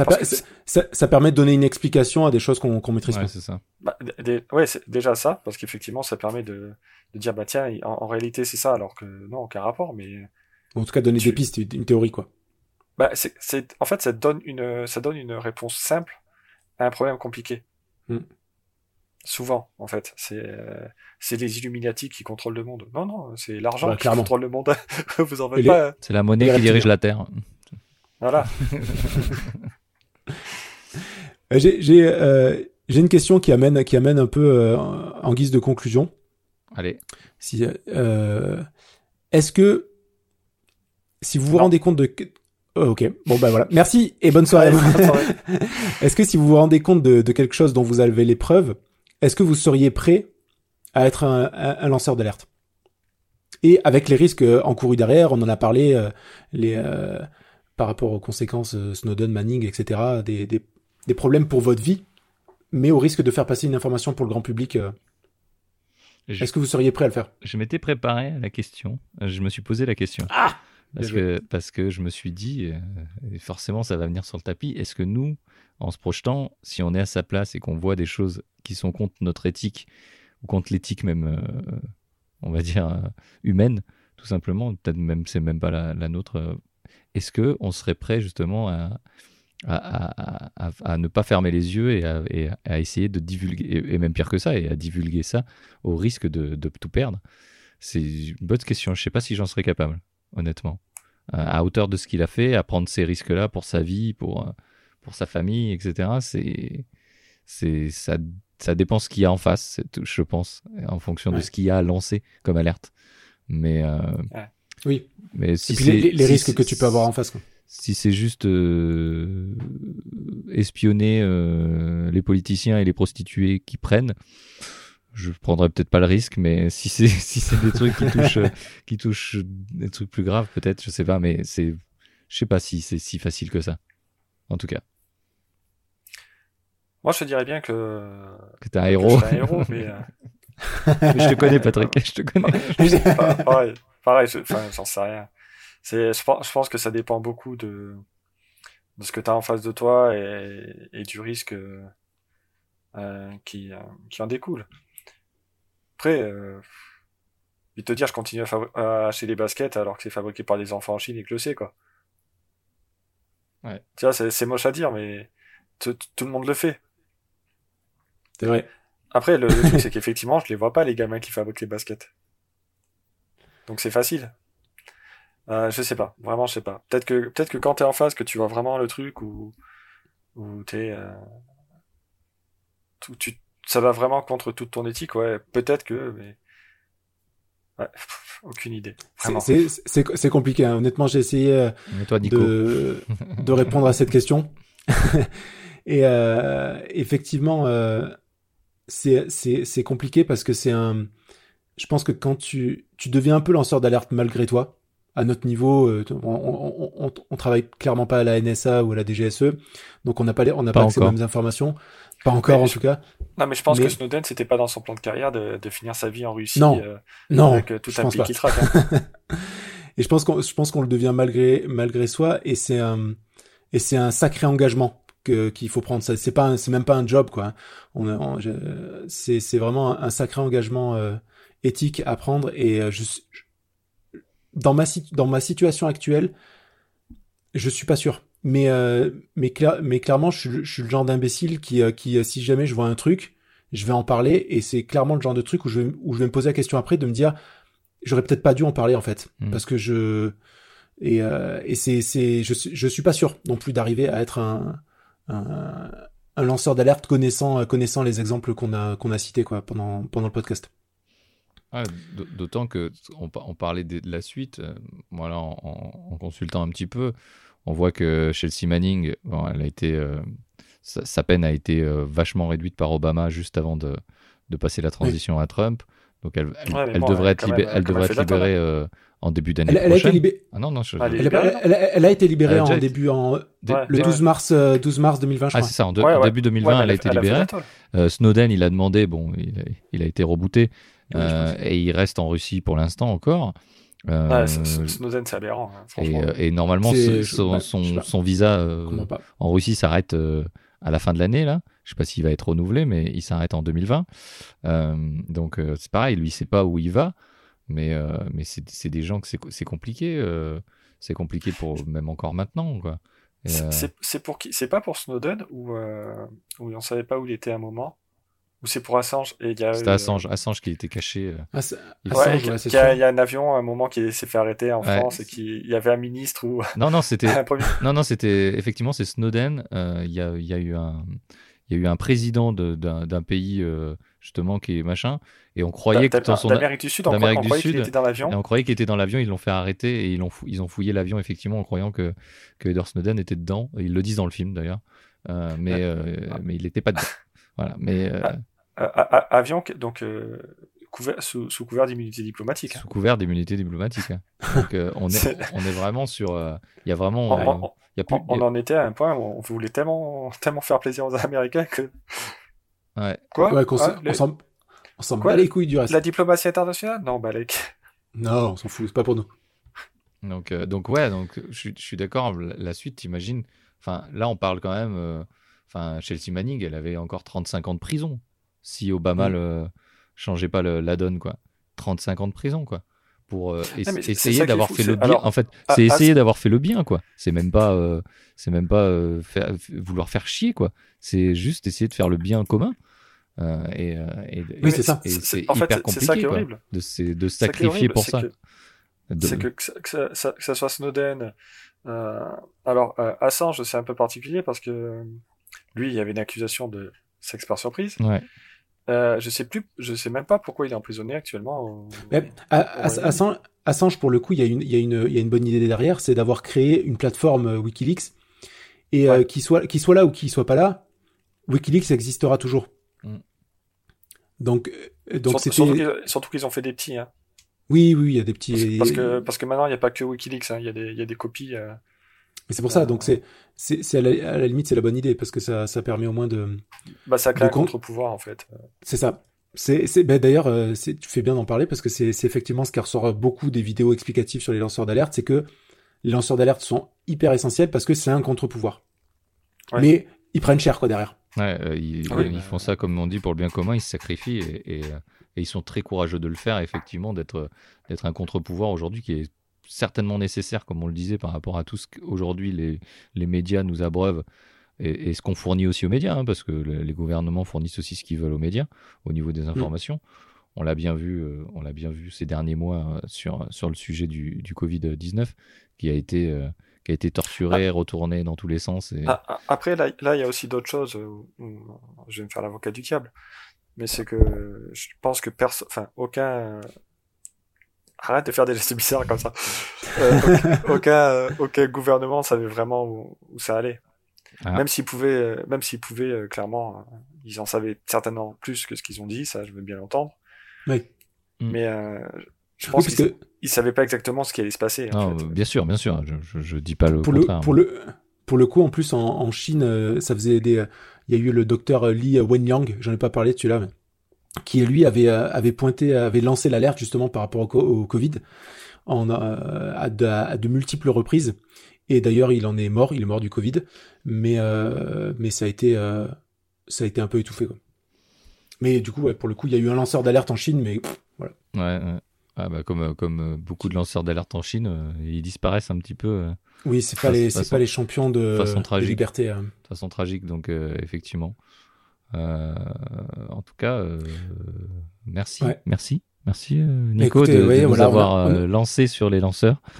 ça, permet de donner une explication à des choses qu'on qu'on maîtrise Ouais, pas. c'est ça. Bah, d- des- ouais, c'est déjà ça, parce qu'effectivement, ça permet de, de dire, bah tiens, en, en réalité, c'est ça, alors que non, aucun rapport, mais En tout cas, donner Tu- des pistes, une théorie quoi. Bah, c'est, c'est, en fait, ça donne une, ça donne une réponse simple à un problème compliqué. Mm. Souvent, en fait, c'est, euh, c'est les Illuminati qui contrôlent le monde. Non, non, c'est l'argent Bah, qui clairement. contrôle le monde. Vous en Et faites les- pas. hein. C'est la monnaie Les qui dirige la Terre. Voilà. Euh, J'ai j'ai, euh, j'ai une question qui amène qui amène un peu euh, en guise de conclusion. Allez. Si euh, est-ce que si vous vous Non. rendez compte de Oh, ok bon bah voilà merci et bonne soirée. Ouais, est-ce que si vous vous rendez compte de, de quelque chose dont vous avez les preuves, est-ce que vous seriez prêt à être un, un- un lanceur d'alerte? Et avec les risques euh, encourus derrière, on en a parlé, euh, les, euh, par rapport aux conséquences euh, Snowden, Manning, etc., des, des, des problèmes pour votre vie, mais au risque de faire passer une information pour le grand public. euh, Je- Est-ce que vous seriez prêt à le faire? Je m'étais préparé à la question. Je me suis posé la question. Ah parce que, parce que je me suis dit, euh, forcément, ça va venir sur le tapis. Est-ce que nous, en se projetant, si on est à sa place et qu'on voit des choses qui sont contre notre éthique, ou contre l'éthique même, euh, on va dire, euh, humaine, tout simplement, peut-être même c'est même pas la, la nôtre, est-ce que on serait prêt justement à, à, à- à- à ne pas fermer les yeux et à, et essayer de divulguer, et, et même pire que ça, et à divulguer ça au risque de, de tout perdre? C'est une bonne question. Je sais pas si j'en serais capable, honnêtement. Euh, à hauteur de ce qu'il a fait, à prendre ces risques-là pour sa vie, pour, euh, pour sa famille, etc. C'est, c'est, ça, ça dépend ce qu'il y a en face, c'est tout, je pense, en fonction de ce qu'il y a à lancer comme alerte. Mais, euh, Oui. mais si Et puis les, les- les si risques c'est- que tu peux avoir en face. Quoi. si c'est juste euh, espionner euh, les politiciens et les prostituées qui prennent, je prendrais peut-être pas le risque, mais si c'est si c'est des trucs qui touchent euh, qui touchent des trucs plus graves, peut-être, je sais pas, mais c'est je sais pas si c'est si facile que ça. En tout cas, Moi, je te dirais bien que, que t'es un que héros. je suis un héros, mais, euh, je te connais, Patrick, je te connais. Pa- pareil, pareil, je- enfin, j'en sais rien. C'est, je pense, je pense que ça dépend beaucoup de, de ce que tu as en face de toi et, et du risque euh, euh, qui, euh, qui en découle. Après, euh, il te dire, je continue à, acheter des baskets alors que c'est fabriqué par des enfants en Chine et que le sais, quoi. Ouais. Tu vois, c'est, moche à dire, mais tout, le monde le fait. C'est vrai. Après, le, le truc, c'est qu'effectivement, je les vois pas, les gamins qui fabriquent les baskets. Donc c'est facile. Euh, je sais pas, vraiment, je sais pas. Peut-être que, peut-être que quand t'es en face, que tu vois vraiment le truc où, où t'es, euh, tout, tu, ça va vraiment contre toute ton éthique, ouais, peut-être que, mais, ouais, aucune idée. C'est- compliqué. hein. Honnêtement, j'ai essayé euh, toi, de, de répondre à cette question. Et euh, effectivement, euh, c'est c'est- c'est compliqué parce que c'est un. Je pense que quand tu, tu deviens un peu lanceur d'alerte malgré toi, à notre niveau, euh, on, on, on, on travaille clairement pas à la NSA ou à la DGSE, donc on n'a pas, les- on n'a Pas pas, accès aux mêmes informations. Pas encore Mais en tout cas. Non, mais je pense mais- que Snowden, c'était pas dans son plan de carrière de, de finir sa vie en Russie, Non. euh, Non, avec euh, tout un pays qui traque. hein. Et je pense qu'on, je pense qu'on le devient malgré, malgré soi, et c'est un, et c'est un sacré engagement que, qu'il faut prendre. Ça, c'est pas, un- c'est même pas un job, quoi. hein. On, on- c'est, c'est vraiment un, un sacré engagement euh, éthique à prendre. Et euh, je, je- dans ma, dans ma situation actuelle, je suis pas sûr. Mais, euh, mais, clair- mais clairement, je suis, je suis le genre d'imbécile qui, euh, qui, euh, si jamais je vois un truc, je vais en parler, et c'est clairement le genre de truc où je, vais, où je vais me poser la question après de me dire, j'aurais peut-être pas dû en parler en fait, Mm. parce que je et, euh, et c'est c'est je suis- je suis pas sûr non plus d'arriver à être un un, un lanceur d'alerte connaissant connaissant les exemples qu'on a qu'on a cités quoi pendant pendant le podcast. D'autant que on, pa- on parlait de la suite. Voilà, en, en- en consultant un petit peu, on voit que Chelsea Manning, bon, elle a été, euh, sa, sa peine a été euh, vachement réduite par Obama juste avant de, de passer la transition à Trump. Donc elle, elle, Ouais, mais elle bon, devrait être, même- elle devrait libérée euh, en début d'année Elle, elle a été prochaine. libérée Ah non non, je, Elle a été libérée Elle a en début en dé- Ouais. le dé- 12 mars euh, 12 mars 2020 je ah crois. c'est ça, en, de- Ouais, en ouais. début 2020, Ouais, mais elle a été libérée. Euh, Snowden, il a demandé, bon, il a, il a été rebooté, Oui, euh, et il reste en Russie pour l'instant encore. Euh, c- c- Snowden, c'est aberrant, hein, et, franchement. euh, et normalement, ce- son, visa euh, en Russie s'arrête euh, à la fin de l'année, là. Je sais pas s'il va être renouvelé, mais il s'arrête en 2020. Euh, donc, euh, c'est pareil, lui, il sait pas où il va, mais, euh, mais c'est c'est des gens que c'est c'est compliqué. euh, c'est compliqué pour même encore maintenant, quoi. Euh, c'est pour qui? C'est pas pour Snowden ou euh, où on savait pas où il était à un moment? Ou c'est pour Assange C'était Assange, Assange qui était caché. Ah, il, ouais, y a, il y a un avion à un moment qui s'est fait arrêter en France et qu'il y avait un ministre ou. Non, non, c'était. non, non, c'était effectivement c'est Snowden. Il y, a, y, a, eu un, il y a eu un président d'un pays justement qui est machin et on croyait que dans son d'Amérique du Sud, on, croyait qu'il était dans l'avion. Et on croyait qu'il était dans l'avion, ils l'ont fait arrêter et ils ont ils ont fouillé l'avion effectivement en croyant que que Edward Snowden était dedans. Ils le disent dans le film d'ailleurs, euh, mais euh, mais il n'était pas dedans. Voilà, mais euh, avion donc couvert, sous, couvert d'immunité diplomatique. Hein. Sous couvert d'immunité diplomatique. Hein. Donc on est on est vraiment sur il y a vraiment il y a plus, on, en était à un point où on voulait tellement tellement faire plaisir aux Américains que Ouais. Quoi ouais, on, on s'en bat les couilles du reste. La diplomatie internationale? Non, bah Non, on s'en fout, c'est pas pour nous. Donc, euh, donc ouais, donc je, suis d'accord. La, suite, t'imagines? Enfin, là, on parle quand même. Euh, enfin, Chelsea Manning, elle avait encore 35 ans de prison si Obama ne mm. changeait pas la donne, quoi. 35 ans de prison, quoi. Pour euh, essayer d'avoir fait le bien. en fait, c'est essayer d'avoir fait le bien, quoi. C'est même pas, c'est même pas vouloir faire chier, quoi. C'est juste essayer de faire le bien commun. Euh, et, euh, et, oui, c'est ça. c'est hyper compliqué quoi, de, de sacrifier pour ça. C'est que, que, que, ça, que, ça, soit Snowden. Euh, alors, euh, Assange, c'est un peu particulier parce que lui, il y avait une accusation de sexe par surprise. Ouais. Euh, je sais plus, je sais même pas pourquoi il est emprisonné actuellement. Mais, Assange, Assange, pour le coup, il y a une, il y a une, il y a une bonne idée derrière, c'est d'avoir créé une plateforme WikiLeaks et ouais. qu'il soit, qu'il soit là ou qu'il soit pas là, WikiLeaks existera toujours. Mm. Donc, euh, donc surtout, qu'ils ont fait des petits. Hein. Oui, oui, il y a des petits. Parce que, parce que maintenant, il n'y a pas que WikiLeaks, hein. il, y a des, il y a des copies. Euh... Mais c'est pour ça, donc c'est, c'est, à, la, limite, c'est la bonne idée, parce que ça, ça permet au moins de. Bah, ça crée un contre-pouvoir, en fait. C'est ça. C'est, ben d'ailleurs, euh, tu fais bien d'en parler, parce que c'est, effectivement ce qui ressort beaucoup des vidéos explicatives sur les lanceurs d'alerte, c'est que les lanceurs d'alerte sont hyper essentiels parce que c'est un contre-pouvoir. Mais ils prennent cher, quoi, derrière. Ouais, euh, ils, ils, font ça comme on dit pour le bien commun, ils se sacrifient et, et, euh, et ils sont très courageux de le faire, effectivement, d'être un contre-pouvoir aujourd'hui qui est certainement nécessaire, comme on le disait, par rapport à tout ce qu'aujourd'hui les, les médias nous abreuvent et, et ce qu'on fournit aussi aux médias, hein, parce que les gouvernements fournissent aussi ce qu'ils veulent aux médias au niveau des mm. informations. On l'a bien vu, euh, on l'a bien vu ces derniers mois sur sur le sujet du, du Covid 19, qui a été qui a été torturé, ah. retourné dans tous les sens. Et... Ah, ah, après, là, il y a aussi d'autres choses. je vais me faire l'avocat du diable. Mais c'est que je pense que personne, enfin, aucun, arrête de faire des gestes bizarres comme ça. Euh, aucun, aucun gouvernement savait vraiment où, ça allait. Même s'ils pouvaient, même s'ils pouvaient, euh, clairement, ils en savaient certainement plus que ce qu'ils ont dit, ça, je veux bien l'entendre. Oui. Mais euh, je pense qu'ils ne savaient pas exactement ce qui allait se passer. Non, bien sûr, bien sûr. Je, je, dis pas le pour contraire. Le, pour, le, pour le coup, en plus, en, Chine, euh, ça faisait des. Il y a eu le docteur Li Wenyang, j'en ai pas parlé de celui-là, qui lui avait, euh, avait pointé, avait lancé l'alerte justement par rapport au, Covid en, euh, à, de, multiples reprises. Et d'ailleurs, il en est mort, il est mort du Covid, mais, mais ça, a été, ça a été un peu étouffé. Quoi. Mais du coup, ouais, pour le coup, il y a eu un lanceur d'alerte en Chine, mais voilà. Ouais, ouais. Ah bah comme, euh, comme euh, beaucoup de lanceurs d'alerte en Chine, euh, ils disparaissent un petit peu. Oui, c'est pas les c'est pas les champions de, façon tragique, de liberté. De façon tragique, donc effectivement. En tout cas, merci, merci, merci Nico de, nous avoir lancé sur les lanceurs.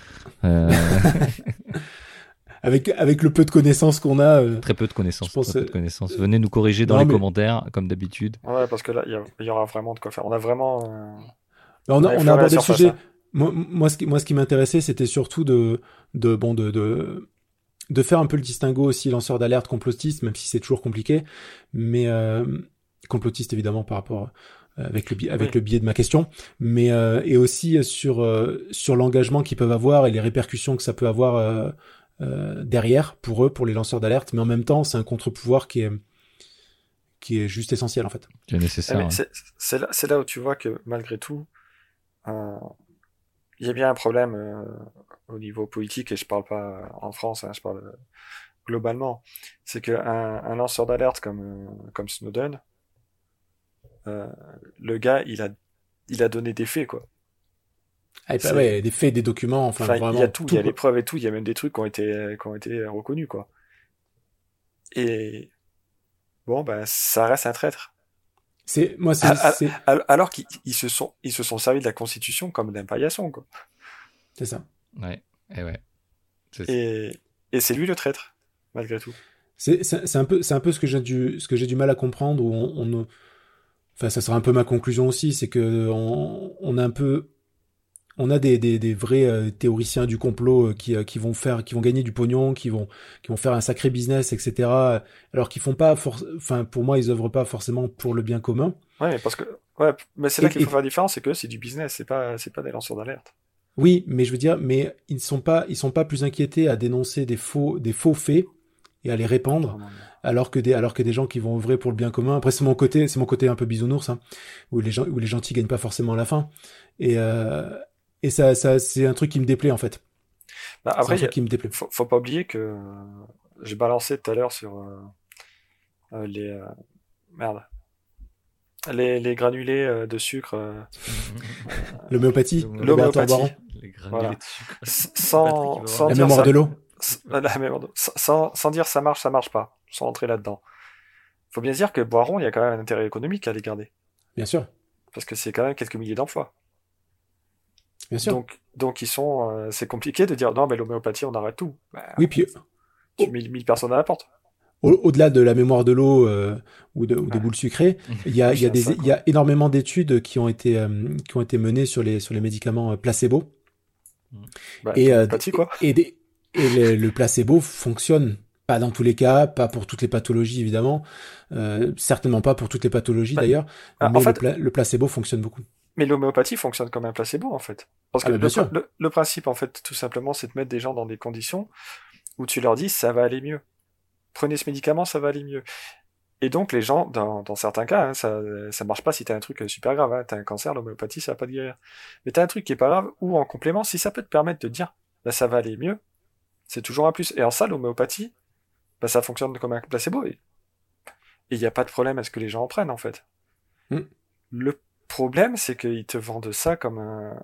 avec avec le peu de connaissances qu'on a. très peu de connaissances. Pense, peu de connaissances. Venez nous corriger dans les commentaires, comme d'habitude. Ouais, parce que là, il y, y, aura vraiment de quoi faire. On a vraiment on a, on a abordé le sujet. Moi, moi, ce qui, moi, ce qui m'intéressait, c'était surtout de, de, bon, de, de, de faire un peu le distinguo aussi lanceur d'alerte complotiste, même si c'est toujours compliqué, mais euh, complotiste évidemment par rapport euh, avec le avec le biais de ma question, mais euh, et aussi sur euh, sur l'engagement qu'ils peuvent avoir et les répercussions que ça peut avoir euh, euh, derrière pour eux, pour les lanceurs d'alerte, mais en même temps, c'est un contre-pouvoir qui est qui est juste essentiel en fait. Qui est nécessaire. C'est là, là où tu vois que malgré tout, euh, il y a bien un problème euh, au niveau politique, et je parle pas en France, hein, je parle euh, globalement, c'est qu'un un lanceur d'alerte comme, comme Snowden, le gars, il a, il a donné des faits, quoi. Ah, bah ouais, des faits, des documents, enfin, vraiment. Il y a tout, il y a les preuves et tout, il y a même des trucs qui ont été, qui ont été reconnus, quoi. Et bon, ben, ça reste un traître. C'est moi, c'est alors qu'ils se sont, ils se sont servis de la Constitution comme d'un paillasson, quoi. C'est ça. Ouais. Et ouais. Et, et c'est lui le traître, malgré tout. C'est un peu, c'est un peu ce que j'ai du, ce que j'ai du mal à comprendre. Où on, on, enfin, ça sera un peu ma conclusion aussi, c'est que on, on a un peu on a des, des, des vrais euh, théoriciens du complot euh, qui, euh, qui vont faire qui vont gagner du pognon qui vont qui vont faire un sacré business etc alors qu'ils font pas enfin pour moi ils œuvrent pas forcément pour le bien commun ouais parce que ouais mais c'est là qu'il faut faire la différence c'est que c'est du business c'est pas c'est pas des lanceurs d'alerte oui mais je veux dire mais ils sont pas ils sont pas plus inquiétés à dénoncer des faux des faux faits et à les répandre alors que des alors que des gens qui vont œuvrer pour le bien commun après c'est mon côté c'est mon côté un peu bisounours hein, où les gens où les gentils gagnent pas forcément à la fin et euh, et ça, ça c'est un truc qui me déplaît en fait. Bah, après, qui me déplaît. Faut, faut, pas oublier que j'ai balancé tout à l'heure sur euh, euh les euh, merde les, les granulés euh, de sucre. L'homéopathie. L'homéopathie. Les granulés de sucre. Sans, sans la mémoire de l'eau. Sans, sans dire ça marche, ça marche pas. Sans rentrer là-dedans. Faut bien dire que Boiron, il y a quand même un intérêt économique à les garder. Bien sûr. Parce que c'est quand même quelques milliers d'emplois. Donc, donc ils sont, euh, c'est compliqué de dire non, mais l'homéopathie, on arrête tout. Bah, oui, puis tu mets 1000 personnes à la porte. Au-delà de la mémoire de l'eau euh, ou, de, ou des boules sucrées, il y a, y a, des, il y a énormément d'études qui ont été euh, qui ont été menées sur les sur les médicaments placebo. Bah, et, quoi. et, des, et le, placebo fonctionne pas dans tous les cas, pas pour toutes les pathologies évidemment, certainement pas pour toutes les pathologies bah, d'ailleurs, ah, mais le placebo fonctionne beaucoup. Mais l'homéopathie fonctionne comme un placebo en fait. Parce ah, que le, principe en fait, tout simplement, c'est de mettre des gens dans des conditions où tu leur dis ça va aller mieux. Prenez ce médicament, ça va aller mieux. Et donc les gens, dans, dans certains cas, hein, ça ça marche pas si t'as un truc super grave. Hein. T'as un cancer, l'homéopathie, ça va pas te guérir. Mais t'as un truc qui est pas grave, ou en complément, si ça peut te permettre de dire bah, ça va aller mieux, c'est toujours un plus. Et en ça, l'homéopathie, bah, ça fonctionne comme un placebo. Et il n'y a pas de problème à ce que les gens en prennent en fait. Hmm. Le problème, c'est qu'ils te vendent ça comme un.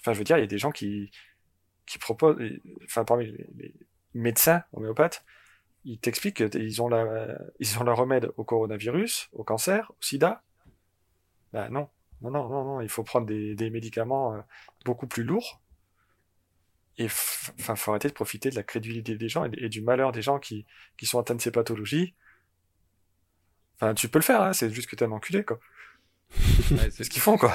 Enfin, je veux dire, il y a des gens qui, qui proposent. Enfin, parmi les, médecins homéopathes, ils t'expliquent qu'ils ont, la... ils ont le remède au coronavirus, au cancer, au sida. Ben non. Non, non, non, non. Il faut prendre des, des médicaments euh, beaucoup plus lourds. Et enfin, faut arrêter de profiter de la crédulité des gens et, du malheur des gens qui, qui sont atteints de ces pathologies. Enfin, tu peux le faire, hein, c'est juste que t'es un enculé, quoi c'est ce qu'ils font, quoi.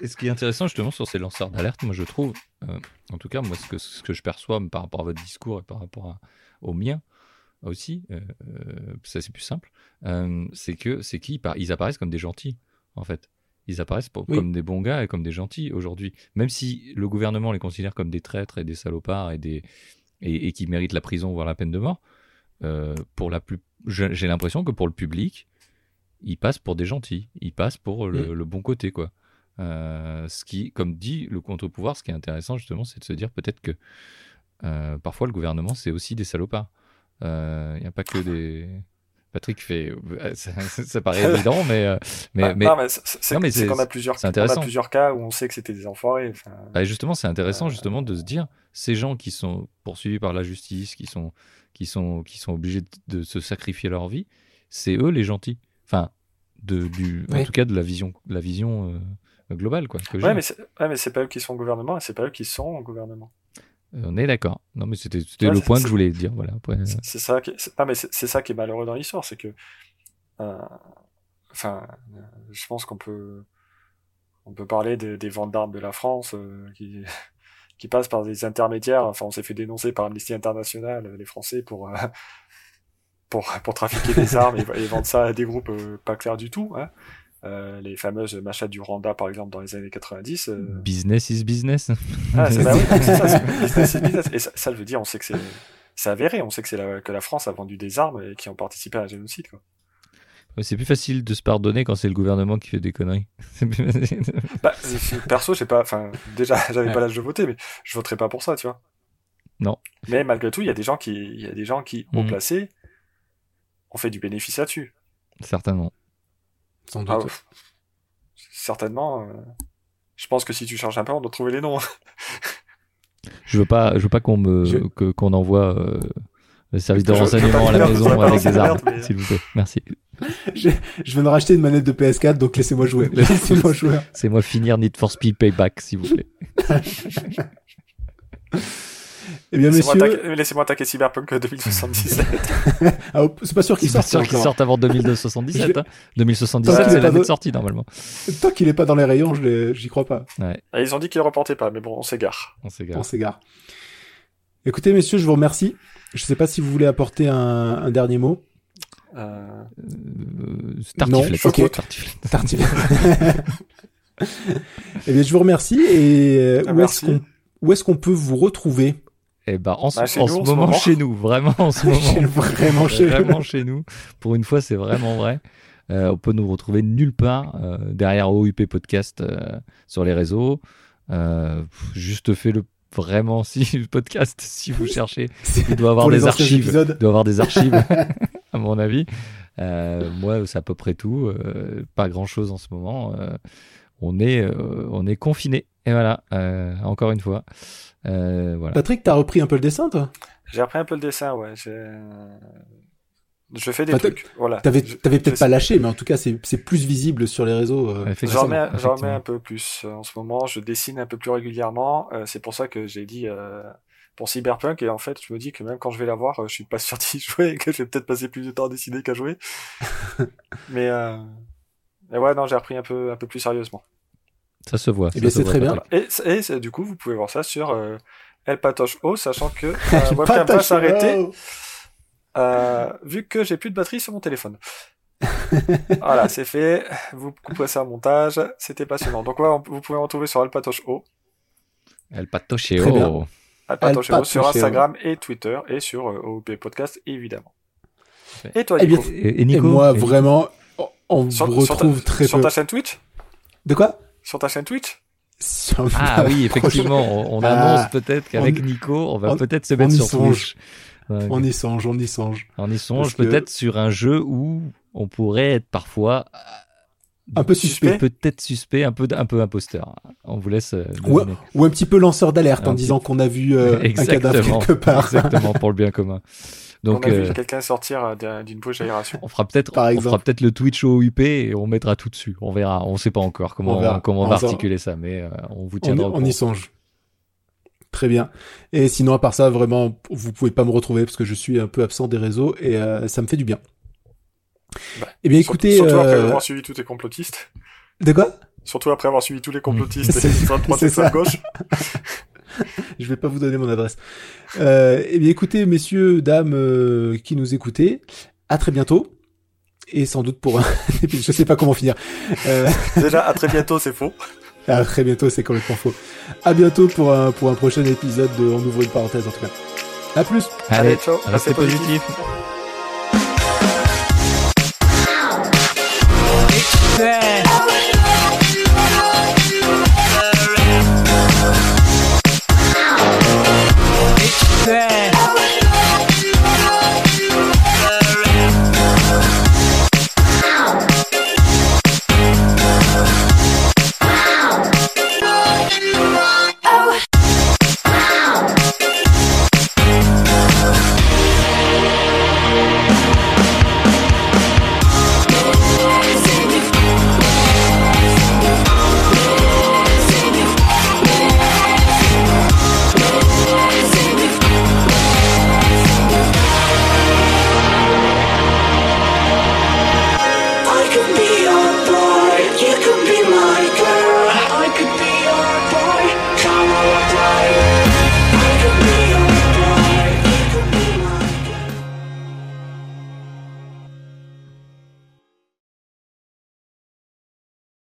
Et ce qui est intéressant, justement, sur ces lanceurs d'alerte, moi, je trouve, euh, en tout cas, moi, ce que, ce que je perçois par rapport à votre discours et par rapport au mien aussi, euh, euh, ça c'est plus simple, c'est que c'est qu'ils ils apparaissent comme des gentils, en fait. Ils apparaissent comme des bons gars et comme des gentils aujourd'hui. Même si le gouvernement les considère comme des traîtres et des salopards et, des, et, et qui méritent la prison, voire la peine de mort, pour la plus, j'ai l'impression que pour le public, ils passent pour des gentils, ils passent pour le, mm. bon côté, quoi. Euh, ce qui, comme dit le contre-pouvoir, ce qui est intéressant justement, c'est de se dire peut-être que euh, parfois le gouvernement c'est aussi des salopards. Il euh, n'y a pas que des. Patrick fait, ça, paraît évident, mais mais, mais... Non, mais c'est qu'on a plusieurs, on a plusieurs cas où on sait que c'était des enfoirés. Bah, justement, c'est intéressant justement de se dire ces gens qui sont poursuivis par la justice, qui sont qui sont qui sont obligés de se sacrifier leur vie, c'est eux les gentils. Enfin, de, du, en tout cas de la vision, la vision euh, globale. Quoi, que ouais, mais ouais, mais c'est pas eux qui sont au gouvernement et c'est pas eux qui sont au gouvernement. Euh, on est d'accord. Non, mais c'était, c'était le point que je voulais dire. Voilà. Euh. C'est, ça qui, ah, mais c'est, ça qui est malheureux dans l'histoire, c'est que, enfin, je pense qu'on peut, on peut parler des ventes d'armes de la France qui, qui passent par des intermédiaires. Enfin, on s'est fait dénoncer par Amnesty International, les Français, pour pour, pour trafiquer des armes et, vendre ça à des groupes euh, pas clairs du tout. Hein. Euh, les fameuses machas du Rwanda, par exemple, dans les années 90. Euh. Business is business. Ah, c'est, bah oui, ça, business is business. Et ça, ça, veut dire, on sait que c'est, avéré, on sait que c'est la, que la France a vendu des armes et qui ont participé à un génocide, quoi. C'est plus facile de se pardonner quand c'est le gouvernement qui fait des conneries. bah, perso, j'ai pas, enfin, déjà, j'avais pas l'âge de voter, mais je voterai pas pour ça, tu vois. Non. Mais malgré tout, il y a des gens qui, il y a des gens qui, ont mmh. placé, on fait du bénéfice là-dessus. Certainement. Sans doute. Ah, certainement. Euh, Je pense que si tu cherches un peu, on doit trouver les noms. Je veux pas, je veux pas qu'on me, Je- que- qu'on envoie euh, le service de Je- je- renseignement à la maison avec je- des armes, mais- s'il vous plaît. Merci. Je, je viens de racheter une manette de PS4, donc laissez-moi jouer. Laissez-moi jouer. C'est moi finir Need for Speed Payback, s'il vous plaît. Eh bien, Laissez-moi messieurs, Laissez-moi attaquer Cyberpunk 2077. ah, oh, c'est pas sûr qu'il C'est sorte sûr qu'il sorte avant 2077. Hein. 2077, Tant qu'il c'est est l'année de- sortie normalement. Tant qu'il est pas dans les rayons, j'y crois pas. Ouais, Et ils ont dit qu'ils le reportaient pas, mais bon, on s'égare. on s'égare. On s'égare. Écoutez, messieurs, je vous remercie. Je sais pas si vous voulez apporter un, un dernier mot. Euh, Euh, Non, Tartiflette. ok. Tartiflette. Tartiflette. eh bien, je vous remercie. Et euh, Ah, où est-ce qu'on où est-ce qu'on peut vous retrouver? Eh ben, en, ce- Bah, chez en nous, ce en ce moment, chez nous, vraiment en ce moment. Vraiment chez vraiment chez nous. Pour une fois, c'est vraiment vrai. Euh, on peut nous retrouver nulle part euh, derrière OUP Podcast euh, sur les réseaux. Euh, juste fait le vraiment si le podcast si vous cherchez. Il doit avoir des archives. il doit avoir des archives à mon avis. Moi c'est à peu près tout. Pas grand chose en ce moment. On est on est confiné et voilà Euh, encore une fois Euh, voilà Patrick, t'as repris un peu le dessin, toi? J'ai repris un peu le dessin, ouais. j'ai- Je fais des Bah, trucs, voilà. T'avais peut-être pas lâché, mais en tout cas, c'est c'est plus visible sur les réseaux. euh, J'en remets, j'en remets un peu plus euh, en ce moment. Je dessine un peu plus régulièrement. Euh, c'est pour ça que j'ai dit euh, pour Cyberpunk. Et en fait, je me dis que même quand je vais l'avoir, euh, je suis pas sûr d'y jouer et que je vais peut-être passer plus de temps à dessiner qu'à jouer. mais, euh... mais ouais, non, j'ai repris un peu, un peu plus sérieusement. Ça se voit Eh bien, se c'est très bien. Et, et du coup, vous pouvez voir ça sur euh, El Patoche O, sachant que euh, webcam va s'arrêter euh, vu que j'ai plus de batterie sur mon téléphone. voilà, c'est fait. Vous couperez ça au montage. C'était passionnant. Donc, ouais, on- vous pouvez me retrouver sur Alpatoche O. El Patocheo. Très bien. Alpatoche O sur O. Instagram et Twitter et sur euh, OOP Podcast, évidemment. Et toi, Eh Nico Et, et Et Nico moi, et- vraiment, on sur, vous sur ta- retrouve très sur peu. ta chaîne Twitch? De quoi? Sur ta chaîne Twitch? Sur Ah oui, effectivement, on, on annonce Ah, peut-être qu'avec Nico, on va on- peut-être se mettre y sur songe. Twitch. Ouais, On y songe, on y songe. on y songe parce que- peut-être sur un jeu où on pourrait être parfois Un peu suspect. Peut-être suspect, un peu, un peu imposteur. On vous laisse. euh. Ou un petit peu lanceur d'alerte Un en petit- disant qu'on a vu euh, un cadavre quelque part. Exactement pour le bien commun. Donc, On a euh, vu quelqu'un sortir euh, d'un- d'une bouche d'aération. on fera peut-être, Par on fera peut-être le Twitch au UP et on mettra tout dessus. On verra. On sait pas encore comment On verra. comment on On va articuler ça, mais euh, on vous On, tiendra. au on y songe. Très bien. Et sinon, à part ça, vraiment, vous pouvez pas me retrouver parce que je suis un peu absent des réseaux et euh, ça me fait du bien. Bah, eh bien, écoutez, Surtout après euh, avoir suivi tous tes complotistes. de quoi? Surtout après avoir suivi tous les complotistes C'est- et les ça. gauche. je vais pas vous donner mon adresse. Euh, eh bien, écoutez, messieurs, dames euh, qui nous écoutez, à très bientôt. Et sans doute pour un je sais pas comment finir. Euh, Déjà, à très bientôt, c'est faux. À très bientôt, c'est complètement faux. À bientôt pour un, pour un prochain épisode de On ouvre une parenthèse, en tout cas. À plus. Allez, ciao. Positif.